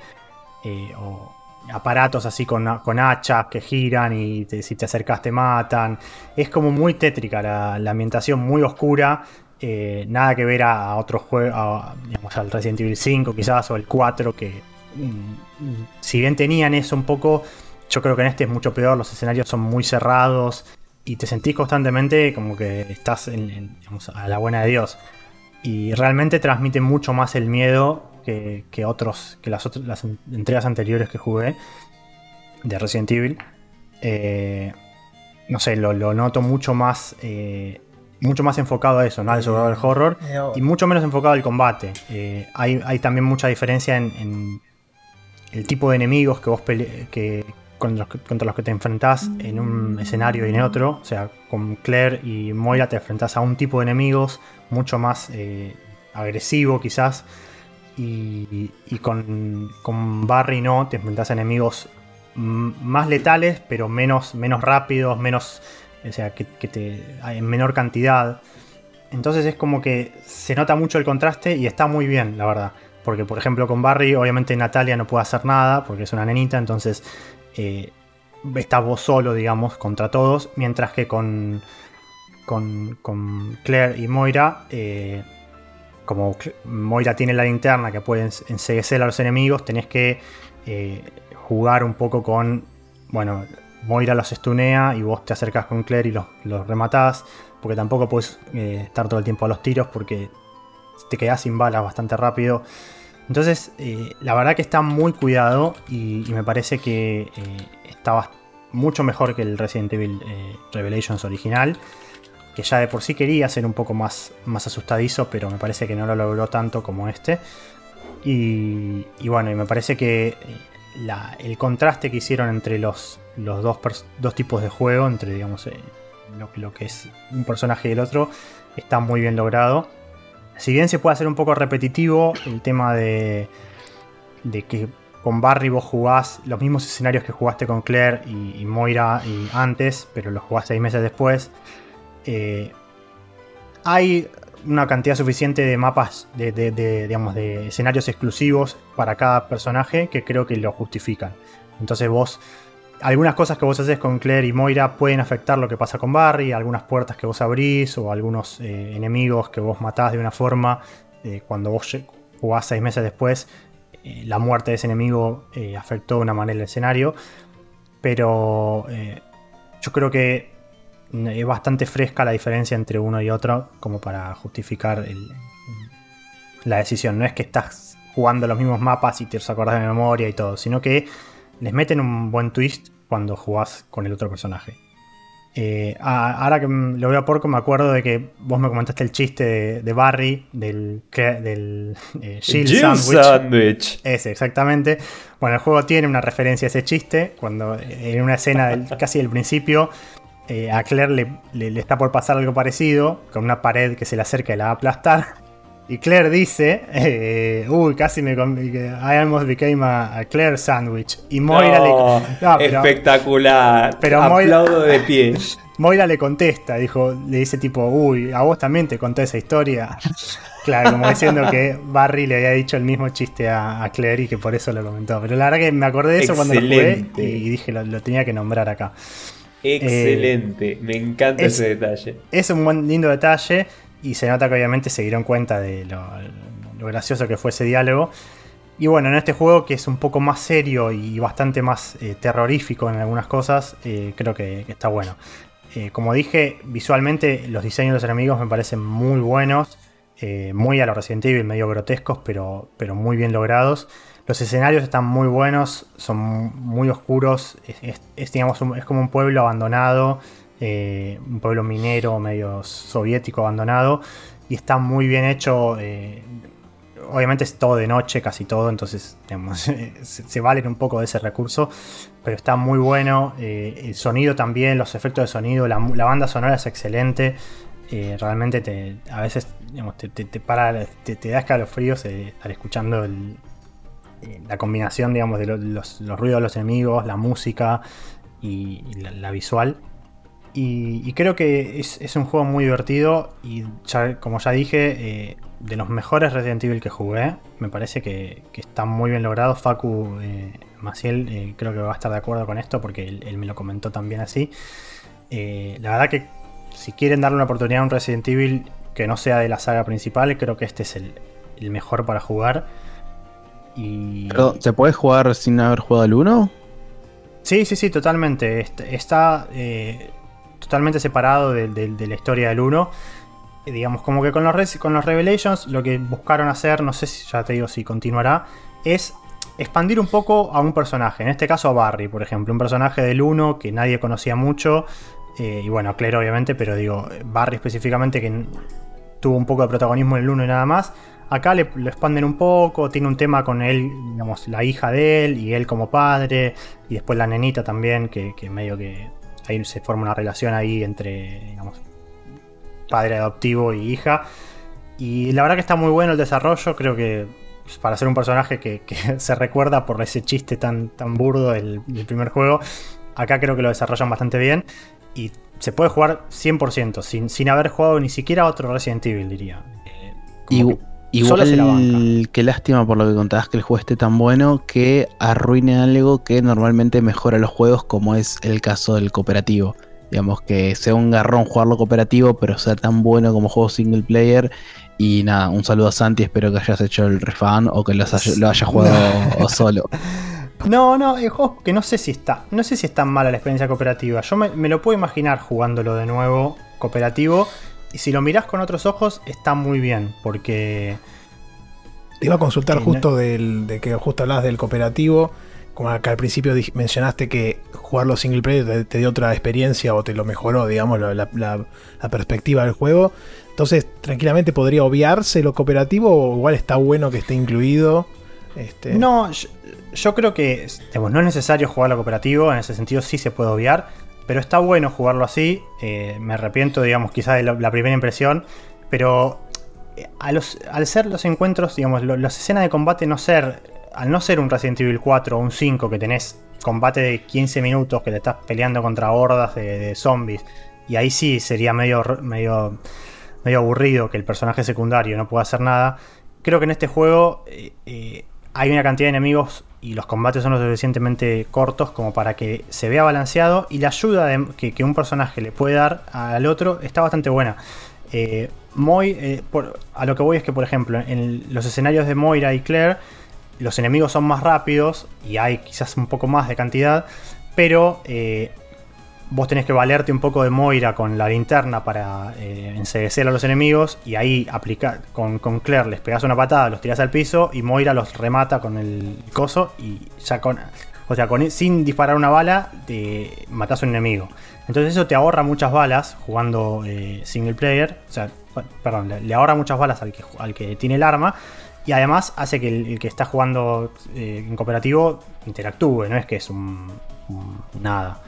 [SPEAKER 4] eh, o aparatos así con, con hachas que giran y si te acercas te matan. Es como muy tétrica la ambientación, muy oscura. Eh, nada que ver a, otros juegos, digamos al Resident Evil 5 quizás o el 4 que mm, si bien tenían eso un poco, yo creo que en este es mucho peor, los escenarios son muy cerrados y te sentís constantemente como que estás a la buena de Dios. Y realmente transmite mucho más el miedo que, otros, que las, otras, entregas anteriores que jugué de Resident Evil. Eh, no sé, lo, lo noto mucho más. eh, mucho más enfocado a eso, ¿no? Al survival horror. Y mucho menos enfocado al combate. Eh, hay, hay también mucha diferencia en, en el tipo de enemigos que vos pele- que, con los que- contra los que te enfrentás en un escenario y en otro. O sea, con Claire y Moira te enfrentás a un tipo de enemigos mucho más eh, agresivo quizás. Y, y con, con Barry no, te enfrentas a enemigos más letales, pero menos, menos rápidos, menos. O sea, que, te. en menor cantidad. Entonces es como que se nota mucho el contraste y está muy bien, la verdad. Porque, por ejemplo, con Barry, obviamente Natalia no puede hacer nada porque es una nenita, entonces eh, estás vos solo, digamos, contra todos. Mientras que con, con, con Claire y Moira, eh, como Moira tiene la linterna que puede ens- enseguecer a los enemigos, tenés que eh, jugar un poco con. Bueno, Moira los estunea y vos te acercás con Claire y los, los rematás. Porque tampoco puedes eh, estar todo el tiempo a los tiros porque te quedás sin balas bastante rápido. Entonces, eh, la verdad que está muy cuidado y, me parece que eh, está bast- mucho mejor que el Resident Evil Revelations original. Que ya de por sí quería ser un poco más, más asustadizo, pero me parece que no lo logró tanto como este. Y, bueno, y me parece que el contraste que hicieron entre los, los dos, dos tipos de juego, entre digamos eh, lo, que es un personaje y el otro, está muy bien logrado. Si bien se puede hacer un poco repetitivo el tema de, de que con Barry vos jugás los mismos escenarios que jugaste con Claire y, y Moira y antes, pero los jugás seis meses después. eh, hay una cantidad suficiente de mapas, de, de- de, digamos, de escenarios exclusivos para cada personaje que creo que lo justifican. Entonces vos, algunas cosas que vos haces con Claire y Moira pueden afectar lo que pasa con Barry, algunas puertas que vos abrís o algunos eh, enemigos que vos matás de una forma, eh, cuando vos jugás seis meses después, eh, la muerte de ese enemigo afectó de una manera el escenario. Pero yo creo que es bastante fresca la diferencia entre uno y otro como para justificar el- la decisión. No es que estás jugando los mismos mapas y te los acordás de memoria y todo, sino que les meten un buen twist cuando jugás con el otro personaje. Eh, ahora que lo veo a Porco, me acuerdo de que vos me comentaste el chiste de, de Barry, del, del eh,
[SPEAKER 5] Jill
[SPEAKER 4] Sandwich.
[SPEAKER 5] Sandwich.
[SPEAKER 4] Ese, exactamente. Bueno, el juego tiene una referencia a ese chiste, cuando en una escena del- casi del principio, eh, a Claire le, le- le está por pasar algo parecido, con una pared que se le acerca y la va a aplastar. Y Claire dice, eh, uy, casi me... I almost became a, a Claire sandwich. Y Moira
[SPEAKER 5] No,
[SPEAKER 4] le... No, pero-
[SPEAKER 5] espectacular.
[SPEAKER 4] pero Moira-
[SPEAKER 5] Aplaudo de pie.
[SPEAKER 4] Moira le contesta, dijo, le dice tipo, uy, a vos también te conté esa historia. Claro, como diciendo que Barry le había dicho el mismo chiste a, a Claire y que por eso lo comentó. Pero la verdad que me acordé de eso cuando lo jugué y dije, lo, lo tenía que nombrar acá.
[SPEAKER 5] Excelente. Me encanta
[SPEAKER 4] es-
[SPEAKER 5] ese detalle.
[SPEAKER 4] Es un buen lindo detalle y se nota que obviamente se dieron cuenta de lo, gracioso que fue ese diálogo. Y bueno, en este juego que es un poco más serio y bastante más eh, terrorífico en algunas cosas, eh, creo que, está bueno. Eh, como dije, visualmente los diseños de los enemigos me parecen muy buenos, muy a lo Resident Evil, medio grotescos, pero, pero muy bien logrados. Los escenarios están muy buenos, son muy oscuros, es como un pueblo abandonado, eh, un pueblo minero medio soviético abandonado, y está muy bien hecho. eh, obviamente es todo de noche, casi todo, entonces se, valen un poco de ese recurso, pero está muy bueno. eh, el sonido también, los efectos de sonido, la, banda sonora es excelente. realmente te, a veces te, te- te para, te, te da escuchando la combinación digamos, de lo- los, ruidos de los enemigos, la música y, la visual. Y, y creo que es, es un juego muy divertido y ya- como ya dije, eh, de los mejores Resident Evil que jugué, me parece que, que está muy bien logrado. Facu eh, Maciel eh, creo que va a estar de acuerdo con esto porque él, él me lo comentó también así. Eh, la verdad que si quieren darle una oportunidad a un Resident Evil que no sea de la saga principal, creo que este es el, el mejor para jugar. Y...
[SPEAKER 3] ¿Se puede jugar sin haber jugado al 1?
[SPEAKER 4] Sí, sí, sí, totalmente. Est- Está eh, totalmente separado de, de- la historia del 1. Eh, digamos, como que con los, con los Revelations lo que buscaron hacer, no sé si ya te digo si continuará, es expandir un poco a un personaje. En este caso a Barry, por ejemplo. Un personaje del 1 que nadie conocía mucho. eh, y bueno, Claire obviamente, pero digo, Barry específicamente que tuvo un poco de protagonismo en el 1 y nada más. Acá le, lo expanden un poco, tiene un tema con él, digamos, la hija de él y él como padre, y después la nenita también, que medio que ahí se forma una relación ahí entre, digamos, padre adoptivo y hija. Y la verdad que está muy bueno el desarrollo, creo que para ser un personaje que, se recuerda por ese chiste tan, tan burdo del, primer juego. Acá creo que lo desarrollan bastante bien y se puede jugar 100% sin, sin haber jugado ni siquiera otro Resident Evil, diría. Eh,
[SPEAKER 3] igual, qué lástima por lo que contabas que el juego esté tan bueno que arruine algo que normalmente mejora los juegos, como es el caso del cooperativo. Digamos que sea un garrón jugarlo cooperativo, pero sea tan bueno como juego single player. Y nada, un saludo a Santi, espero que hayas hecho el refan o que lo hayas jugado solo.
[SPEAKER 4] No, no, el juego que no sé si está. No sé si es tan mala la experiencia cooperativa. Yo me, lo puedo imaginar jugándolo de nuevo cooperativo. Y si lo miras con otros ojos, está muy bien. Porque.
[SPEAKER 6] Te iba a consultar justo del, de que justo hablabas del cooperativo como acá al principio mencionaste que jugarlo single player te, dio otra experiencia o te lo mejoró, digamos, la, perspectiva del juego. Entonces, tranquilamente podría obviarse lo cooperativo o igual está bueno que esté incluido.
[SPEAKER 4] Este... No, yo, creo que no es necesario jugarlo cooperativo, en ese sentido sí se puede obviar, pero está bueno jugarlo así. Eh, me arrepiento, digamos, quizás de la, primera impresión, pero eh, al ser los encuentros, digamos, las escenas de combate no ser al no ser un Resident Evil 4 o un 5 que tenés combate de 15 minutos que te estás peleando contra hordas de, zombies, y ahí sí sería medio, medio, medio aburrido que el personaje secundario no pueda hacer nada, creo que en este juego eh, hay una cantidad de enemigos y los combates son lo suficientemente cortos como para que se vea balanceado y la ayuda que, un personaje le puede dar al otro está bastante buena. Eh, a lo que voy es que, por ejemplo, en los escenarios de Moira y Claire, los enemigos son más rápidos y hay quizás un poco más de cantidad, pero eh, vos tenés que valerte un poco de Moira con la linterna para eh, a los enemigos y ahí aplicar con, con, Claire les pegas una patada, los tirás al piso y Moira los remata con el coso y ya con... O sea, con, sin disparar una bala, te matás a un enemigo. Entonces eso te ahorra muchas balas jugando eh, single player. O sea, perdón, le, ahorra muchas balas al que, al que tiene el arma. Y además hace que el, que está jugando eh, en cooperativo interactúe, no es que es un, nada.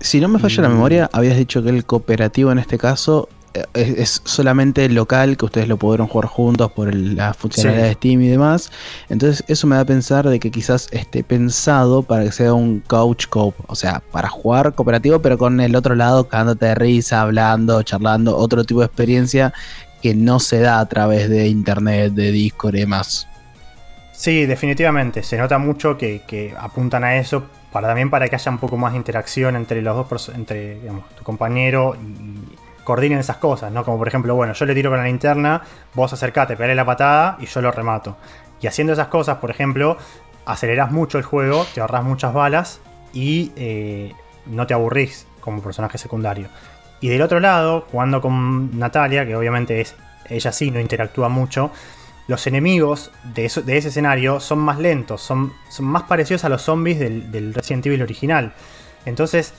[SPEAKER 3] Si no me falla la memoria, habías dicho que el cooperativo en este caso eh, es, solamente local, que ustedes lo pudieron jugar juntos por la funcionalidad de Steam y demás. Entonces eso me da a pensar de que quizás esté pensado para que sea un couch coop, o sea, para jugar cooperativo, pero con el otro lado cagándote de risa, hablando, charlando, otro tipo de experiencia que no se da a través de internet, de Discord y demás.
[SPEAKER 4] Sí, definitivamente. Se nota mucho que, apuntan a eso para también para que haya un poco más de interacción entre los dos, entre tu compañero y coordinen esas cosas, ¿no? Como por ejemplo, bueno, yo le tiro con la linterna, vos acercate, pegale la patada y yo lo remato. Y haciendo esas cosas, por ejemplo, aceleras mucho el juego, te ahorras muchas balas y eh, no te aburrís como personaje secundario. Y del otro lado, jugando con Natalia, que obviamente es ella sí no interactúa mucho, los enemigos de, ese escenario son más lentos, son, más parecidos a los zombies del, Resident Evil original. Entonces,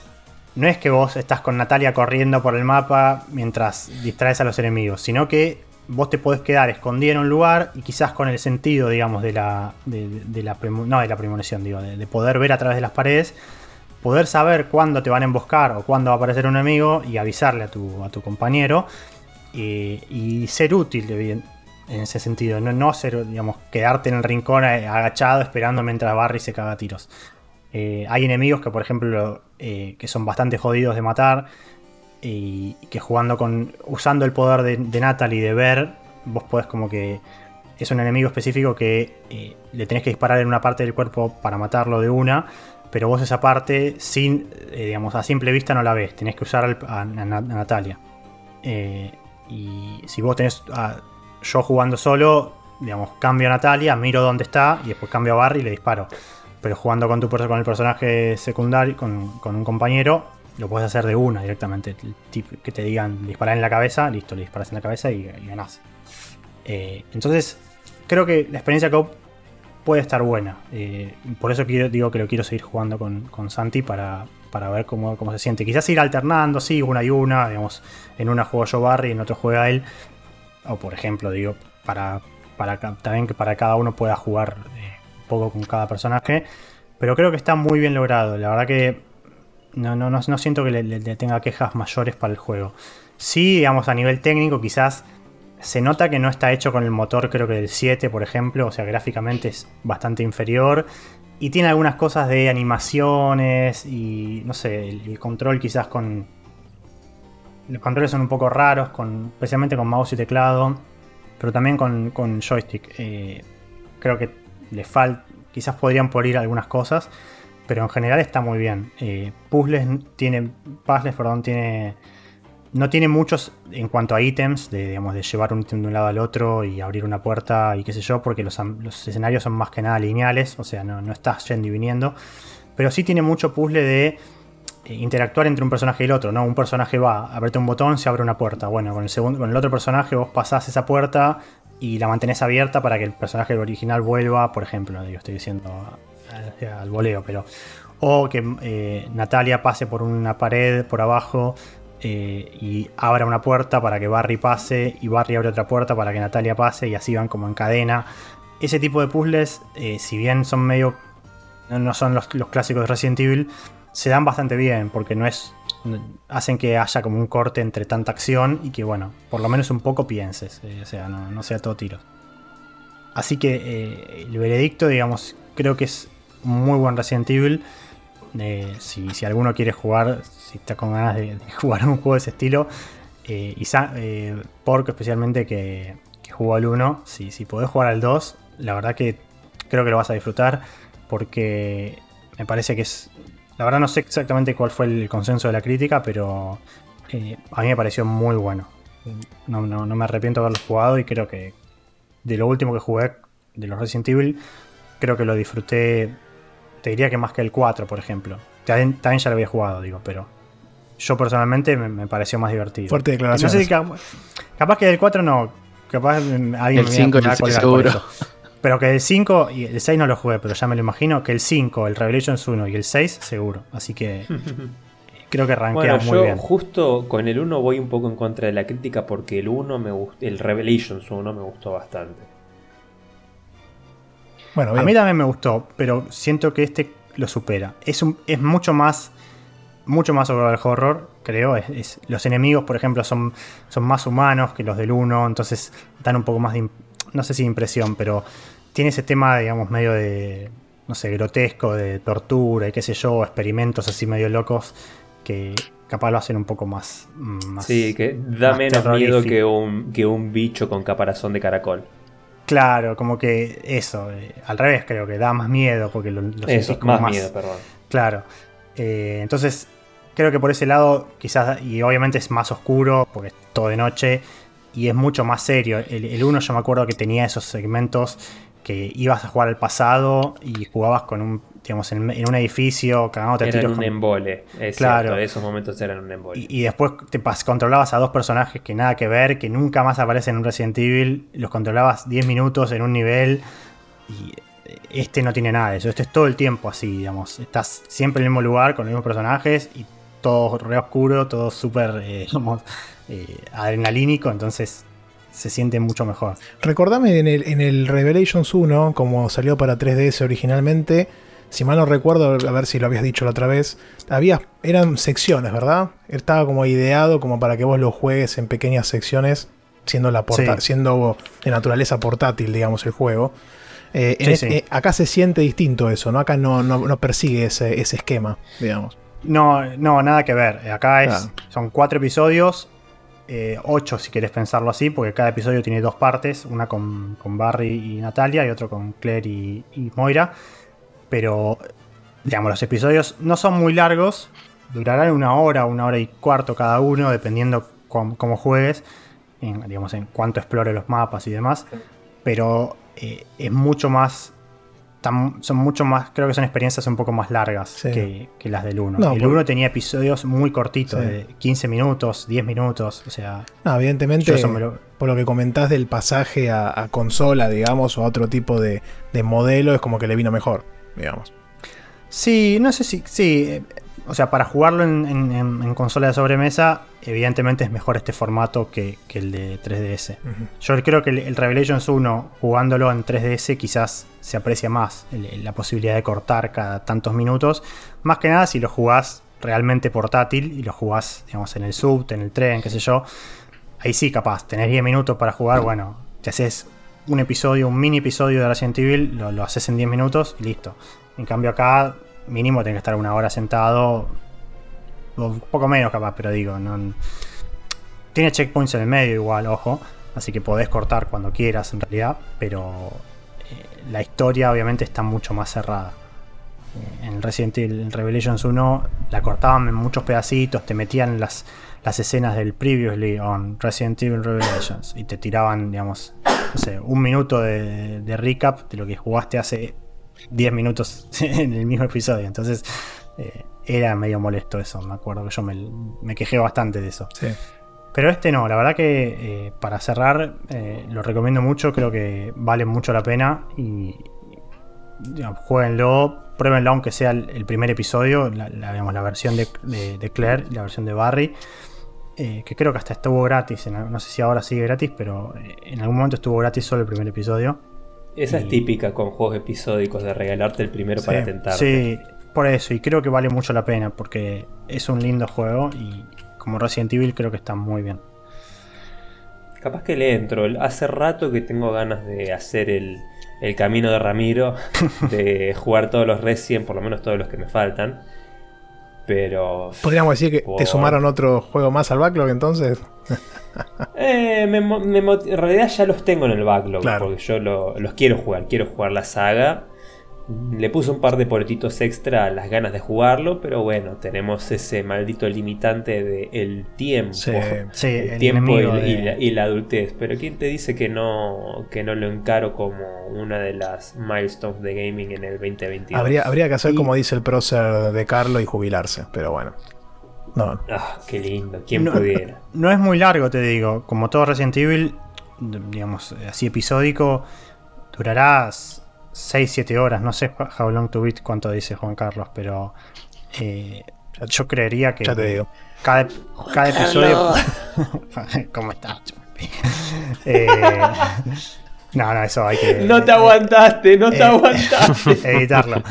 [SPEAKER 4] no es que vos estás con Natalia corriendo por el mapa mientras distraes a los enemigos, sino que vos te podés quedar escondida en un lugar y quizás con el sentido, digamos, de la, de, la, no, de la premonición, digo, de, poder ver a través de las paredes, poder saber cuándo te van a emboscar o cuándo va a aparecer un enemigo y avisarle a tu, a tu compañero y ser útil en ese sentido, no, no ser, digamos, quedarte en el rincón agachado esperando mientras Barry se caga tiros. Eh, hay enemigos que, por ejemplo, eh, que son bastante jodidos de matar y que jugando con, usando el poder de, de Natalie de ver, vos podés como que es un enemigo específico que eh, le tenés que disparar en una parte del cuerpo para matarlo de una pero vos esa parte, sin, eh, digamos, a simple vista no la ves, tenés que usar a, Natalia. Eh, y si vos tenés yo jugando solo, digamos, cambio a Natalia, miro dónde está y después cambio a Barry y le disparo. Pero jugando con, tu, con el personaje secundario, con, un compañero, lo puedes hacer de una directamente. que te digan disparar en la cabeza, listo, le disparas en la cabeza y, ganás. Eh, entonces, creo que la experiencia puede estar buena. Eh, por eso quiero, digo que lo quiero seguir jugando con, Santi para, para ver cómo, cómo, se siente. Quizás ir alternando, sí, una y una, digamos, en una juego yo Barry, en otro juega él. O por ejemplo, digo, para, para también que para cada uno pueda jugar eh, un poco con cada personaje. Pero creo que está muy bien logrado. La verdad que no, no, no, siento que le, tenga quejas mayores para el juego. Sí, digamos, a nivel técnico, quizás se nota que no está hecho con el motor, creo que del 7, por ejemplo. O sea, gráficamente es bastante inferior. Y tiene algunas cosas de animaciones y no sé, el, control quizás con. Los controles son un poco raros, especialmente con mouse y teclado, pero también con, joystick. Eh, creo que le falta. Quizás podrían polir algunas cosas, pero en general está muy bien. Eh, puzzles tiene. Puzzles, perdón, tiene no tiene muchos en cuanto a ítems, de, digamos, de llevar un ítem de un lado al otro y abrir una puerta y qué sé yo, porque los, escenarios son más que nada lineales, o sea, no, estás yendo y viniendo. Pero sí tiene mucho puzzle de interactuar entre un personaje y el otro, ¿no? Un personaje va, aprieta un botón, se abre una puerta. Bueno, con el, segundo, con el otro personaje vos pasás esa puerta y la mantenés abierta para que el personaje original vuelva, por ejemplo, digo, estoy diciendo al voleo, pero... O que eh, Natalia pase por una pared por abajo eh, y abra una puerta para que Barry pase y Barry abre otra puerta para que Natalia pase y así van como en cadena. Ese tipo de puzzles, eh, si bien son medio... no son los, clásicos de Resident Evil, se dan bastante bien porque no es... hacen que haya como un corte entre tanta acción y que bueno, por lo menos un poco pienses, eh, o sea, no, sea todo tiro. Así que el veredicto, digamos, creo que es muy buen Resident Evil. si, si, alguno quiere jugar, si estás con ganas de, jugar un juego de ese estilo. Eh, y eh, Porco especialmente que, jugó al 1, si, si podés jugar al 2, la verdad que creo que lo vas a disfrutar porque me parece que es... La verdad no sé exactamente cuál fue el consenso de la crítica, pero eh, a mí me pareció muy bueno. No, me arrepiento de haberlo jugado y creo que de lo último que jugué de los Resident Evil, creo que lo disfruté, te diría que más que el 4, por ejemplo. También, también ya lo había jugado, digo, pero yo personalmente me, pareció más divertido.
[SPEAKER 6] Fuerte declaración.
[SPEAKER 4] No capaz que del 4 no. Capaz alguien
[SPEAKER 3] el 5 seguro.
[SPEAKER 4] Pero que el 5 y el 6 no lo jugué, pero ya me lo imagino. Que el 5, el Revelations 1 y el 6, seguro. Así que creo que rankea
[SPEAKER 5] bueno,
[SPEAKER 4] muy
[SPEAKER 5] yo
[SPEAKER 4] bien.
[SPEAKER 5] Justo con el 1 voy un poco en contra de la crítica porque el 1 me gustó, el Revelations 1 me gustó bastante.
[SPEAKER 4] Bueno, a mí también me gustó, pero siento que este lo supera. Es, un, es mucho más mucho más sobre el horror, creo. Es, los enemigos, por ejemplo, son, son más humanos que los del 1, entonces dan un poco más de, no sé si impresión, pero tiene ese tema, digamos, medio de, no sé, grotesco, de tortura y qué sé yo, experimentos así medio locos que capaz lo hacen un poco más... más
[SPEAKER 5] sí, que da menos miedo que un, que un bicho con caparazón de caracol.
[SPEAKER 4] Claro, como que eso, eh, al revés creo que da más miedo porque lo,
[SPEAKER 5] eso, más, miedo, perdón.
[SPEAKER 4] Claro, eh, entonces, creo que por ese lado, quizás, y obviamente es más oscuro, porque es todo de noche, y es mucho más serio. El 1 yo me acuerdo que tenía esos segmentos que ibas a jugar al pasado y jugabas con un, digamos, en, un edificio, cagándote
[SPEAKER 5] Era un embole, es claro. esos momentos eran un embole.
[SPEAKER 4] Y, después te controlabas a dos personajes que nada que ver, que nunca más aparecen en un Resident Evil, los controlabas 10 minutos en un nivel y este no tiene nada de eso. Este es todo el tiempo así, digamos. Estás siempre en el mismo lugar con los mismos personajes y todo re oscuro, todo súper, eh, eh, adrenalínico. Entonces se siente mucho mejor.
[SPEAKER 6] Recordame en el, en el Revelations 1, como salió para 3DS originalmente. Si mal no recuerdo, a ver si lo habías dicho la otra vez, había, eran secciones, ¿verdad? Estaba como ideado como para que vos lo juegues en pequeñas secciones, siendo, la siendo de naturaleza portátil, digamos, el juego. Eh, eh, acá se siente distinto eso, ¿no? Acá no, no, persigue ese, esquema, digamos.
[SPEAKER 4] No, no, nada que ver. Acá es, son cuatro episodios, eh, ocho si quieres pensarlo así, porque cada episodio tiene dos partes, una con, Barry y Natalia y otro con Claire y, Moira. Pero, digamos, los episodios no son muy largos, durarán una hora, una hora y cuarto cada uno, dependiendo cómo, juegues, en, digamos, en cuánto explore los mapas y demás. Pero eh, es mucho más. Son mucho más. Creo que son experiencias un poco más largas que, las del 1. el 1 tenía episodios muy cortitos, de 15 minutos, 10 minutos. O sea.
[SPEAKER 6] evidentemente, por lo que comentás del pasaje a, consola, digamos, o a otro tipo de, de modelo, es como que le vino mejor, digamos.
[SPEAKER 4] Sí, no sé si. Sí, o sea, para jugarlo en, consola de sobremesa, evidentemente es mejor este formato que, el de 3DS. Yo creo que el, Revelations 1, jugándolo en 3DS, quizás se aprecia más la posibilidad de cortar cada tantos minutos. Más que nada si lo jugás realmente portátil y lo jugás, digamos, en el sub, en el tren, qué sé yo. ahí sí, capaz, tenés 10 minutos para jugar, bueno, te haces un episodio, un mini episodio de Resident Evil, lo, lo haces en 10 minutos y listo. En cambio acá, mínimo tenés que estar una hora sentado, o un poco menos capaz, pero digo, no... Tiene checkpoints en el medio igual, ojo, así que podés cortar cuando quieras en realidad, pero eh, la historia obviamente está mucho más cerrada. Eh, En Resident Evil Revelations 1 la cortaban en muchos pedacitos, te metían las, las escenas del previously on Resident Evil Revelations y te tiraban, digamos, no sé, un minuto de, de recap de lo que jugaste hace 10 minutos en el mismo episodio. Entonces eh, era medio molesto eso, me acuerdo que yo me, me quejé bastante de eso.
[SPEAKER 6] Sí.
[SPEAKER 4] Pero este no, la verdad que eh, para cerrar eh, lo recomiendo mucho, creo que vale mucho la pena y digamos, jueguenlo, pruébenlo aunque sea el, el primer episodio, la, la, digamos, la versión de, de, de Claire, la versión de Barry, eh, que creo que hasta estuvo gratis, en- no sé si ahora sigue gratis, pero en algún momento estuvo gratis solo el primer episodio.
[SPEAKER 5] Esa
[SPEAKER 4] Y-
[SPEAKER 5] es típica con juegos episódicos de regalarte el primero
[SPEAKER 6] Sí,
[SPEAKER 5] para tentarte.
[SPEAKER 4] Sí, por eso, y creo que vale mucho la pena, porque es un lindo juego y como Resident Evil creo que está muy bien.
[SPEAKER 5] Capaz que le entro. Hace rato que tengo ganas de hacer el, el camino de Ramiro, de jugar todos los Resident, por lo menos todos los que me faltan. Pero.
[SPEAKER 6] Podríamos decir que
[SPEAKER 5] Por-
[SPEAKER 6] te sumaron otro juego más al backlog entonces.
[SPEAKER 5] Eh, me me en realidad ya los tengo en el backlog,
[SPEAKER 6] Claro.
[SPEAKER 5] porque yo lo- los quiero jugar, quiero jugar la saga. Le puse un par de poletitos extra a las ganas de jugarlo, pero bueno, tenemos ese maldito limitante de el tiempo.
[SPEAKER 6] Sí.
[SPEAKER 4] Sí,
[SPEAKER 5] el,
[SPEAKER 4] el
[SPEAKER 5] tiempo y, la- y
[SPEAKER 4] de-
[SPEAKER 5] la, y la adultez. Pero ¿quién te dice que no, que no lo encaro como una de las milestones de gaming en el 2022?
[SPEAKER 6] Habría, habría que hacer
[SPEAKER 4] Y-
[SPEAKER 6] como dice el prócer de Carlo y jubilarse, pero bueno. No,
[SPEAKER 5] Ah, qué lindo, quién
[SPEAKER 4] No,
[SPEAKER 5] pudiera.
[SPEAKER 4] No es muy largo, te digo. Como todo Resident Evil, digamos, así episódico, durará 6-7 horas. No sé how long to beat cuánto dice Juan Carlos, pero eh, yo creería que
[SPEAKER 6] ya te digo.
[SPEAKER 4] cada, cada episodio. ¿Cómo estás? Eh, no, no, eso hay que
[SPEAKER 5] No te aguantaste, no te
[SPEAKER 4] eh,
[SPEAKER 5] aguantaste.
[SPEAKER 4] editarlo.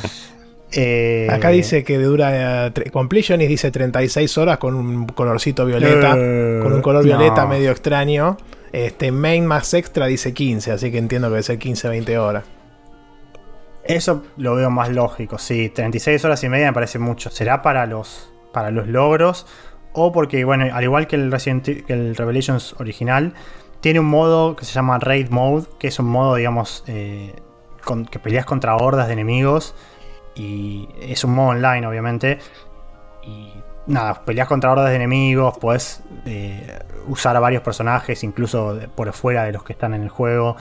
[SPEAKER 4] Eh,
[SPEAKER 6] Acá dice que dura. tre- Completion y dice 36 horas con un colorcito violeta.
[SPEAKER 4] Eh,
[SPEAKER 6] con un color
[SPEAKER 4] no.
[SPEAKER 6] violeta medio extraño. Este Main más extra dice 15, así que entiendo que debe ser 15-20 horas.
[SPEAKER 4] Eso lo veo más lógico, sí. 36 horas y media me parece mucho. ¿Será para los, para los logros? O porque, bueno, al igual que el, que el Revelations original, tiene un modo que se llama Raid Mode, que es un modo, digamos, eh, con- que peleas contra hordas de enemigos. Y es un modo online, obviamente. Y nada, peleas contra hordas de enemigos, puedes eh, usar a varios personajes, incluso por fuera de los que están en el juego.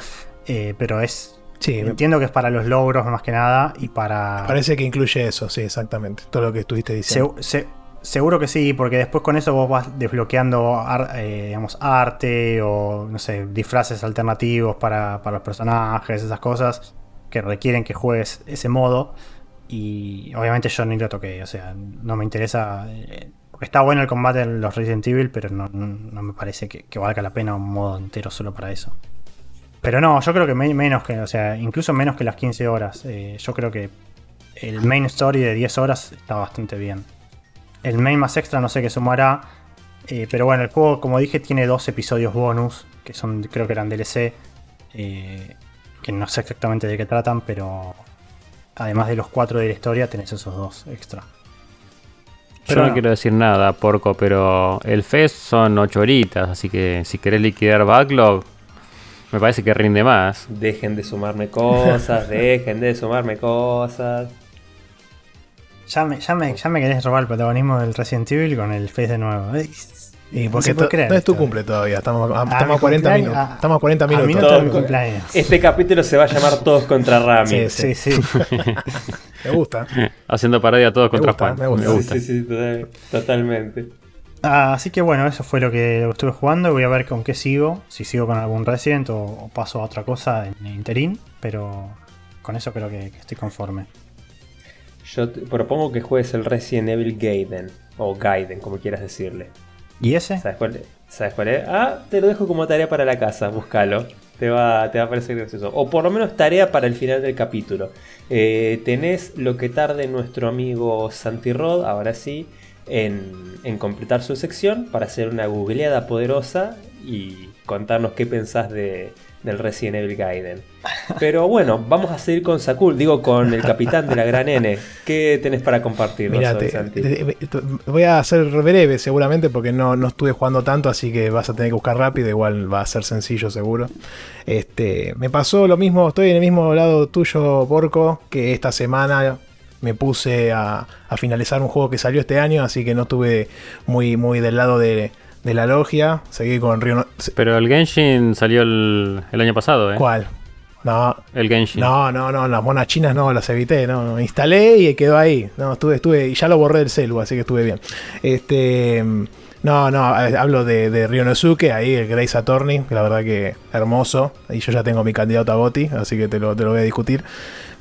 [SPEAKER 4] eh, pero es
[SPEAKER 6] Sí,
[SPEAKER 4] Entiendo que es para los logros más que nada y para...
[SPEAKER 6] parece que incluye eso, sí, exactamente. Todo lo que estuviste diciendo.
[SPEAKER 4] Se- se- seguro que sí, porque después con eso vos vas desbloqueando ar- eh, digamos, arte o, no sé, disfraces alternativos para, para los personajes, esas cosas que requieren que juegues ese modo. Y obviamente yo ni lo toqué, o sea, no me interesa... eh, está bueno el combate en los Resident Evil, pero no, no- no me parece que, que valga la pena un modo entero solo para eso. Pero no, yo creo que me- menos que, o sea, incluso menos que las 15 horas. Eh, yo creo que el main story de 10 horas está bastante bien. El main más extra no sé qué sumará. eh, pero bueno, el juego, como dije, tiene dos episodios bonus. Que son, creo que eran DLC. eh, que no sé exactamente de qué tratan, pero además de los cuatro de la historia, tenés esos dos extra.
[SPEAKER 2] Yo
[SPEAKER 4] Pero
[SPEAKER 2] no
[SPEAKER 4] no.
[SPEAKER 2] quiero decir nada, porco, pero el FES son 8 horitas, así que si querés liquidar backlog, me parece que rinde más.
[SPEAKER 5] Dejen de sumarme cosas, dejen de sumarme cosas.
[SPEAKER 4] Ya me, ya, me, ya me querés robar el protagonismo del Resident Evil con el Face de nuevo. Ay,
[SPEAKER 6] Y
[SPEAKER 4] no
[SPEAKER 6] porque
[SPEAKER 4] creer
[SPEAKER 6] no es tu cumple todavía, estamos a,
[SPEAKER 4] Ah,
[SPEAKER 6] estamos a 40
[SPEAKER 4] cumpleaños,
[SPEAKER 6] minutos.
[SPEAKER 4] ah,
[SPEAKER 6] estamos a 40
[SPEAKER 4] A
[SPEAKER 6] minutos.
[SPEAKER 4] no
[SPEAKER 5] Todo. Este capítulo se va a llamar Todos contra Rami.
[SPEAKER 6] Sí,
[SPEAKER 4] Sí, sí.
[SPEAKER 6] Me gusta.
[SPEAKER 2] Haciendo parodia todos contra
[SPEAKER 6] gusta,
[SPEAKER 2] Juan.
[SPEAKER 6] me gusta.
[SPEAKER 2] Me
[SPEAKER 5] Sí,
[SPEAKER 2] gusta.
[SPEAKER 5] sí, sí, total- totalmente.
[SPEAKER 4] Ah, así que bueno, eso fue lo que estuve jugando. Voy a ver con qué sigo. Si sigo con algún Resident o, o paso a otra cosa en el interín. Pero con eso creo que, que estoy conforme.
[SPEAKER 5] Yo te propongo que juegues el Resident Evil Gaiden. O Gaiden, como quieras decirle.
[SPEAKER 4] ¿Y ese?
[SPEAKER 5] ¿Sabes cuál es? ¿Sabes cuál es? Ah, te lo dejo como tarea para la casa, búscalo. Te va, te va a parecer gracioso. O por lo menos tarea para el final del capítulo. Eh, tenés lo que tarde nuestro amigo Santi Rod, ahora sí, en, en completar su sección para hacer una googleada poderosa y contarnos qué pensás de, del Resident Evil Gaiden. Pero bueno, vamos a seguir con Sakul, digo con el capitán de la gran N. ¿Qué tenés para compartir?
[SPEAKER 6] voy a ser breve seguramente porque no, no estuve jugando tanto, así que vas a tener que buscar rápido, igual va a ser sencillo seguro. Este, me pasó lo mismo, estoy en el mismo lado tuyo, Porco, que esta semana me puse a, finalizar un juego que salió este año, así que no estuve muy, muy del lado de, la logia. Seguí con Río.
[SPEAKER 2] Pero el Genshin salió el, año pasado, ¿eh?
[SPEAKER 6] ¿Cuál? No.
[SPEAKER 2] El Genshin.
[SPEAKER 6] No, no, no, las monas chinas no las evité, no. Instalé y quedó ahí. No, estuve, estuve, y ya lo borré del celu, así que estuve bien. Este. No, no, hablo de, de Ryonosuke, ahí el Grace Attorney, la verdad que hermoso. Y yo ya tengo mi candidato a Goti, así que te lo, te lo voy a discutir.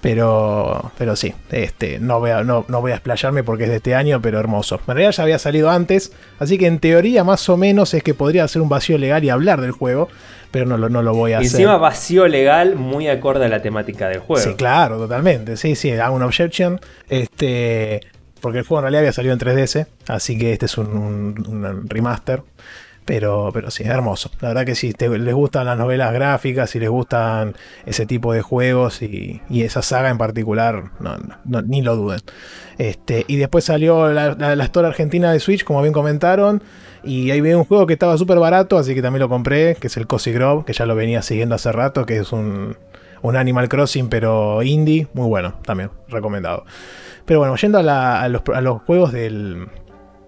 [SPEAKER 6] Pero, pero sí, este, no, voy a, no, voy a explayarme porque es de este año, pero hermoso. En realidad ya había salido antes, así que en teoría más o menos es que podría hacer un vacío legal y hablar del juego, pero no lo, no lo voy a hacer.
[SPEAKER 5] Encima vacío legal muy acorde a la temática del juego.
[SPEAKER 6] Sí, claro, totalmente. Sí, sí, hago una objection. Este, porque el juego en realidad había salido en 3DS, así que este es un, un remaster. Pero, pero sí, hermoso. La verdad que si les gustan las novelas gráficas, si les gustan ese tipo de juegos y, esa saga en particular, no, ni lo duden. Este, y después salió la, la, Store Argentina de Switch, como bien comentaron. Y ahí viene un juego que estaba súper barato, así que también lo compré, que es el Cozy Grove, que ya lo venía siguiendo hace rato, que es un, un Animal Crossing, pero indie. Muy bueno, también, recomendado. Pero bueno, yendo a los juegos del,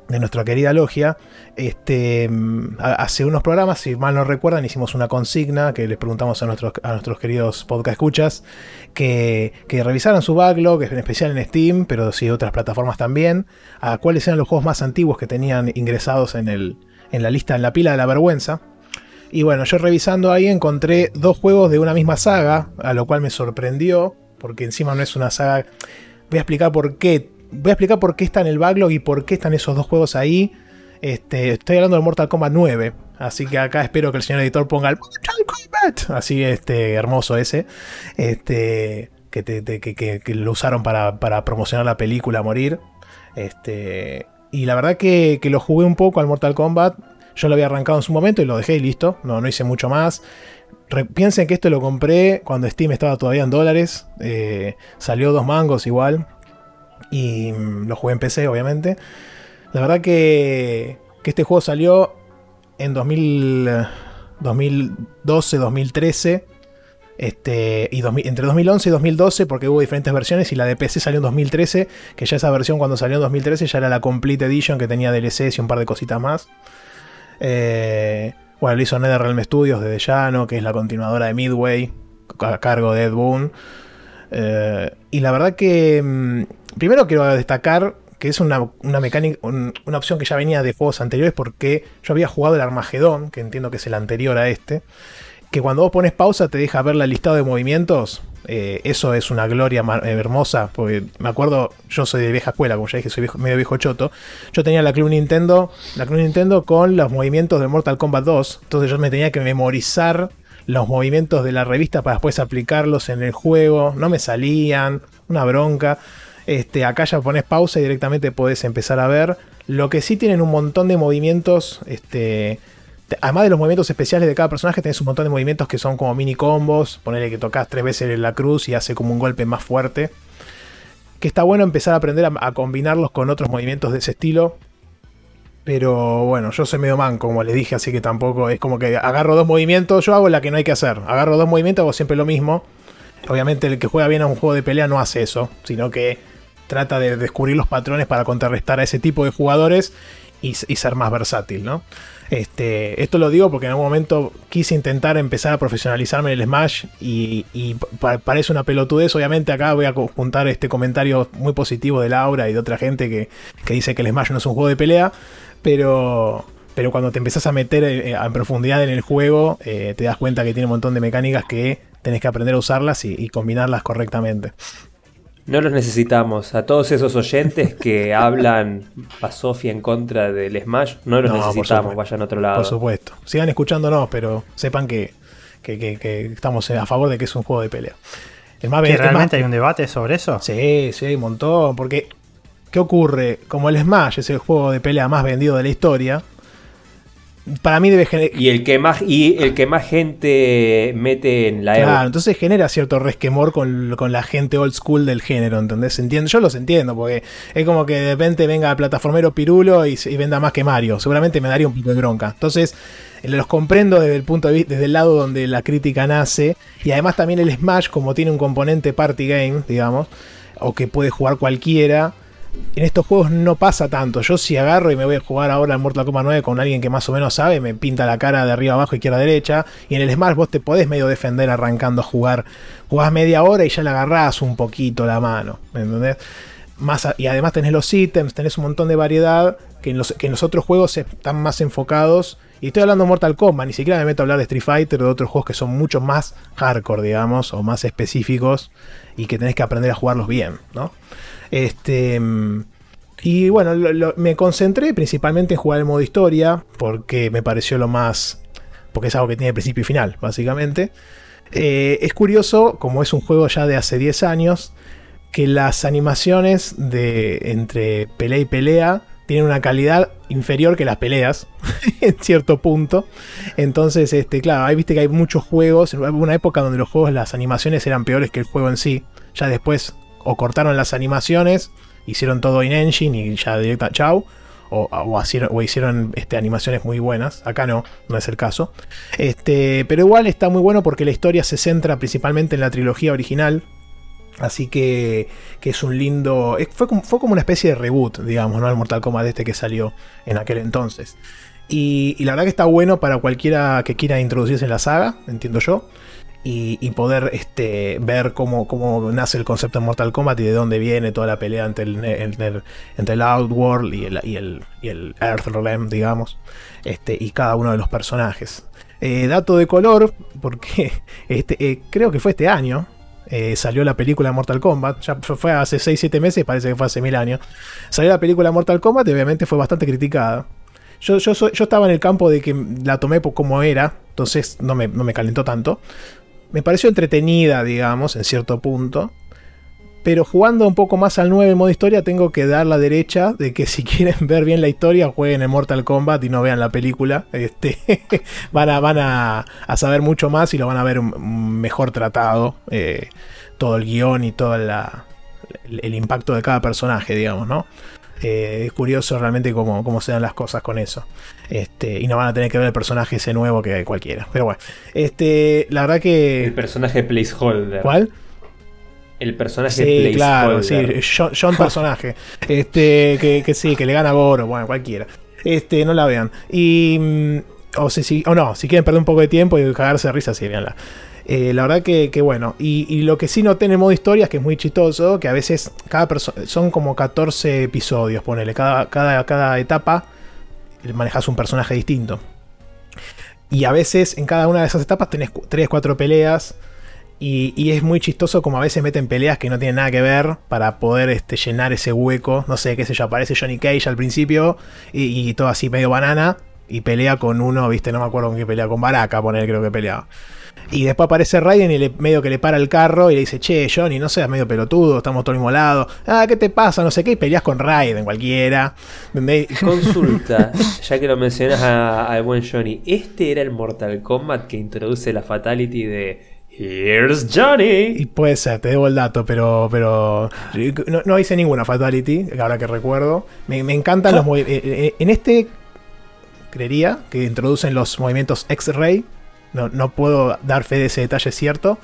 [SPEAKER 6] de nuestra querida logia, este, hace unos programas, si mal no recuerdan, hicimos una consigna que les preguntamos a nuestros, a nuestros queridos podcast escuchas que, que revisaran su backlog, en especial en Steam, pero sí otras plataformas también, a cuáles eran los juegos más antiguos que tenían ingresados en, el, en la lista, en la pila de la vergüenza. Y bueno, yo revisando ahí encontré dos juegos de una misma saga, a lo cual me sorprendió, porque encima no es una saga... Voy a explicar por qué voy a explicar por qué está en el backlog y por qué están esos dos juegos ahí. Este, estoy hablando del Mortal Kombat 9. Así que acá espero que el señor editor ponga el Mortal Kombat. Así, este, hermoso ese. Este, que, que, lo usaron para, promocionar la película morir. Este, y la verdad que, lo jugué un poco al Mortal Kombat. Yo lo había arrancado en su momento y lo dejé y listo. No, no hice mucho más. piensen que esto lo compré cuando Steam estaba todavía en dólares. Eh, salió dos mangos igual. Y mm, lo jugué en PC, obviamente. La verdad que, que este juego salió en 2000, 2012, 2013. Este, y entre 2011 y 2012, porque hubo diferentes versiones, y la de PC salió en 2013, que ya esa versión cuando salió en 2013 ya era la Complete Edition, que tenía DLC y un par de cositas más. Eh, bueno, lo hizo NetherRealm Studios de Llano, que es la continuadora de Midway, a cargo de Ed Boon. Eh, y la verdad que mm, primero quiero destacar que es una, mecánica, una opción que ya venía de juegos anteriores porque yo había jugado el Armagedón, que entiendo que es el anterior a este, que cuando vos pones pausa te deja ver la listado de movimientos. Eh, eso es una gloria eh, hermosa, porque me acuerdo, yo soy de vieja escuela, como ya dije, soy medio viejo choto. Yo tenía la Club Nintendo, la Club Nintendo con los movimientos de Mortal Kombat 2, entonces yo me tenía que memorizar los movimientos de la revista para después aplicarlos en el juego. No me salían, una bronca. Este, acá ya pones pausa y directamente podés empezar a ver. Lo que sí tienen un montón de movimientos. Este, además de los movimientos especiales de cada personaje, tenés un montón de movimientos que son como mini combos. Ponerle que tocas tres veces la cruz y hace como un golpe más fuerte. Que está bueno empezar a aprender a combinarlos con otros movimientos de ese estilo. Pero bueno, yo soy medio man, como le dije, así que tampoco es como que agarro dos movimientos, yo hago la que no hay que hacer. Agarro dos movimientos, hago siempre lo mismo. Obviamente el que juega bien a un juego de pelea no hace eso, sino que trata de descubrir los patrones para contrarrestar a ese tipo de jugadores y, ser más versátil, ¿no? Este, esto lo digo porque en algún momento quise intentar empezar a profesionalizarme en el Smash y, parece una pelotudez. Obviamente acá voy a juntar este comentario muy positivo de Laura y de otra gente que, que dice que el Smash no es un juego de pelea. Pero, pero cuando te empezás a meter eh, en profundidad en el juego, eh, te das cuenta que tiene un montón de mecánicas que tenés que aprender a usarlas y, combinarlas correctamente.
[SPEAKER 5] No los necesitamos. A todos esos oyentes que hablan a Sofía en contra del Smash, no los necesitamos, vayan a otro lado.
[SPEAKER 6] Por supuesto. Sigan escuchándonos, pero sepan que, estamos a favor de que es un juego de pelea.
[SPEAKER 4] ¿Realmente hay un debate sobre eso?
[SPEAKER 6] Sí, sí, hay un montón. Porque ¿Qué ocurre? Como el Smash es el juego de pelea más vendido de la historia, para mí debe generar.
[SPEAKER 5] Y el que más, y el que más gente mete en la
[SPEAKER 6] Claro, entonces genera cierto resquemor con, con la gente old school del género, ¿entendés? Entiendo, yo los entiendo, porque es como que de repente venga el plataformero Pirulo y, y venda más que Mario. Seguramente me daría un poco de bronca. Entonces, los comprendo desde el punto de vista, desde el lado donde la crítica nace. Y además también el Smash, como tiene un componente party game, digamos, o que puede jugar cualquiera. En estos juegos no pasa tanto. Yo si agarro y me voy a jugar ahora en Mortal Kombat 9 con alguien que más o menos sabe, me pinta la cara de arriba abajo, izquierda derecha. Y en el Smash vos te podés medio defender arrancando a jugar. Jugás media hora y ya le agarrás un poquito la mano. ¿Me entendés? Más y además tenés los ítems, tenés un montón de variedad que en los, que en los otros juegos están más enfocados. Y estoy hablando de Mortal Kombat, ni siquiera me meto a hablar de Street Fighter o de otros juegos que son mucho más hardcore, digamos, o más específicos y que tenés que aprender a jugarlos bien, ¿no? Este. Y bueno, me concentré principalmente en jugar el modo historia, porque me pareció lo más. porque es algo que tiene principio y final, básicamente. Eh, es curioso, como es un juego ya de hace 10 años, que las animaciones de entre pelea y pelea tienen una calidad inferior que las peleas en cierto punto. Entonces, este, claro, ahí viste que hay muchos juegos, hubo una época donde los juegos las animaciones eran peores que el juego en sí. Ya después o cortaron las animaciones, hicieron todo in engine y ya directa chau. O, hicieron, este, animaciones muy buenas. Acá no, no es el caso. Este, pero igual está muy bueno porque la historia se centra principalmente en la trilogía original. Así que, que es un lindo. Fue como, fue como una especie de reboot, digamos, ¿no? El Mortal Kombat este que salió en aquel entonces. Y la verdad que está bueno para cualquiera que quiera introducirse en la saga, entiendo yo. Y, poder este, ver cómo, nace el concepto de Mortal Kombat y de dónde viene toda la pelea entre el, entre el, Outworld y el, y el, Earthrealm, digamos. Este, y cada uno de los personajes. Eh, dato de color, porque este, eh, creo que fue este año, eh, salió la película Mortal Kombat. Ya fue hace 6-7 meses, parece que fue hace mil años. Salió la película Mortal Kombat y obviamente fue bastante criticada. Yo, yo, yo estaba en el campo de que la tomé como era, entonces no me, no me calentó tanto. Me pareció entretenida, digamos, en cierto punto. Pero jugando un poco más al 9 en modo historia, tengo que dar la derecha de que si quieren ver bien la historia, jueguen en Mortal Kombat y no vean la película. Este, van a, van a, a saber mucho más y lo van a ver mejor tratado. eh, todo el guion y todo el, el impacto de cada personaje, digamos, ¿no? Eh, es curioso realmente cómo, cómo se dan las cosas con eso. Este, y no van a tener que ver el personaje ese nuevo que cualquiera. Pero bueno, este, la verdad
[SPEAKER 5] El
[SPEAKER 6] que.
[SPEAKER 5] personaje placeholder.
[SPEAKER 6] ¿Cuál?
[SPEAKER 5] El personaje
[SPEAKER 6] Sí, claro, sí,
[SPEAKER 5] placeholder.
[SPEAKER 6] John, John personaje. Este, que, que sí, que le gana a Goro, bueno, cualquiera. Este, no la vean. Y. mm, O, si, si- o no, si quieren perder un poco de tiempo y cagarse de risa, sí, véanla. Eh, la verdad que, bueno. Y, lo que sí noté en el modo historia es que es muy chistoso, que a veces cada. Son como 14 episodios, ponele. Cada, cada, cada etapa manejas un personaje distinto. Y a veces en cada una de esas etapas tenés 3, 4 peleas. Y, es muy chistoso como a veces meten peleas que no tienen nada que ver para poder este, llenar ese hueco. No sé, qué sé yo, aparece Johnny Cage al principio y, y todo así medio banana. Y pelea con uno, viste, no me acuerdo con qué pelea, con Baraka, poner creo que peleaba. Y después aparece Raiden y le, medio que le para el carro y le dice, che, Johnny, no seas medio pelotudo, estamos todos al mismo lado. Ah, ¿qué te pasa? No sé qué, y peleas con Raiden, cualquiera.
[SPEAKER 5] Consulta, ya que lo mencionas al buen Johnny, ¿este era el Mortal Kombat que introduce la fatality de Here's
[SPEAKER 6] Y
[SPEAKER 5] Johnny?
[SPEAKER 6] puede ser, te debo el dato, pero, pero no, no hice ninguna fatality, ahora que recuerdo. Me, me encantan los movimientos. En este, creería que introducen los movimientos X-Ray. No, no puedo dar fe de ese detalle cierto.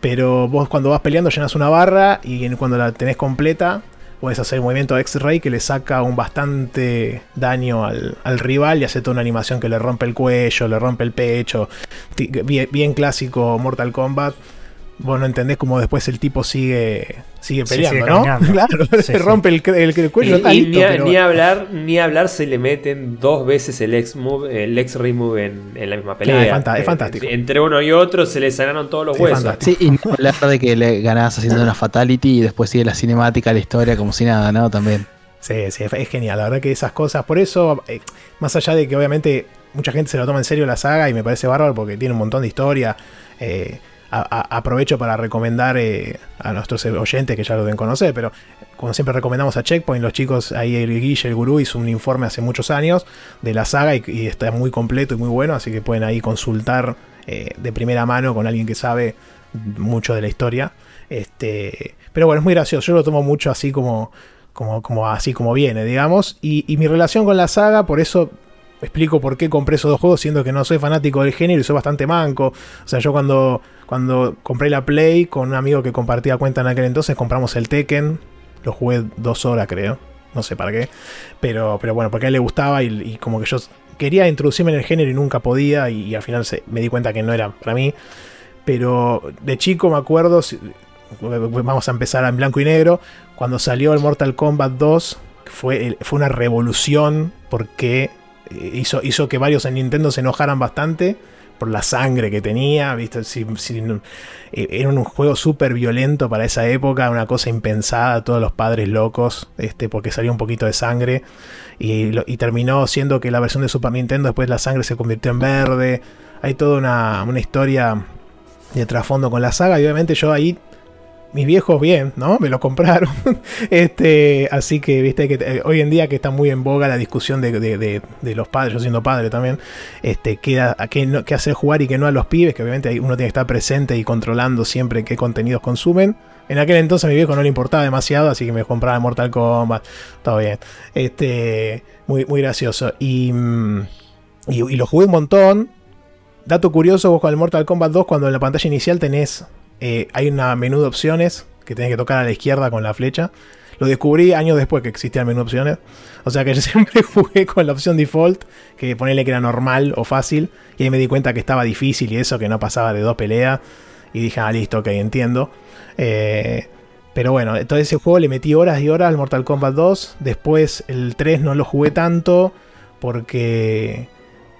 [SPEAKER 6] Pero vos cuando vas peleando llenas una barra y cuando la tenés completa puedes hacer el movimiento X-Ray que le saca un bastante daño al, al rival y hace toda una animación que le rompe el cuello, le rompe el pecho. Bien clásico Mortal Kombat. Vos no entendés cómo después el tipo sigue, sigue
[SPEAKER 4] Sí,
[SPEAKER 6] peleando,
[SPEAKER 4] sigue
[SPEAKER 6] ¿no? Claro,
[SPEAKER 4] Sí,
[SPEAKER 6] se
[SPEAKER 4] sí.
[SPEAKER 6] rompe el, el- el cuello.
[SPEAKER 5] Y,
[SPEAKER 6] está
[SPEAKER 5] y
[SPEAKER 6] listo,
[SPEAKER 5] ni, a-
[SPEAKER 6] pero-
[SPEAKER 5] ni hablar, ni hablar se le meten dos veces el X move, el X ray move en, en la misma pelea.
[SPEAKER 6] es fanta- es
[SPEAKER 5] Eh,
[SPEAKER 6] fantástico.
[SPEAKER 5] Entre uno y otro se le sanaron todos los
[SPEAKER 6] Es
[SPEAKER 5] huesos.
[SPEAKER 6] fantástico.
[SPEAKER 3] Sí, y no hablar de que le ganás haciendo una fatality y después sigue la cinemática, la historia, como si nada, ¿no? También.
[SPEAKER 6] Sí, sí, es genial. La verdad que esas cosas, por eso, eh, más allá de que obviamente mucha gente se lo toma en serio la saga y me parece bárbaro porque tiene un montón de historia. eh, aprovecho para recomendar eh, a nuestros oyentes que ya lo deben conocer, pero como siempre recomendamos a Checkpoint, los chicos, ahí el Guille, el gurú, hizo un informe hace muchos años de la saga y, está muy completo y muy bueno, así que pueden ahí consultar eh, de primera mano con alguien que sabe mucho de la historia. Este, pero bueno, es muy gracioso, yo lo tomo mucho así como, como, como así como viene, digamos, y mi relación con la saga, por eso explico por qué compré esos dos juegos, siendo que no soy fanático del género y soy bastante manco. O sea, yo cuando, cuando compré la Play con un amigo que compartía cuenta en aquel entonces, compramos el Tekken. Lo jugué dos horas, creo. No sé para qué. Pero, pero bueno, porque a él le gustaba y, como que yo quería introducirme en el género y nunca podía. Y, al final me di cuenta que no era para mí. Pero de chico me acuerdo, vamos a empezar en blanco y negro, cuando salió el Mortal Kombat 2, fue, fue una revolución porque hizo, que varios en Nintendo se enojaran bastante por la sangre que tenía, ¿viste? Eh, era un juego súper violento para esa época, una cosa impensada, todos los padres locos, este, porque salía un poquito de sangre, y, terminó siendo que la versión de Super Nintendo después la sangre se convirtió en verde, hay toda una, una historia de trasfondo con la saga, y obviamente yo ahí mis viejos bien, ¿no? Me lo compraron. este, así que, viste, que eh, hoy en día que está muy en boga la discusión de, los padres, yo siendo padre también, este, qué, a qué, hacer jugar y qué no a los pibes, que obviamente uno tiene que estar presente y controlando siempre qué contenidos consumen. En aquel entonces a mi viejo no le importaba demasiado, así que me compraba Mortal Kombat, todo bien. Este, muy, muy gracioso. Y, mm, y, y lo jugué un montón. Dato curioso, vos con el Mortal Kombat 2, cuando en la pantalla inicial tenés eh, hay una menú de opciones que tenés que tocar a la izquierda con la flecha. Lo descubrí años después que existía el menú de opciones. O sea que yo siempre jugué con la opción default, que ponerle que era normal o fácil. Y ahí me di cuenta que estaba difícil y eso, que no pasaba de dos peleas. Y dije, ah, listo, ok, entiendo. Eh, pero bueno, entonces ese juego le metí horas y horas al Mortal Kombat 2. Después el 3 no lo jugué tanto porque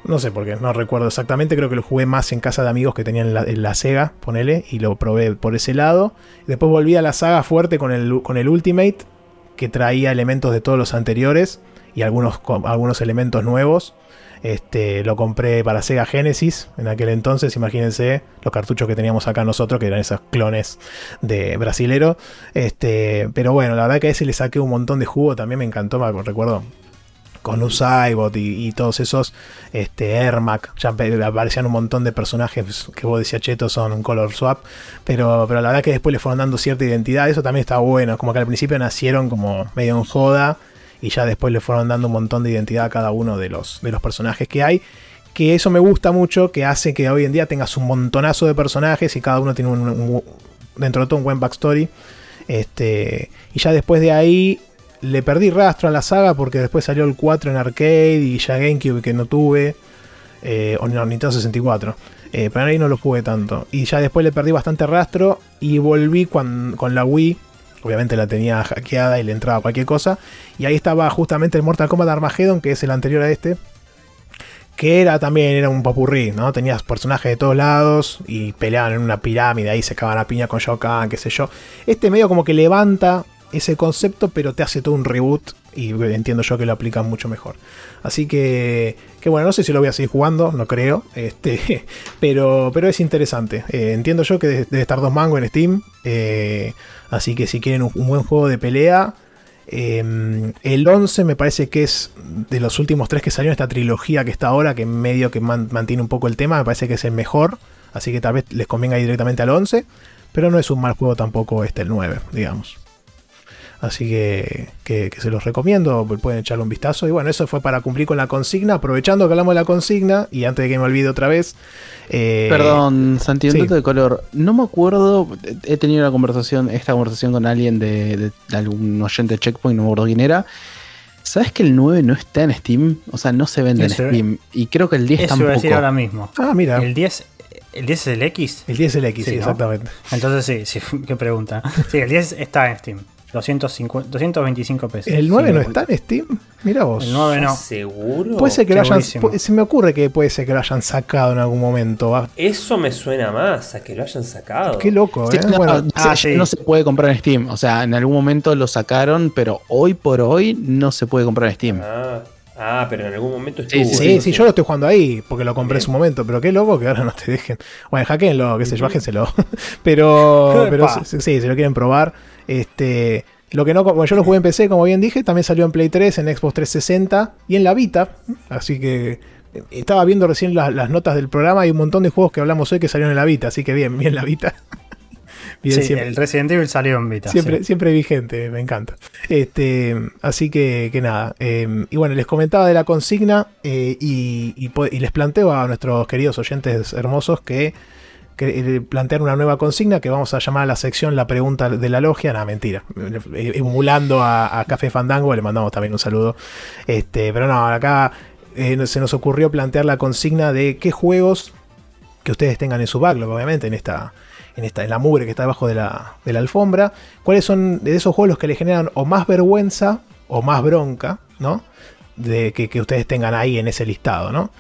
[SPEAKER 6] no sé por qué, no recuerdo exactamente. Creo que lo jugué más en casa de amigos que tenían la, Sega, ponele, y lo probé por ese lado. Después volví a la saga fuerte con el, con el Ultimate, que traía elementos de todos los anteriores y algunos, algunos elementos nuevos. Este, lo compré para Sega Genesis en aquel entonces, imagínense los cartuchos que teníamos acá nosotros, que eran esos clones de brasilero. Este, pero bueno, la verdad que a ese le saqué un montón de jugo, también me encantó, me recuerdo con Usaibot y, y, todos esos, este, Ermac, ya aparecían un montón de personajes que vos decías, cheto, son un color swap, pero, pero la verdad que después le fueron dando cierta identidad, eso también está bueno, como que al principio nacieron como medio en joda y ya después le fueron dando un montón de identidad a cada uno de los, de los personajes que hay, que eso me gusta mucho, que hace que hoy en día tengas un montonazo de personajes y cada uno tiene un, dentro de todo un buen backstory. Este, y ya después de ahí le perdí rastro a la saga porque después salió el 4 en arcade y ya GameCube que no tuve. Eh, o no, Nintendo 64. Eh, pero ahí no lo jugué tanto. Y ya después le perdí bastante rastro y volví con, la Wii. Obviamente la tenía hackeada y le entraba cualquier cosa. Y ahí estaba justamente el Mortal Kombat Armageddon, que es el anterior a este. Que era también, era un popurrí, ¿no? Tenías personajes de todos lados y peleaban en una pirámide, ahí se acaban a piña con Shao qué sé yo. Este medio como que levanta ese concepto, pero te hace todo un reboot y entiendo yo que lo aplican mucho mejor. Así que, que bueno, no sé si lo voy a seguir jugando, no creo, este, pero, pero es interesante. Eh, entiendo yo que debe estar dos mangos en Steam, eh, así que si quieren un, buen juego de pelea, em, el 11 me parece que es de los últimos tres que salieron esta trilogía que está ahora, que medio que mantiene un poco el tema, me parece que es el mejor, así que tal vez les convenga ir directamente al 11, pero no es un mal juego tampoco este el 9, digamos. Así que, que, se los recomiendo, pueden echarle un vistazo. Y bueno, eso fue para cumplir con la consigna. Aprovechando que hablamos de la consigna, y antes de que me olvide otra vez.
[SPEAKER 3] Eh, Perdón, Santi, un de color. No me acuerdo, he tenido una conversación, esta conversación con alguien de, algún oyente de Checkpoint, no me acuerdo quién era. ¿Sabes que el 9 no está en Steam? O sea, no se vende en Steam. Y creo que el 10
[SPEAKER 4] eso
[SPEAKER 3] tampoco.
[SPEAKER 4] A decir ahora mismo.
[SPEAKER 6] Ah, mira.
[SPEAKER 4] El 10 ¿El 10 es el X?
[SPEAKER 6] El 10 es el X, sí, exactamente.
[SPEAKER 4] Entonces sí, sí, qué pregunta. Sí, el 10 está en Steam. 225 pesos.
[SPEAKER 6] ¿El 9 no está en Steam? Mira vos.
[SPEAKER 4] El 9 no.
[SPEAKER 5] ¿Seguro?
[SPEAKER 6] Puede ser que lo hayan. Se me ocurre que puede ser que lo hayan sacado en algún momento.
[SPEAKER 5] Eso me suena más a que lo hayan sacado.
[SPEAKER 6] Qué loco, ¿eh?
[SPEAKER 3] No, bueno, ah, no se puede comprar en Steam. O sea, en algún momento lo sacaron, pero hoy por hoy no se puede comprar en Steam.
[SPEAKER 5] Ah. Ah, pero en algún momento estuvo.
[SPEAKER 6] Sí, sí, sí, yo lo estoy jugando ahí porque lo compré en su momento, pero qué loco que ahora no te dejen. Bueno, hackeenlo, qué sé yo, bájenselo. pero, pero sí, si lo quieren probar. Este, Lo que no, bueno, yo lo jugué en PC, como bien dije, también salió en Play 3, en Xbox 360 y en la Vita. Así que eh, estaba viendo recién las, las notas del programa y un montón de juegos que hablamos hoy que salieron en la Vita, así que bien, bien la Vita. Bien,
[SPEAKER 4] Sí,
[SPEAKER 6] siempre-
[SPEAKER 4] el Resident Evil salió en Vita.
[SPEAKER 6] Siempre,
[SPEAKER 4] sí.
[SPEAKER 6] siempre vigente, me encanta. Este, así que, que nada. eh, y bueno, les comentaba de la consigna eh, y, y les planteo a nuestros queridos oyentes hermosos que, eh, plantear una nueva consigna que vamos a llamar a la sección La pregunta de la logia. Nada, mentira. Eh, Emulando a, a Café Fandango, le mandamos también un saludo. Este, pero no, acá eh, se nos ocurrió plantear la consigna de qué juegos que ustedes tengan en su backlog, obviamente, en esta, en esta, en la mugre que está debajo de la, de la alfombra. ¿Cuáles son de esos juegos los que le generan o más vergüenza o más bronca, ¿no? De que, que ustedes tengan ahí en ese listado, ¿no?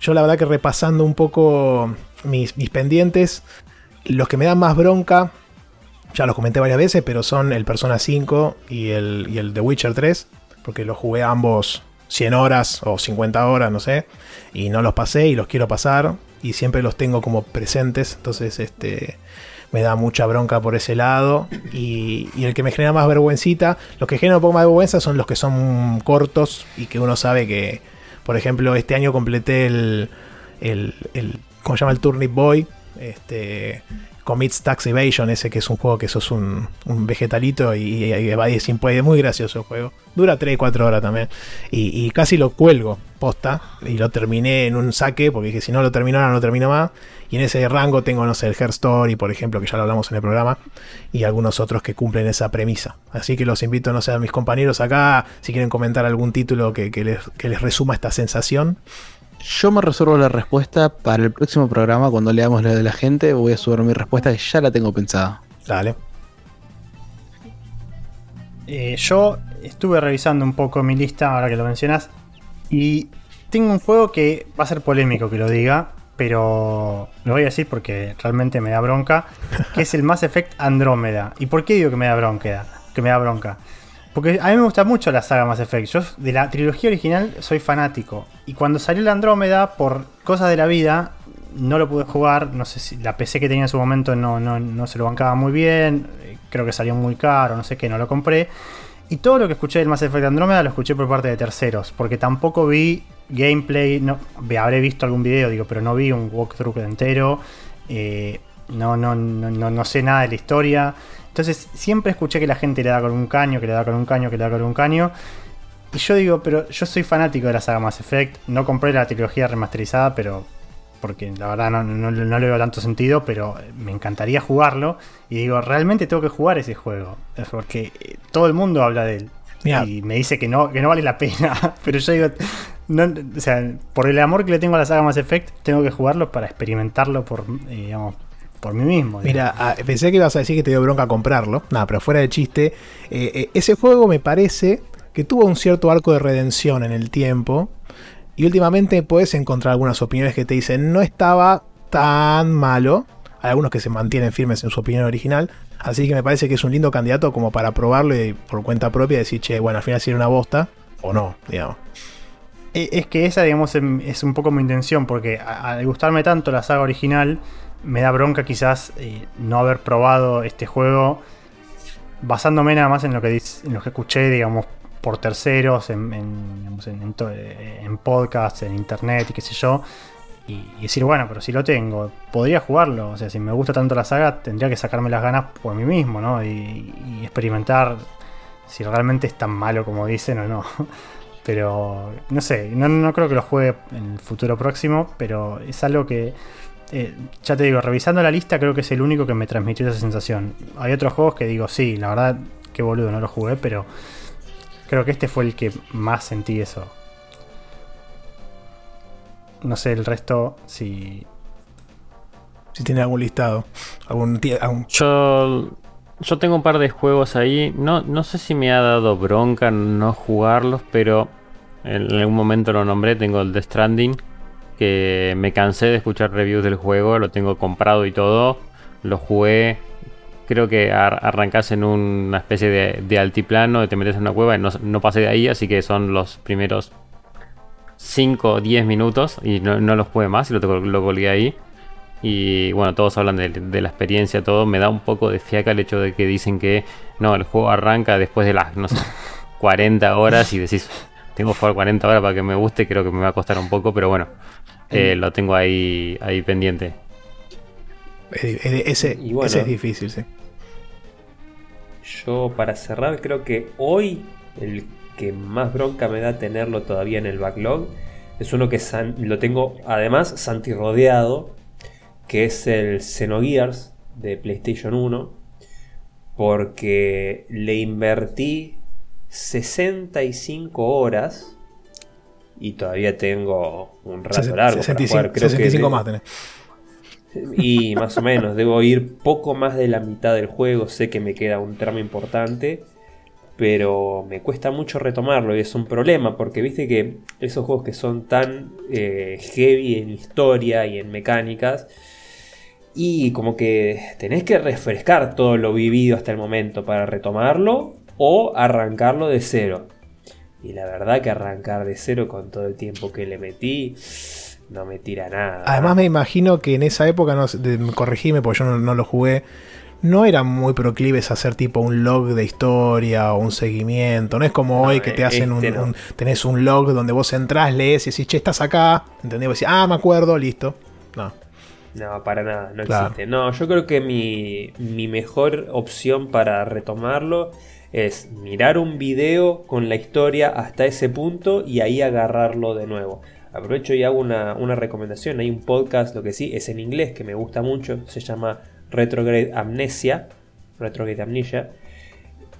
[SPEAKER 6] Yo la verdad que repasando un poco mis, pendientes, los que me dan más bronca, ya los comenté varias veces, pero son el Persona 5 y el, y el The Witcher 3, porque los jugué ambos 100 horas o 50 horas, no sé, y no los pasé y los quiero pasar, y siempre los tengo como presentes, entonces este me da mucha bronca por ese lado, y, y el que me genera más vergüencita, los que generan un poco más de vergüenza son los que son cortos y que uno sabe que, por ejemplo, este año completé el, el ¿cómo se llama? El Turnip Boy, este, Commits Tax Evasion, ese que es un juego que sos un, un vegetalito y, y, evadís impuestos. Muy gracioso el juego. Dura 3-4 horas también. Y, casi lo cuelgo, posta. Y lo terminé en un saque, porque dije, si no lo termino ahora, no lo termino más. Y en ese rango tengo, no sé, el Her Story, por ejemplo, que ya lo hablamos en el programa. Y algunos otros que cumplen esa premisa. Así que los invito, no sé, a mis compañeros acá, si quieren comentar algún título que les, que les resuma esta sensación.
[SPEAKER 3] Yo me reservo la respuesta para el próximo programa. Cuando leamos lo de la gente, voy a subir mi respuesta que ya la tengo pensada.
[SPEAKER 6] Dale.
[SPEAKER 4] Eh, yo estuve revisando un poco mi lista ahora que lo mencionas y tengo un juego que va a ser polémico que lo diga, pero lo voy a decir porque realmente me da bronca, que es el Mass Effect Andrómeda. ¿Y por qué digo que me da bronca? Que me da bronca. Porque a mí me gusta mucho la saga Mass Effect. Yo de la trilogía original soy fanático. Y cuando salió la Andrómeda, por cosas de la vida, no lo pude jugar. No sé si la PC que tenía en su momento no, no, no se lo bancaba muy bien. eh, Creo que salió muy caro, no sé qué, no lo compré. Y todo lo que escuché del Mass Effect Andrómeda lo escuché por parte de terceros. Porque tampoco vi gameplay. No, habré visto algún video, digo, pero no vi un walkthrough entero. eh, no, no, no, no sé nada de la historia. Entonces siempre escuché que la gente le da con un caño, que le da con un caño, que le da con un caño. Y yo digo, pero yo soy fanático de la saga Mass Effect. No compré la trilogía remasterizada, pero. Porque la verdad no, no- no le veo tanto sentido, pero me encantaría jugarlo. Y digo, realmente tengo que jugar ese juego. Es Porque eh, todo el mundo habla de él.
[SPEAKER 6] Mirá.
[SPEAKER 4] Y me dice que no, que no vale la pena. Pero yo digo, no, o sea, por el amor que le tengo a la saga Mass Effect, tengo que jugarlo para experimentarlo por, eh, digamos, por mí mismo. digamos.
[SPEAKER 6] Mira, ah, pensé que ibas a decir que te dio bronca comprarlo. Nada, pero fuera de chiste. eh, eh, ese juego me parece que tuvo un cierto arco de redención en el tiempo. Y últimamente puedes encontrar algunas opiniones que te dicen no estaba tan malo. Hay algunos que se mantienen firmes en su opinión original. Así que me parece que es un lindo candidato como para probarlo y por cuenta propia decir, che, bueno, al final si era una bosta o no, digamos.
[SPEAKER 4] Eh, Es que esa, digamos, em- es un poco mi intención, porque a- al gustarme tanto la saga original, me da bronca quizás eh, no haber probado este juego basándome nada más en lo que, en lo que escuché, digamos, por terceros, en, en, en, eh, podcasts, en internet y qué sé yo. Y, y decir, bueno, pero si lo tengo, podría jugarlo. O sea, si me gusta tanto la saga, tendría que sacarme las ganas por mí mismo, ¿no? Y, y experimentar si realmente es tan malo como dicen o no. Pero no sé, no, no creo que lo juegue en el futuro próximo, pero es algo que, eh, ya te digo, revisando la lista creo que es el único que me transmitió esa sensación. Hay otros juegos que digo, sí, la verdad, qué boludo, no lo jugué, pero creo que este fue el que más sentí eso. No sé, el resto, si...
[SPEAKER 6] Si tiene algún listado. Algún,
[SPEAKER 2] Yo, yo tengo un par de juegos ahí. No, no sé si me ha dado bronca no jugarlos, pero en algún momento lo nombré. Tengo el The Stranding, que me cansé de escuchar reviews del juego. Lo tengo comprado y todo. Lo jugué. Creo que ar- arrancás en una especie de, de altiplano, te metes en una cueva y no, no pasé de ahí, así que son los primeros 5 o 10 minutos y no, no lo jugué más y lo, lo colgué ahí. Y bueno, todos hablan de, de la experiencia, todo. Me da un poco de fiaca el hecho de que dicen que no, el juego arranca después de las, no sé, 40 horas y decís, tengo que jugar 40 horas para que me guste, creo que me va a costar un poco, pero bueno, eh, lo tengo ahí, ahí pendiente.
[SPEAKER 6] Ese,
[SPEAKER 5] Y bueno.
[SPEAKER 6] ese es difícil, sí.
[SPEAKER 5] Yo para cerrar creo que hoy el que más bronca me da tenerlo todavía en el backlog es uno que san- lo tengo además Santi rodeado, que es el Xenogears de PlayStation 1, porque le invertí 65 horas y todavía tengo un rato largo para
[SPEAKER 6] 65,
[SPEAKER 5] jugar. Creo que
[SPEAKER 6] 65
[SPEAKER 5] de-
[SPEAKER 6] más tenés.
[SPEAKER 5] y más o menos, debo ir poco más de la mitad del juego. Sé que me queda un tramo importante, pero me cuesta mucho retomarlo y es un problema porque viste que esos juegos que son tan eh, heavy en historia y en mecánicas, y como que tenés que refrescar todo lo vivido hasta el momento para retomarlo o arrancarlo de cero. Y la verdad que arrancar de cero con todo el tiempo que le metí no me tira nada.
[SPEAKER 6] Además me imagino que en esa época, no de- corregime porque yo no, no lo jugué, no eran muy proclives a hacer tipo un log de historia o un seguimiento. No es como
[SPEAKER 5] No,
[SPEAKER 6] hoy que te hacen un,
[SPEAKER 5] este
[SPEAKER 6] un- tenés un log donde vos entrás, lees y decís, che, estás acá. ¿Entendés? Vos decís, ah, me acuerdo, listo. No.
[SPEAKER 5] No, para nada, no
[SPEAKER 6] Claro.
[SPEAKER 5] existe. No, yo creo que mi, mi mejor opción para retomarlo es mirar un video con la historia hasta ese punto y ahí agarrarlo de nuevo. Aprovecho y hago una, recomendación. Hay un podcast, lo que sí, es en inglés, que me gusta mucho. Se llama Retrograde Amnesia. Retrograde Amnesia.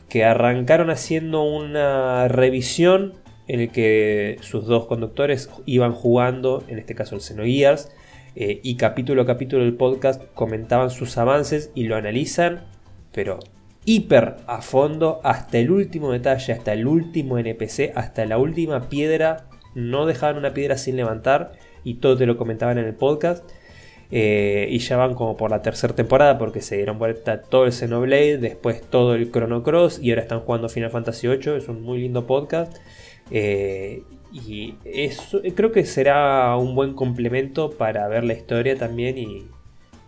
[SPEAKER 5] Que arrancaron haciendo una revisión en el que sus dos conductores iban jugando, en este caso el Xenogears, eh, y capítulo a capítulo del podcast comentaban sus avances y lo analizan, pero hiper a fondo, hasta el último detalle, hasta el último NPC, hasta la última piedra, no dejaban una piedra sin levantar y todo te lo comentaban en el podcast. Eh, y ya van como por la tercera temporada porque se dieron vuelta todo el Xenoblade, después todo el Chrono Cross y ahora están jugando Final Fantasy VIII. Es un muy lindo podcast. Eh, y eso creo que será un buen complemento para ver la historia también y,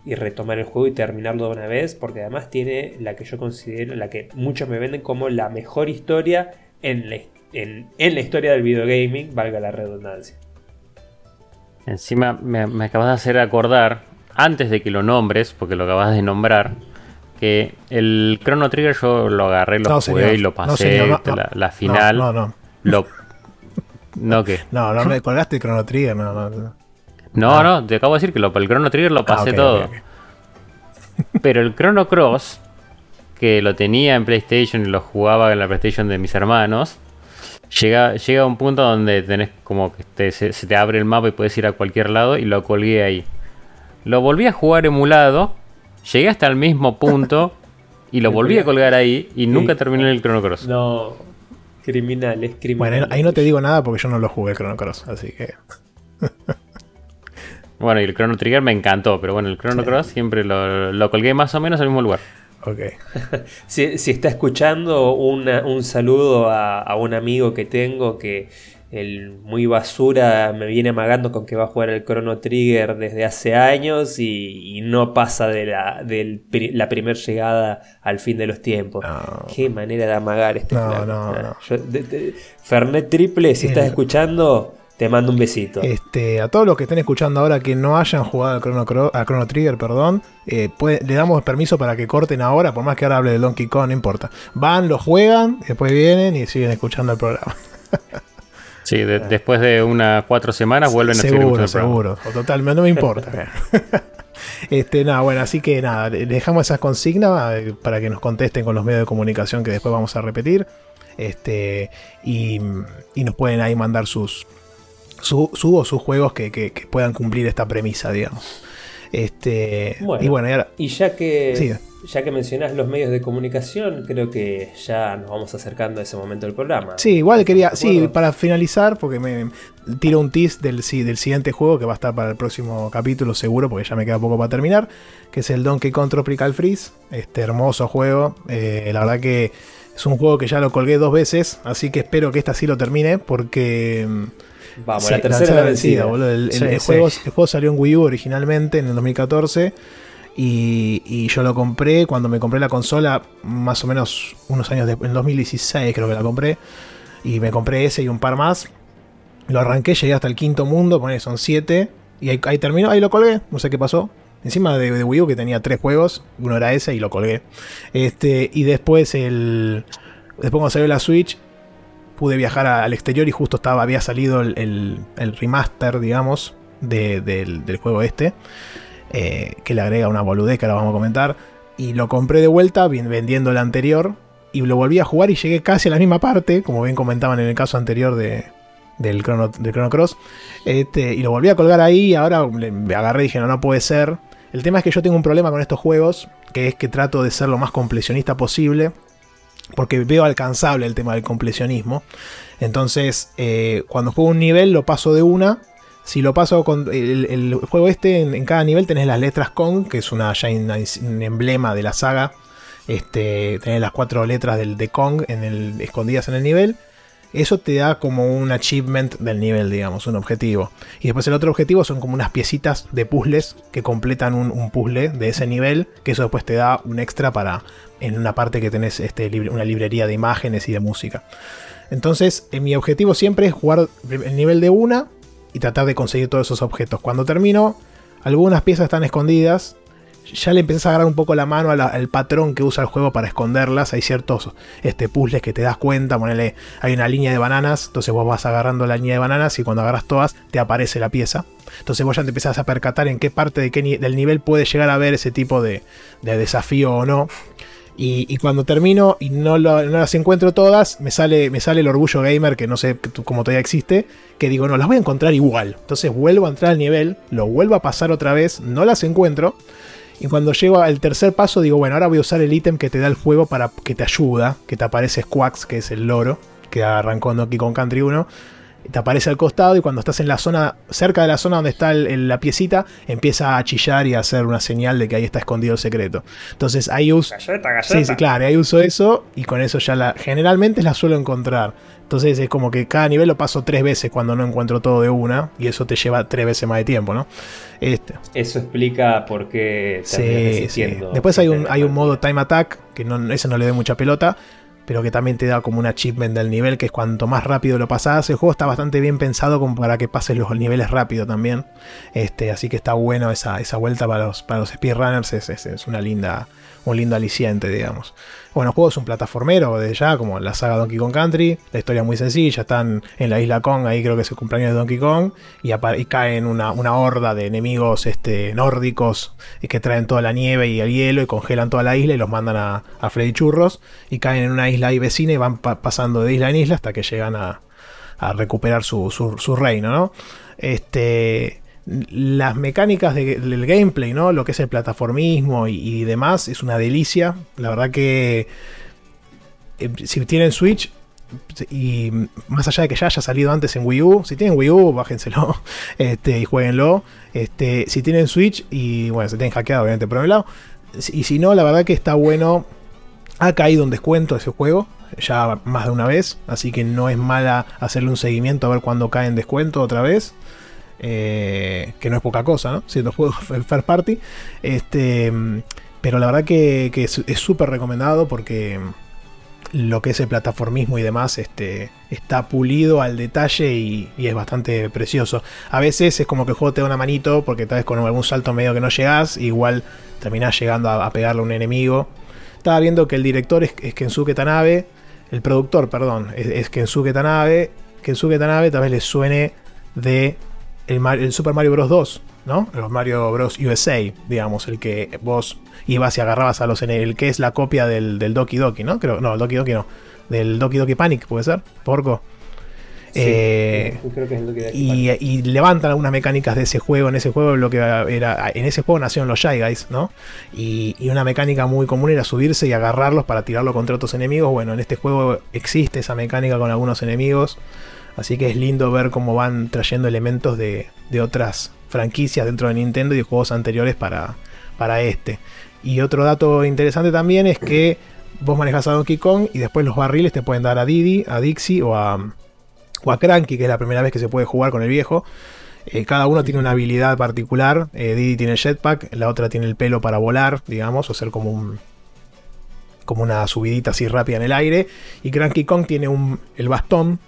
[SPEAKER 5] y retomar el juego y terminarlo de una vez. Porque además tiene la que yo considero, la que muchos me venden como la mejor historia en la, en, en la historia del videogaming, valga la redundancia.
[SPEAKER 2] Encima me, me acabas de hacer acordar, antes de que lo nombres, porque lo acabas de nombrar, que el Chrono Trigger yo lo agarré, lo
[SPEAKER 6] No,
[SPEAKER 2] jugué
[SPEAKER 6] señor.
[SPEAKER 2] y lo
[SPEAKER 6] No,
[SPEAKER 2] pasé,
[SPEAKER 6] señor, no, no.
[SPEAKER 2] la, la final.
[SPEAKER 6] No, no, no.
[SPEAKER 2] Lo, no, ¿qué?
[SPEAKER 6] No, no me colgaste el Chrono Trigger, no, no. No.
[SPEAKER 2] No, no, te acabo de decir que lo, el Chrono Trigger lo pasé
[SPEAKER 6] Ah, ok,
[SPEAKER 2] todo. Pero el Chrono Cross, que lo tenía en PlayStation y lo jugaba en la PlayStation de mis hermanos, llega, llega a un punto donde tenés como que te- se, se te abre el mapa y puedes ir a cualquier lado y lo colgué ahí. Lo volví a jugar emulado, llegué hasta el mismo punto y lo volví a colgar ahí y nunca terminé el Chrono Cross.
[SPEAKER 5] No, criminal, es criminal.
[SPEAKER 6] Bueno, ahí, ahí no te digo nada porque yo no lo jugué el Chrono Cross, así que.
[SPEAKER 2] Bueno, y el Chrono Trigger me encantó, pero bueno, el Chrono Cross siempre lo, lo colgué más o menos al mismo lugar.
[SPEAKER 6] Ok.
[SPEAKER 5] Si, si está escuchando, una- un saludo a, a un amigo que tengo que el muy basura me viene amagando con que va a jugar el Chrono Trigger desde hace años y, y no pasa de la, del pri- la primer llegada al fin de los tiempos.
[SPEAKER 6] No.
[SPEAKER 5] Qué manera de amagar este
[SPEAKER 6] No, no,
[SPEAKER 5] Ah,
[SPEAKER 6] no.
[SPEAKER 5] yo- de- de- Fernet Triple, si estás escuchando, te mando un besito.
[SPEAKER 6] Este, a todos los que estén escuchando ahora que no hayan jugado al Chrono, a Chrono Trigger, perdón, eh, puede- le damos permiso para que corten ahora, por más que ahora hable de Donkey Kong, no importa. Van, lo juegan, después vienen y siguen escuchando el programa.
[SPEAKER 2] Sí, de- después de unas cuatro semanas vuelven a seguir
[SPEAKER 6] seguro,
[SPEAKER 2] escuchando el programa.
[SPEAKER 6] seguro. O totalmente, no me importa. este, nada, bueno, así que nada, dejamos esas consignas eh, para que nos contesten con los medios de comunicación que después vamos a repetir. Este, y, y nos pueden ahí mandar sus, su, su o sus juegos que, que- que puedan cumplir esta premisa, digamos. Este,
[SPEAKER 5] Bueno.
[SPEAKER 6] y bueno, y ahora,
[SPEAKER 5] Y ya que, ya que mencionás los medios de comunicación, creo que ya nos vamos acercando a ese momento del programa.
[SPEAKER 6] Sí, igual quería,
[SPEAKER 5] ¿De
[SPEAKER 6] sí, para finalizar, porque me tiro un tease del, del siguiente juego que va a estar para el próximo capítulo seguro, porque ya me queda poco para terminar, que es el Donkey Kong Tropical Freeze, este hermoso juego, eh, la verdad que es un juego que ya lo colgué dos veces, así que espero que esta sí lo termine, porque mm,
[SPEAKER 5] Vamos,
[SPEAKER 6] Sí,
[SPEAKER 5] la tercera la vencida.
[SPEAKER 6] boludo. El, el-
[SPEAKER 4] Sí,
[SPEAKER 6] el
[SPEAKER 4] sí.
[SPEAKER 6] juego, el juego salió en Wii U originalmente en el 2014. Y, y yo lo compré cuando me compré la consola, más o menos unos años después, en 2016 creo que la compré. Y me compré ese y un par más. Lo arranqué, llegué hasta el quinto mundo, ponele, son siete. Y ahí, ahí terminó, ahí lo colgué, no sé qué pasó. Encima de, de Wii U que tenía tres juegos, uno era ese y lo colgué. Este, y después el. Después cuando salió la Switch, pude viajar al exterior y justo estaba, había salido el, el- remaster, digamos, de- del, del juego este. eh, que le agrega una boludez que ahora vamos a comentar. Y lo compré de vuelta, vendiendo el anterior. Y lo volví a jugar y llegué casi a la misma parte, como bien comentaban en el caso anterior de, del, Chrono, del Chrono Cross. Este, y lo volví a colgar ahí ahora me agarré y dije, no, no puede ser. El tema es que yo tengo un problema con estos juegos, que es que trato de ser lo más completionista posible, porque veo alcanzable el tema del completionismo. Entonces, eh, cuando juego un nivel lo paso de una. Si lo paso con el, juego este, en, cada nivel tenés las letras Kong, que es una- un emblema de la saga. Este, tenés las cuatro letras del, de Kong en el, escondidas en el nivel. Eso te da como un achievement del nivel, digamos, un objetivo. Y después el otro objetivo son como unas piecitas de puzzles que completan un, puzzle de ese nivel, que eso después te da un extra para en una parte que tenés este, una librería de imágenes y de música. Entonces, eh, mi objetivo siempre es jugar el nivel de una y tratar de conseguir todos esos objetos. Cuando termino, algunas piezas están escondidas. Ya le empiezas a agarrar un poco la mano al patrón que usa el juego para esconderlas. Hay ciertos este, puzzles que te das cuenta. Ponele, hay una línea de bananas. Entonces vos vas agarrando la línea de bananas y cuando agarras todas te aparece la pieza. Entonces vos ya te empezás a percatar en qué parte de qué del nivel puede llegar a ver ese tipo de, de desafío o no. Y, cuando termino y no, lo- no las encuentro todas, me sale, me sale el orgullo gamer, que no sé cómo todavía existe, que digo, no, las voy a encontrar igual. Entonces vuelvo a entrar al nivel, lo vuelvo a pasar otra vez, no las encuentro. Y cuando llego al tercer paso, digo, bueno, ahora voy a usar el ítem que te da el juego para que te ayuda, que te aparece Squax, que es el loro, que arrancó en Donkey Kong Country 1. Te aparece al costado y cuando estás en la zona, cerca de la zona donde está el- el- la piecita, empieza a chillar y a hacer una señal de que ahí está escondido el secreto. Entonces ahí uso,
[SPEAKER 5] Galleta, galleta.
[SPEAKER 6] Sí, sí, claro, ahí uso eso y con eso ya la. Generalmente la suelo encontrar. Entonces es como que cada nivel lo paso tres veces cuando no encuentro todo de una y eso te lleva tres veces más de tiempo, ¿no? Este,
[SPEAKER 5] Eso explica por qué
[SPEAKER 6] sí, sí. Después hay un, hay un modo Time Attack, que no, ese no le doy mucha pelota, pero que también te da como un achievement del nivel, que es cuanto más rápido lo pasás. El juego está bastante bien pensado como para que pases los niveles rápido también. Este, así que está bueno esa, esa vuelta para los, para los speedrunners, es, es, es una linda, un lindo aliciente, digamos. Bueno, el juego es un plataformero de ya, como la saga Donkey Kong Country. La historia es muy sencilla, están en la isla Kong, ahí creo que es el cumpleaños de Donkey Kong, y, caen una, una horda de enemigos este, nórdicos que traen toda la nieve y el hielo y congelan toda la isla y los mandan a, a Freddy Churros y caen en una isla ahí vecina y van pa- pasando de isla en isla hasta que llegan a, a recuperar su, su- su reino, ¿no? Este, las mecánicas de- del gameplay, ¿no? Lo que es el plataformismo y, y demás, es una delicia. La verdad que eh, si tienen Switch y más allá de que ya haya salido antes en Wii U, si tienen Wii U, bájenselo este, y jueguenlo. Este, si tienen Switch y bueno, se tienen hackeado, obviamente, por un lado. Y si no, la verdad que está bueno. Ha caído un descuento ese juego, ya más de una vez, así que no es mala hacerle un seguimiento a ver cuándo cae en descuento otra vez. Eh, que no es poca cosa, ¿no? Siendo juego first party. Este, pero la verdad que, es súper recomendado porque lo que es el plataformismo y demás este, está pulido al detalle y, es bastante precioso. A veces es como que el juego te da una manito porque tal vez con algún salto medio que no llegás, igual terminás llegando a, a pegarle a un enemigo. Estaba viendo que el director es, es Kensuke Tanabe, el productor, perdón, es, es Kensuke Tanabe. Kensuke Tanabe tal vez le suene de el, el Super Mario Bros. 2, ¿no? Los Mario Bros. USA, digamos, el que vos ibas y agarrabas a los en el que es la copia del, del Doki Doki, ¿no? Creo, no, el Doki Doki no. Del Doki Doki Panic, ¿puede ser? Porco.
[SPEAKER 5] Sí,
[SPEAKER 6] Eh,
[SPEAKER 5] creo que es lo que
[SPEAKER 6] y, y levantan algunas mecánicas de ese juego. En ese juego lo que era. En ese juego nacieron los Shy Guys, ¿no? Y, y una mecánica muy común era subirse y agarrarlos para tirarlo contra otros enemigos. Bueno, en este juego existe esa mecánica con algunos enemigos. Así que es lindo ver cómo van trayendo elementos de, otras franquicias dentro de Nintendo y de juegos anteriores para, para este. Y otro dato interesante también es que vos manejas a Donkey Kong y después los barriles te pueden dar a Diddy, a Dixie o a, o Cranky, que es la primera vez que se puede jugar con el viejo. Eh, cada uno tiene una habilidad particular. Eh, Didi tiene el jetpack, la otra tiene el pelo para volar, digamos, o ser como un. una subidita así rápida en el aire. Y Cranky Kong tiene un, el bastón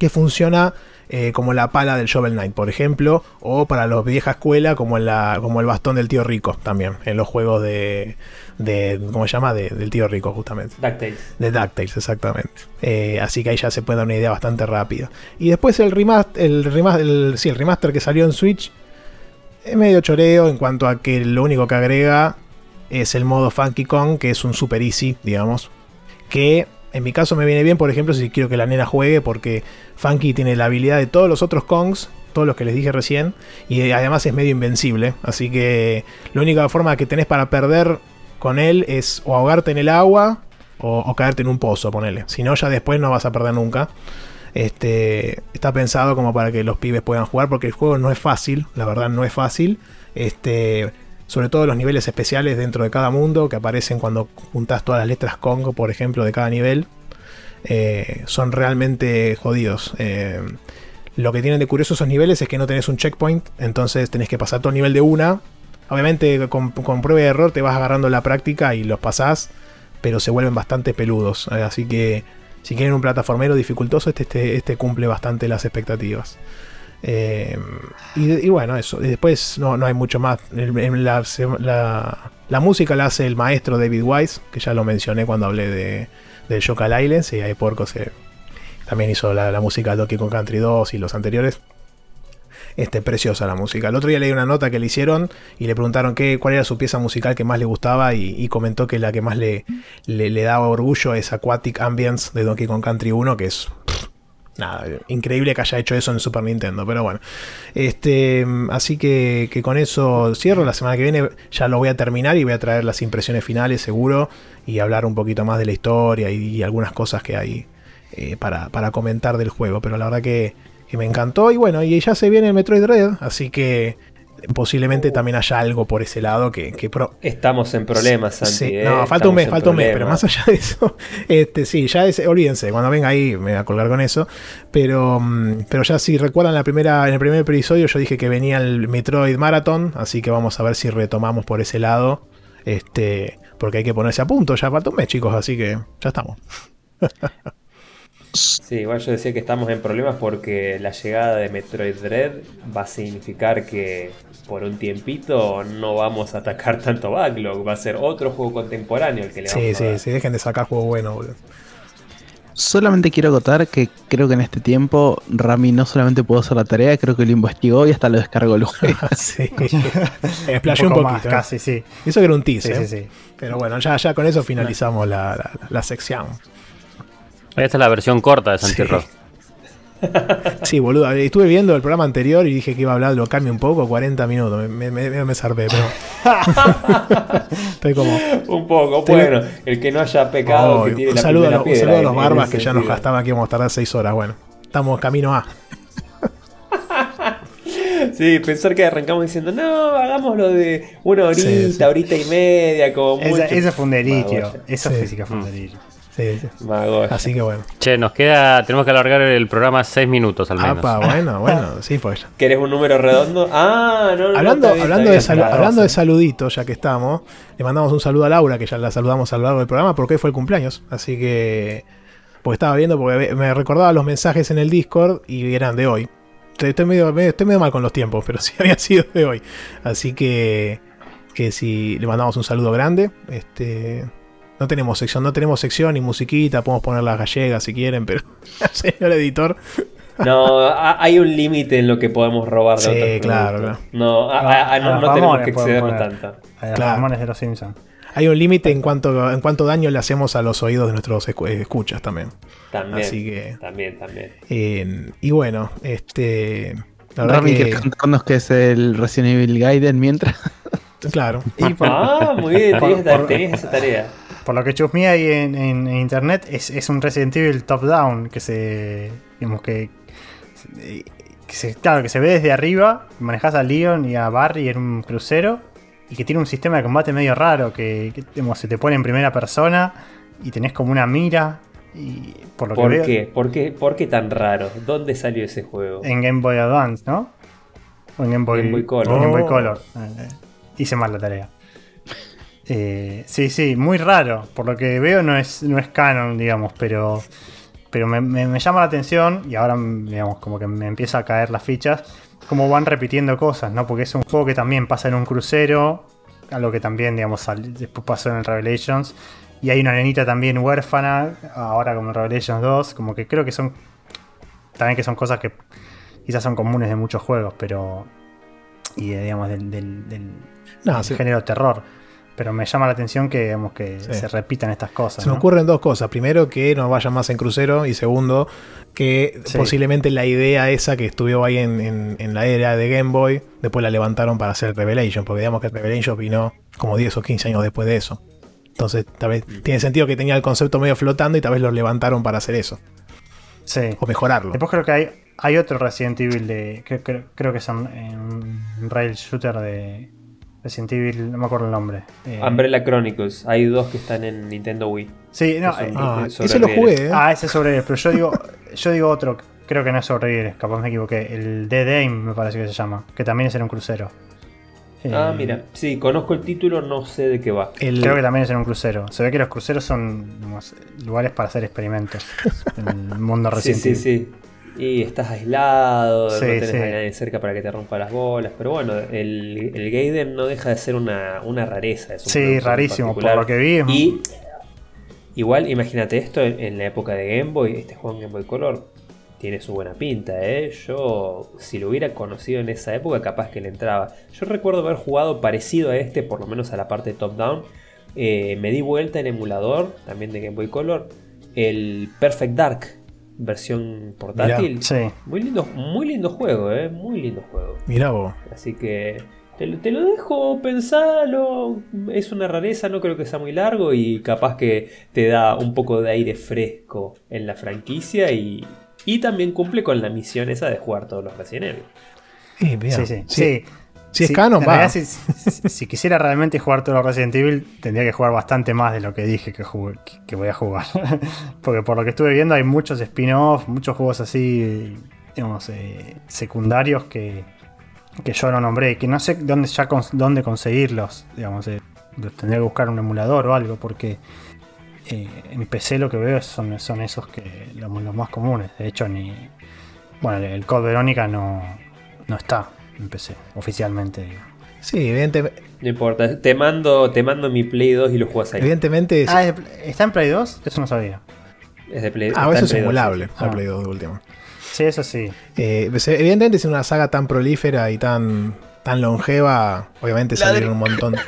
[SPEAKER 6] que funciona eh, como la pala del Shovel Knight, por ejemplo, o para los vieja escuela como, la, como el bastón del tío rico también, en los juegos de, de ¿cómo se llama? De- del tío rico justamente.
[SPEAKER 5] DuckTales.
[SPEAKER 6] De DuckTales, exactamente. Eh, así que ahí ya se puede dar una idea bastante rápida. Y después el remaster, el remaster, el, sí, el remaster que salió en Switch es medio choreo en cuanto a que lo único que agrega es el modo Funky Kong, que es un super easy, digamos. Que en mi caso me viene bien, por ejemplo, si quiero que la nena juegue, porque Funky tiene la habilidad de todos los otros Kongs, todos los que les dije recién, y además es medio invencible. Así que la única forma que tenés para perder con él es o ahogarte en el agua o, o caerte en un pozo, ponele. Si no, ya después no vas a perder nunca. Este, está pensado como para que los pibes puedan jugar porque el juego no es fácil, la verdad no es fácil. Este, sobre todo los niveles especiales dentro de cada mundo que aparecen cuando juntas todas las letras Congo, por ejemplo, de cada nivel, eh, son realmente jodidos. Eh, lo que tienen de curioso esos niveles es que no tenés un checkpoint, entonces tenés que pasar todo el nivel de una. Obviamente con, con prueba de error te vas agarrando la práctica y los pasás, pero se vuelven bastante peludos. eh, así que si quieren un plataformero dificultoso, este, este, este cumple bastante las expectativas. Eh, y, bueno, eso. Y después no, no hay mucho más. La, la- música la hace el maestro David Wise, que ya lo mencioné cuando hablé de, de Shocal Islands. Y ahí Porco se, también hizo la, la música Donkey Kong Country 2 y los anteriores. Este, preciosa la música. El otro día leí una nota que le hicieron y le preguntaron qué, cuál era su pieza musical que más le gustaba y, comentó que la que más le, le, le daba orgullo es Aquatic Ambience de Donkey Kong Country 1, que es nada, increíble que haya hecho eso en Super Nintendo, pero bueno. Este, así que, con eso cierro. La semana que viene ya lo voy a terminar y voy a traer las impresiones finales seguro y hablar un poquito más de la historia y, algunas cosas que hay eh, para, comentar del juego. Pero la verdad que, que me encantó y bueno, y ya se viene el Metroid Dread, así que posiblemente también haya algo por ese lado que, que pro-
[SPEAKER 5] Estamos en problemas, Santi.
[SPEAKER 6] Sí,
[SPEAKER 5] ¿eh?
[SPEAKER 6] no, falta un mes, falta un mes, pero más allá de eso, este, sí, ya es, olvídense, cuando venga ahí me voy a colgar con eso, pero, mm, pero ya si recuerdan la primera, en el primer episodio yo dije que venía el Metroid Marathon, así que vamos a ver si retomamos por ese lado, este, porque hay que ponerse a punto, ya falta un mes chicos, así que ya estamos.
[SPEAKER 5] Sí, igual yo decía que estamos en problemas porque la llegada de Metroid Dread va a significar que por un tiempito no vamos a atacar tanto backlog. Va a ser otro juego contemporáneo el que le vamos
[SPEAKER 6] Sí,
[SPEAKER 5] a
[SPEAKER 6] sí,
[SPEAKER 5] dar.
[SPEAKER 6] sí, dejen de sacar juego bueno, boludo.
[SPEAKER 3] Solamente quiero acotar que creo que en este tiempo Rami no solamente pudo hacer la tarea, creo que lo investigó y hasta lo descargó el juego.
[SPEAKER 6] sí, explayó un,
[SPEAKER 4] poco
[SPEAKER 6] poquito.
[SPEAKER 4] más,
[SPEAKER 6] ¿eh?
[SPEAKER 4] casi, sí.
[SPEAKER 6] Eso que era un
[SPEAKER 4] Sí,
[SPEAKER 6] teaser.
[SPEAKER 4] sí, sí.
[SPEAKER 6] Pero bueno, ya, ya con eso finalizamos la, la- la sección.
[SPEAKER 2] Esta es la versión corta de Santi
[SPEAKER 6] Sí. Boludo. Estuve viendo el programa anterior y dije que iba a hablar, lo cambio un poco, 40 minutos. Me, me, me, me zarpé, pero. Estoy como.
[SPEAKER 5] Un poco,
[SPEAKER 6] Te-
[SPEAKER 5] bueno, el que no haya pecado
[SPEAKER 6] Oh,
[SPEAKER 5] que tiene
[SPEAKER 6] un
[SPEAKER 5] la
[SPEAKER 6] saludo, a
[SPEAKER 5] primera
[SPEAKER 6] los, un
[SPEAKER 5] piedra.
[SPEAKER 6] saludo a los barbas que ya nos
[SPEAKER 5] sentido.
[SPEAKER 6] gastaban que íbamos a tardar 6 horas. Bueno, estamos camino a.
[SPEAKER 5] Sí, pensar que arrancamos diciendo, no, hagámoslo de una horita,
[SPEAKER 6] Sí, sí.
[SPEAKER 5] horita y media, como
[SPEAKER 4] Esa-
[SPEAKER 5] mucho.
[SPEAKER 4] Ese fue un delirio.
[SPEAKER 5] Magoya.
[SPEAKER 4] Eso
[SPEAKER 6] Sí.
[SPEAKER 4] sí que fue un delirio.
[SPEAKER 6] Sí, sí.
[SPEAKER 5] Magoya.
[SPEAKER 6] Así que bueno.
[SPEAKER 2] Che, nos queda. Tenemos que alargar el programa 6 minutos al menos.
[SPEAKER 6] Apa, bueno, bueno, sí, pues.
[SPEAKER 5] ¿Querés un número redondo? Ah, no, no.
[SPEAKER 6] Hablando,
[SPEAKER 5] bien,
[SPEAKER 6] hablando, de, salu- hablando de saluditos, ya que estamos, le mandamos un saludo a Laura, que ya la saludamos a lo largo del programa, porque hoy fue el cumpleaños. Así que. Porque estaba viendo, porque me recordaba los mensajes en el Discord y eran de hoy. Estoy estoy medio, medio- estoy medio mal con los tiempos, pero sí había sido de hoy. Así que. Que si le mandamos un saludo grande. Este. No tenemos sección, no tenemos sección ni musiquita, podemos poner las gallegas si quieren, pero señor editor,
[SPEAKER 5] No, ha- hay un límite en lo que podemos robar de
[SPEAKER 6] Sí,
[SPEAKER 5] otros
[SPEAKER 6] claro,
[SPEAKER 5] productos. No, a- a- a- no, no tenemos que excedernos tanto.
[SPEAKER 4] A los
[SPEAKER 6] Claro.
[SPEAKER 4] Ramones de los Simpsons.
[SPEAKER 6] hay un límite en cuanto, en cuánto daño le hacemos a los oídos de nuestros escu- escuchas también.
[SPEAKER 5] También.
[SPEAKER 6] Así que-
[SPEAKER 5] También, también.
[SPEAKER 6] Eh, y bueno, este. La verdad
[SPEAKER 3] Rami,
[SPEAKER 6] que,
[SPEAKER 3] que contanos que es el Resident Evil Gaiden mientras.
[SPEAKER 6] claro.
[SPEAKER 4] Y por,
[SPEAKER 5] Ah, muy bien, tenías esa tarea.
[SPEAKER 4] Por lo que chusmeé ahí en, en- en internet, es, es un Resident Evil top-down que se. digamos que. que se- claro, que se ve desde arriba. Manejas a Leon y a Barry en un crucero. Y que tiene un sistema de combate medio raro. Que, que, digamos, se te pone en primera persona. Y tenés como una mira. Y por lo que
[SPEAKER 5] ¿Por
[SPEAKER 4] veo,
[SPEAKER 5] qué? ¿Por qué? ¿Por qué tan raro? ¿Dónde salió ese juego?
[SPEAKER 4] En Game Boy Advance, ¿no? O en Game Boy,
[SPEAKER 5] Game Boy Color.
[SPEAKER 4] en Game Boy
[SPEAKER 6] Oh.
[SPEAKER 4] Color. Eh, hice mal la tarea. Eh, sí, sí, muy raro. Por lo que veo no es, no es canon, digamos, pero, pero me, me- me llama la atención y ahora, digamos, como que me empieza a caer las fichas, cómo van repitiendo cosas, ¿no? Porque es un juego que también pasa en un crucero, algo que también, digamos, después pasó en el Revelations. Y hay una nenita también huérfana, ahora como en Revelations 2, como que creo que son... También que son cosas que quizás son comunes de muchos juegos, pero... Y digamos, del, del- del-
[SPEAKER 6] No,
[SPEAKER 4] del
[SPEAKER 6] sí.
[SPEAKER 4] género terror. Pero me llama la atención que, digamos, que
[SPEAKER 6] Sí.
[SPEAKER 4] se repitan estas cosas.
[SPEAKER 6] Se me
[SPEAKER 4] ¿no?
[SPEAKER 6] ocurren dos cosas. Primero, que no vaya más en crucero. Y segundo, que
[SPEAKER 4] Sí.
[SPEAKER 6] posiblemente la idea esa que estuvo ahí en, en- en la era de Game Boy, después la levantaron para hacer Revelation. Porque digamos que el Revelation vino como 10 o 15 años después de eso. Entonces, tal vez tiene sentido que tenía el concepto medio flotando y tal vez lo levantaron para hacer eso.
[SPEAKER 4] Sí.
[SPEAKER 6] O mejorarlo.
[SPEAKER 4] Después creo que hay, hay otro Resident Evil de. que- que- creo que son en un rail shooter de Resident Evil, no me acuerdo el nombre. Eh,
[SPEAKER 5] Umbrella Chronicles. Hay dos que están en Nintendo Wii.
[SPEAKER 4] Sí, no,
[SPEAKER 5] que
[SPEAKER 4] eh,
[SPEAKER 5] son-
[SPEAKER 6] Ah, ese lo jugué, ¿eh?
[SPEAKER 4] ah, ese es sobre. Pero yo digo, yo digo otro, creo que no es sobre capaz me equivoqué. El Dead Aim me parece que se llama, que también es en un crucero.
[SPEAKER 5] Ah,
[SPEAKER 4] Eh,
[SPEAKER 5] mira. Sí, conozco el título, no sé de qué va.
[SPEAKER 6] El-
[SPEAKER 4] Creo que también es en un crucero. Se ve que los cruceros son digamos, lugares para hacer experimentos en el mundo
[SPEAKER 5] Sí,
[SPEAKER 4] Resident
[SPEAKER 5] sí,
[SPEAKER 4] Evil.
[SPEAKER 5] sí. Y estás aislado,
[SPEAKER 4] Sí,
[SPEAKER 5] no tenés
[SPEAKER 4] sí.
[SPEAKER 5] a nadie cerca para que te rompa las bolas. Pero bueno, el, el Gaiden no deja de ser una, una rareza. Es un
[SPEAKER 4] Sí, rarísimo. Por lo que vi,
[SPEAKER 5] Y igual, imagínate esto en, en la época de Game Boy, este juego en Game Boy Color tiene su buena pinta, ¿eh? Yo, si lo hubiera conocido en esa época, capaz que le entraba. Yo recuerdo haber jugado parecido a este, por lo menos a la parte top-down. Eh, me di vuelta en emulador, también de Game Boy Color, el Perfect Dark, versión portátil.
[SPEAKER 4] sí.
[SPEAKER 5] Muy lindo, muy lindo juego, ¿eh? Muy lindo juego.
[SPEAKER 6] Mirá vos.
[SPEAKER 5] Así que te, lo- te lo dejo, pensalo. Es una rareza, no creo que sea muy largo y capaz que te da un poco de aire fresco en la franquicia y, y también cumple con la misión esa de jugar todos los Resident Evil.
[SPEAKER 6] Eh,
[SPEAKER 4] sí, Sí.
[SPEAKER 6] sí. Si es canon, va.
[SPEAKER 4] si, si- si quisiera realmente jugar todo Resident Evil, tendría que jugar bastante más de lo que dije que, jugué- que- voy a jugar. Porque por lo que estuve viendo hay muchos spin-offs, muchos juegos así, digamos, eh, secundarios que, que yo no nombré, que no sé dónde ya dónde conseguirlos. Digamos, eh, los tendría que buscar un emulador o algo, porque eh, en PC lo que veo son, son esos que los, los más comunes. De hecho, ni. Bueno, el Code Verónica no, no está en PC, oficialmente. digo.
[SPEAKER 6] Sí, evidentemente.
[SPEAKER 5] No importa, te mando, te mando mi Play 2 y lo juegas ahí.
[SPEAKER 6] Evidentemente.
[SPEAKER 4] Ah, ¿es de Play- ¿está en Play 2? Eso no sabía.
[SPEAKER 5] Es de Play,
[SPEAKER 6] ah,
[SPEAKER 5] está
[SPEAKER 6] eso es
[SPEAKER 5] 2,
[SPEAKER 6] emulable.
[SPEAKER 4] Ah.
[SPEAKER 6] Play 2 de último.
[SPEAKER 4] Sí, eso sí.
[SPEAKER 6] Eh, evidentemente, es una saga tan prolífera y tan, tan longeva. Obviamente salieron un montón.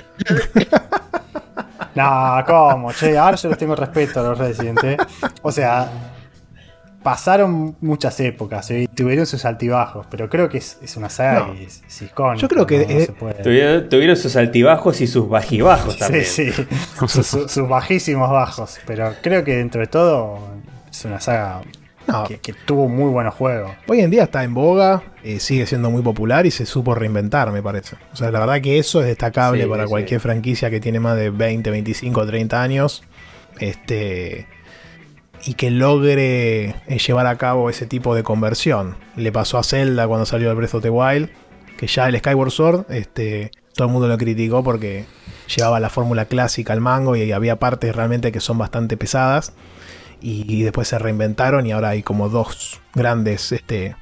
[SPEAKER 4] No, ¿cómo? Che, ahora yo les tengo respeto a los Resident, ¿eh? O sea, pasaron muchas épocas y tuvieron sus altibajos, pero creo que es, es una saga
[SPEAKER 6] No.
[SPEAKER 4] que es, es icónica.
[SPEAKER 6] Yo creo que,
[SPEAKER 4] ¿no? No
[SPEAKER 6] eh,
[SPEAKER 4] se puede-
[SPEAKER 5] Tuvieron, tuvieron sus altibajos y sus bajibajos también.
[SPEAKER 4] Sí, sí. Sus, sus- sus bajísimos bajos. Pero creo que dentro de todo es una saga
[SPEAKER 6] No,
[SPEAKER 4] que, que tuvo muy buenos juegos.
[SPEAKER 6] hoy en día está en boga, eh, sigue siendo muy popular y se supo reinventar, me parece. O sea, la verdad que eso es destacable
[SPEAKER 5] Sí,
[SPEAKER 6] para
[SPEAKER 5] sí.
[SPEAKER 6] cualquier franquicia que tiene más de 20, 25, 30 años. Este. Y que logre eh, llevar a cabo ese tipo de conversión. Le pasó a Zelda cuando salió el Breath of the Wild. Que ya el Skyward Sword, este, todo el mundo lo criticó porque llevaba la fórmula clásica al mango y había partes realmente que son bastante pesadas y después se reinventaron y ahora hay como dos grandes este,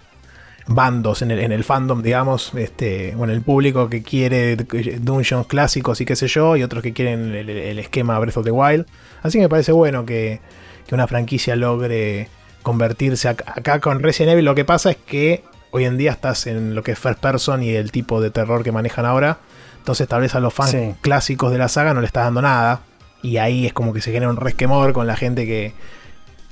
[SPEAKER 6] bandos en el, en el fandom, digamos, este, bueno, el público que quiere dungeons clásicos y qué sé yo, y otros que quieren el, el esquema Breath of the Wild. Así que me parece bueno que, que una franquicia logre convertirse ac- acá con Resident Evil. Lo que pasa es que hoy en día estás en lo que es first person y el tipo de terror que manejan ahora. Entonces tal vez a los fans
[SPEAKER 4] Sí.
[SPEAKER 6] clásicos de la saga no le estás dando nada. Y ahí es como que se genera un resquemor con la gente que,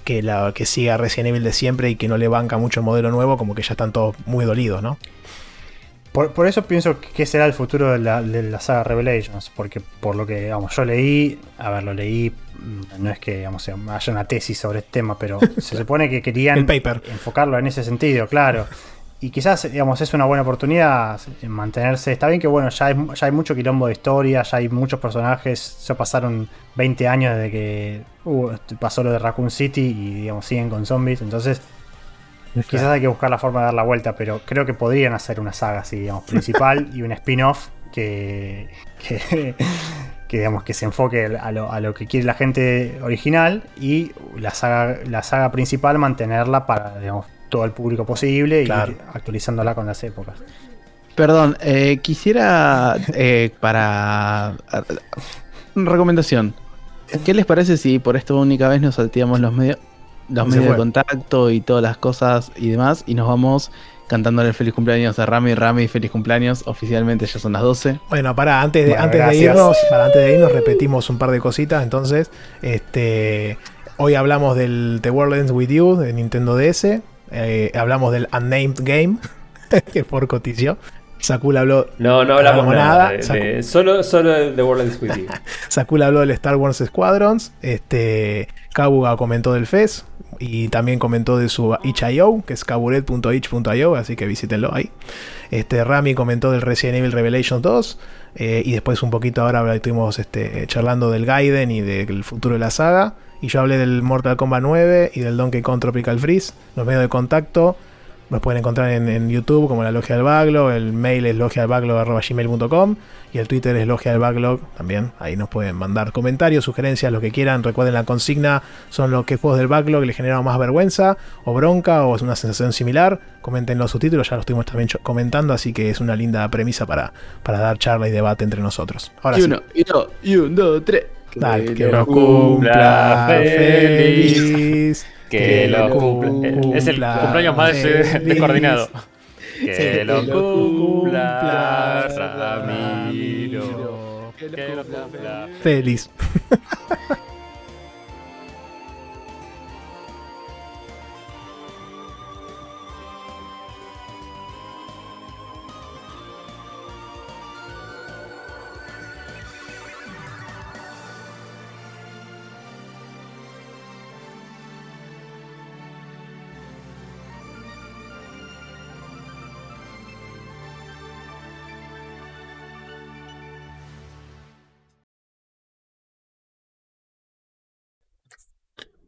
[SPEAKER 6] que, la, que sigue a Resident Evil de siempre y que no le banca mucho el modelo nuevo, como que ya están todos muy dolidos, ¿no?
[SPEAKER 4] Por, por eso pienso que será el futuro de la, de la saga Revelations, porque por lo que digamos, yo leí, a ver, lo leí, mm, no es que digamos, haya una tesis sobre este tema, pero se supone que querían
[SPEAKER 6] paper.
[SPEAKER 4] enfocarlo en ese sentido, claro. y quizás, digamos, es una buena oportunidad en mantenerse. Está bien que, bueno, ya hay, ya hay mucho quilombo de historia, ya hay muchos personajes. Ya pasaron 20 años desde que uh, pasó lo de Raccoon City y, digamos, siguen con zombies. Entonces, quizás hay que buscar la forma de dar la vuelta, pero creo que podrían hacer una saga así, digamos, principal y un spin-off que, que, que, digamos, que se enfoque a lo, a lo que quiere la gente original y la saga, la saga principal mantenerla para, digamos, todo el público posible
[SPEAKER 6] Claro.
[SPEAKER 4] y actualizándola con las épocas.
[SPEAKER 3] Perdón, eh, quisiera eh, para una recomendación. ¿Qué les parece si por esta única vez nos salteamos los medios los
[SPEAKER 6] Se
[SPEAKER 3] medios de contacto y todas las cosas y demás y nos vamos cantándole feliz cumpleaños a Rami, Rami, feliz cumpleaños. Oficialmente ya son las 12.
[SPEAKER 6] Bueno, para antes de,
[SPEAKER 4] Bueno,
[SPEAKER 6] antes de irnos, para antes de irnos repetimos un par de cositas. Entonces, este hoy hablamos del The World Ends With You de Nintendo DS. eh, hablamos del Unnamed Game que por cotició. Sakul habló,
[SPEAKER 5] No, no hablamos nada.
[SPEAKER 6] nada,
[SPEAKER 5] de- solo, solo de The World Ends With You.
[SPEAKER 6] Sakul habló del Star Wars Squadrons. Este Kabuga comentó del FES y también comentó de su itch.io, que es kaburet.itch.io, así que visítenlo ahí. Este Rami comentó del Resident Evil Revelations 2 eh, y después un poquito ahora estuvimos este, charlando del Gaiden y del futuro de la saga. Y yo hablé del Mortal Kombat 9 y del Donkey Kong Tropical Freeze. Los medios de contacto los pueden encontrar en, en YouTube como la Logia del Backlog, el mail es logiadelbacklog.gmail.com y el Twitter es Logia del Backlog también. Ahí nos pueden mandar comentarios, sugerencias, lo que quieran. Recuerden la consigna son los que juegos del Backlog les generaron más vergüenza o bronca o es una sensación similar. Comenten los subtítulos, ya lo estuvimos también comentando, así que es una linda premisa para, para dar charla y debate entre nosotros. Ahora
[SPEAKER 3] y
[SPEAKER 6] sí.
[SPEAKER 3] uno, y dos, y un, dos, tres.
[SPEAKER 6] Dale, que
[SPEAKER 3] lo
[SPEAKER 5] cumpla
[SPEAKER 6] cumpla
[SPEAKER 5] feliz.
[SPEAKER 6] feliz.
[SPEAKER 5] Que lo cumpla. Es el cumpleaños más eh,
[SPEAKER 6] feliz.
[SPEAKER 5] descoordinado. Que
[SPEAKER 6] Que
[SPEAKER 5] lo cumpla Ramiro.
[SPEAKER 3] Que lo
[SPEAKER 5] cumpla.
[SPEAKER 6] Feliz.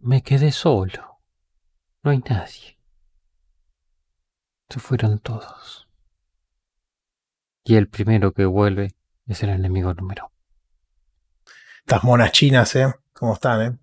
[SPEAKER 2] Me quedé solo. No hay nadie. Se fueron todos. Y el primero que vuelve es el enemigo número.
[SPEAKER 6] Estas monas chinas, ¿eh? ¿Cómo están, eh?